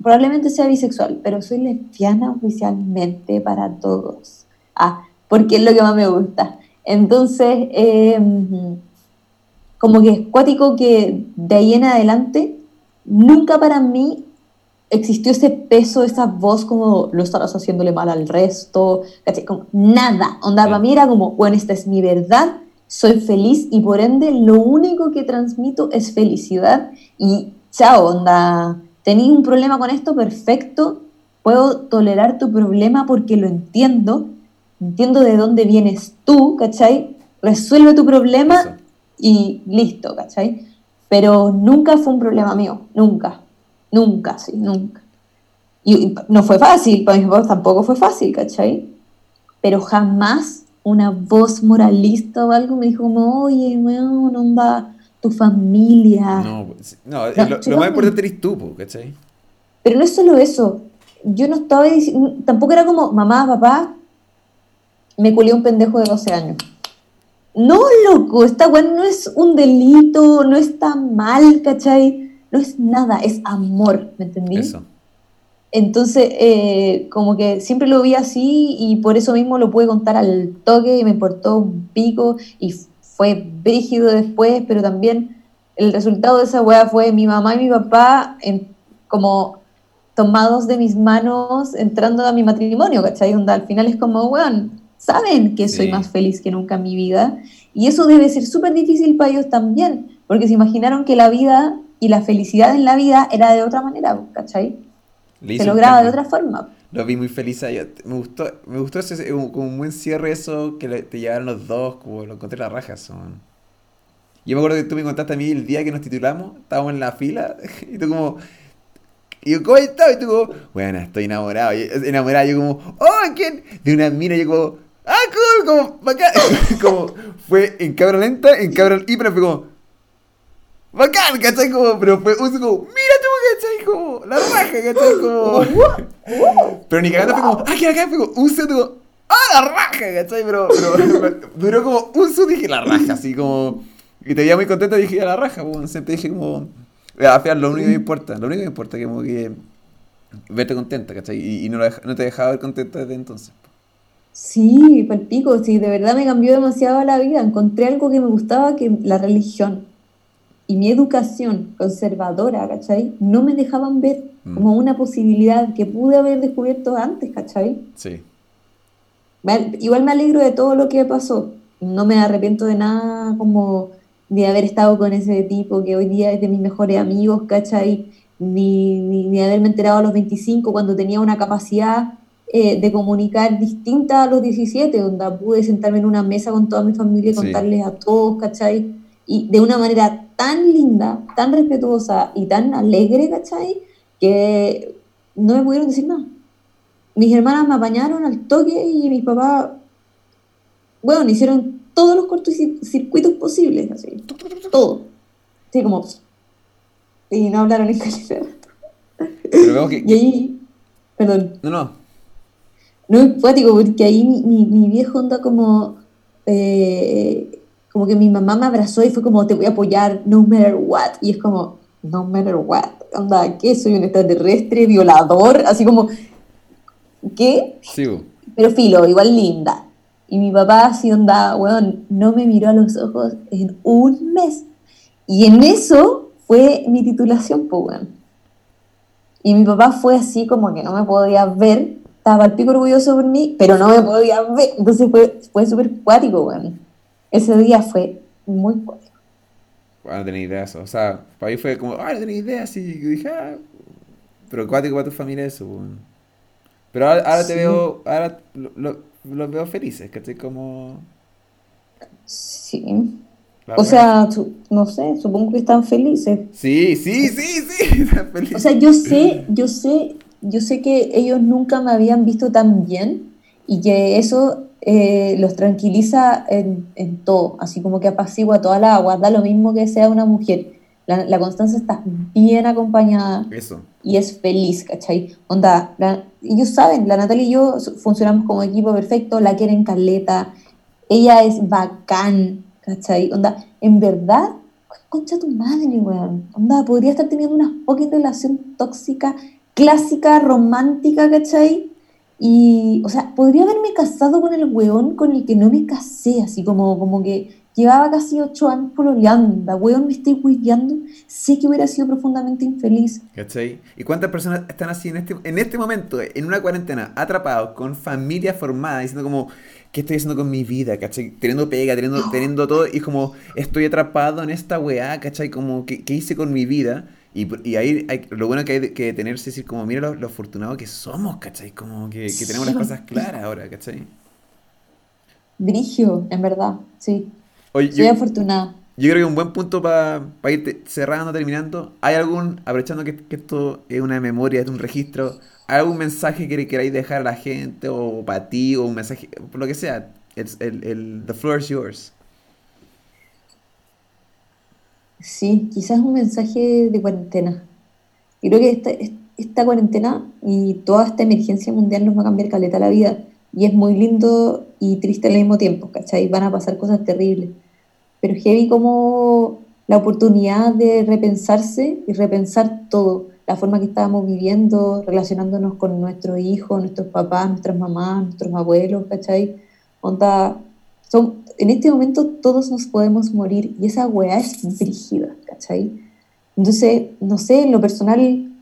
probablemente sea bisexual, pero soy lesbiana oficialmente para todos. Ah, porque es lo que más me gusta. Entonces, em, como que es cuático que de ahí en adelante, nunca para mí existió ese peso, esa voz como lo estarás haciéndole mal al resto, Como, nada, onda, para mí era como, bueno, esta es mi verdad, soy feliz y por ende lo único que transmito es felicidad y chao, onda, tenía un problema con esto, perfecto, puedo tolerar tu problema porque lo entiendo, entiendo de dónde vienes tú, ¿cachai? Resuelve tu problema y listo, ¿cachai? Pero nunca fue un problema mío, nunca. Nunca, sí, nunca. Y, no fue fácil, para mis papás tampoco fue fácil, ¿cachai? Pero jamás una voz moralista o algo me dijo como, oye, weón, onda, tu familia. No, pues, no, lo, más importante eres tú, ¿cachai? Pero no es solo eso. Yo no estaba diciendo, tampoco era como, mamá, papá, me culió un pendejo de 12 años. No, loco, esta weón no es un delito, no está mal, ¿cachai? No es nada, es amor, ¿me entendí? Eso. Entonces, eh, como que siempre lo vi así y por eso mismo lo pude contar al toque y me importó un pico y fue brígido después, pero también el resultado de esa weá fue mi mamá y mi papá en, como tomados de mis manos entrando a mi matrimonio, ¿cachai? Onda, al final es como, weón, saben que soy más feliz que nunca en mi vida y eso debe ser súper difícil para ellos también, porque se imaginaron que la vida y la felicidad en la vida era de otra manera, ¿cachai? se lograba de otra forma. Lo vi muy feliz ahí. Me gustó, me gustó ese, como un buen cierre eso, que te llevaron los dos, como lo encontré la raja. Son. Yo me acuerdo que tú me contaste a mí el día que nos titulamos, estábamos en la fila, y tú como... Y yo, ¿cómo estás? Y tú como, bueno, estoy enamorado. Y, enamorado, yo como, oh, ¿quién? De una mina, yo como, ah, cool, como, bacán. como, fue en cámara lenta, en cámara hiper, fue como, bacán, ¿cachai? Como, pero fue un como, mira tú, ¿cachai? Como, la raja, ¿cachai? Como, pero ni cagando fue como, ah, que acá, fue como, un segundo, ah, la raja, ¿cachai? Pero, pero, duró como un segundo dije la raja, así como, y te veía muy contento dije, a la raja, pues, siempre dije como, a fiar, lo único que me importa, lo único que me importa es como que verte contenta, ¿cachai? Y, y no, no te dejaba ver contenta desde entonces. Sí, palpico, sí, de verdad me cambió demasiado la vida. Encontré algo que me gustaba, que la religión y mi educación conservadora, ¿cachai? No me dejaban ver mm. como una posibilidad que pude haber descubierto antes, ¿cachai? Sí. Igual me alegro de todo lo que pasó. No me arrepiento de nada como de haber estado con ese tipo que hoy día es de mis mejores amigos, ¿cachai? Ni, ni, ni haberme enterado a los 25 cuando tenía una capacidad eh, de comunicar distinta a los 17, donde pude sentarme en una mesa con toda mi familia y contarles a todos, ¿cachai? Y de una manera tan linda, tan respetuosa y tan alegre, ¿cachai? Que no me pudieron decir nada. Mis hermanas me apañaron al toque y mis papás, bueno, hicieron todos los cortocircuitos posibles, así. Todo. Sí, como. Y no hablaron en calidad. Pero que... Y ahí. Perdón. No, no. No es porque ahí mi, mi, mi viejo anda como. Eh, como que mi mamá me abrazó y fue como, te voy a apoyar no matter what. Y es como, no matter what. Anda, ¿qué? Soy un extraterrestre, violador, así como, ¿qué? Sí. Pero filo, igual linda. Y mi papá así onda, weón, no me miró a los ojos en un mes. Y en eso fue mi titulación, pues, weón. Y mi papá fue así como que no me podía ver, estaba al pico orgulloso por mí, pero no me podía ver. Entonces fue, fue súper cuático, weón. Ese día fue muy cuático. Bueno, no tenía idea eso. O sea, para mí fue como, ah, no tenía idea. Así dije, ah, pero cuático para tu familia eso, weón. Pero ahora, te veo, ahora lo los veo felices, ¿cachai? Como... Sí. o sea, no sé, supongo que están felices. Sí, sí, sí, sí, están felices. O sea, yo sé, yo sé, yo sé que ellos nunca me habían visto tan bien y que eso eh, los tranquiliza en, en, todo, así como que apacigua toda la agua, da lo mismo que sea una mujer. La, la Constanza está bien acompañada. Eso. Y es feliz, ¿cachai? Onda, ellos saben, la Natalia y yo funcionamos como equipo perfecto, la quieren caleta, ella es bacán, ¿cachai? Onda, en verdad, concha tu madre, weón. Onda, podría estar teniendo una fucking relación tóxica, clásica, romántica, ¿cachai? Y, o sea, podría haberme casado con el weón con el que no me casé, así como, como que Llevaba casi ocho años pololeando, weón, me estoy cuidando. Sé que hubiera sido profundamente infeliz. ¿Cachai? ¿Y cuántas personas están así en este, en este momento, en una cuarentena, atrapados, con familia formada, diciendo como, ¿qué estoy haciendo con mi vida? ¿Cachai? Teniendo pega, teniendo, teniendo todo, y como, estoy atrapado en esta weá, ¿cachai? Como, ¿qué, qué hice con mi vida? Y, y ahí hay, lo bueno que hay que detenerse es decir, como, mira lo, lo afortunados que somos, ¿cachai? Como que, que tenemos las cosas claras ahora, ¿cachai? Brigio, en verdad, sí. Soy yo, afortunada. Yo creo que un buen punto para ir cerrando, terminando. ¿Hay algún, aprovechando que, esto es una memoria, es un registro, ¿hay algún mensaje que queráis dejar a la gente o para ti o un mensaje, por lo que sea? el, el, the floor is yours. Sí, quizás un mensaje de cuarentena. Creo que esta, esta cuarentena y toda esta emergencia mundial nos va a cambiar caleta la vida. Y es muy lindo y triste al mismo tiempo, ¿cachai? Van a pasar cosas terribles pero heavy como la oportunidad de repensarse y repensar todo. la forma que estábamos viviendo, relacionándonos con nuestros hijos, nuestros papás, nuestras mamás, nuestros abuelos, ¿cachai? Onda, son, en este momento todos nos podemos morir y esa weá es brígida, ¿cachai? Entonces, no sé, en lo personal,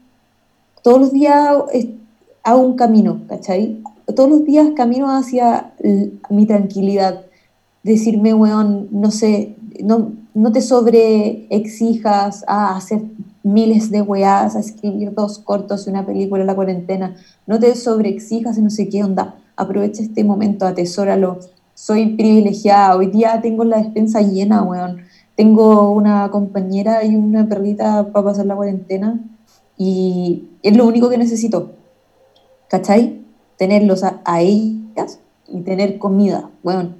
todos los días hago un camino, ¿cachai? Todos los días camino hacia mi tranquilidad. Decirme, weón, no sé, no, no te sobre exijas a hacer miles de weás, a escribir dos cortos y una película en la cuarentena. No te sobre exijas y no sé qué onda. Aprovecha este momento, atesóralo. Soy privilegiada. Hoy día tengo la despensa llena, weón. Tengo una compañera y una perrita para pasar la cuarentena y es lo único que necesito. ¿Cachai? Tenerlos a, ellas y tener comida. Bueno,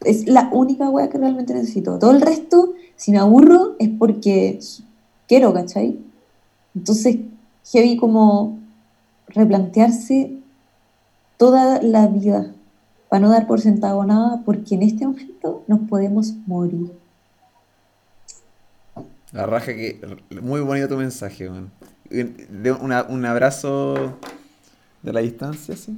es la única wea que realmente necesito. Todo el resto, si me aburro, es porque quiero, ¿cachai? Entonces, heavy como replantearse toda la vida para no dar por sentado nada, porque en este momento nos podemos morir. La raja que. Muy bonito tu mensaje, man. un abrazo de la distancia, sí.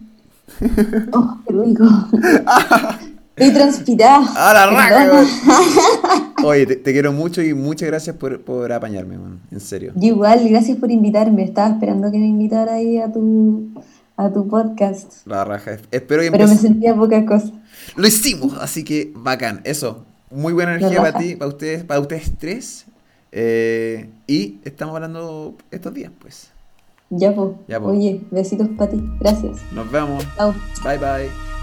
Oh, qué rico. Estoy transpirada. ¡Ah, la raja! Oye, te, quiero mucho y muchas gracias por, por apañarme, man. En serio. igual, gracias por invitarme. Estaba esperando que me invitara ahí a tu, a tu podcast. La raja. Espero que Pero me sentía poca cosa. Lo hicimos, así que bacán. Eso. Muy buena energía para ti, para ustedes, para ustedes tres. Eh, y estamos hablando estos días, pues. Ya, pues. Oye, besitos para ti. Gracias. Nos vemos. Chao. Bye, bye.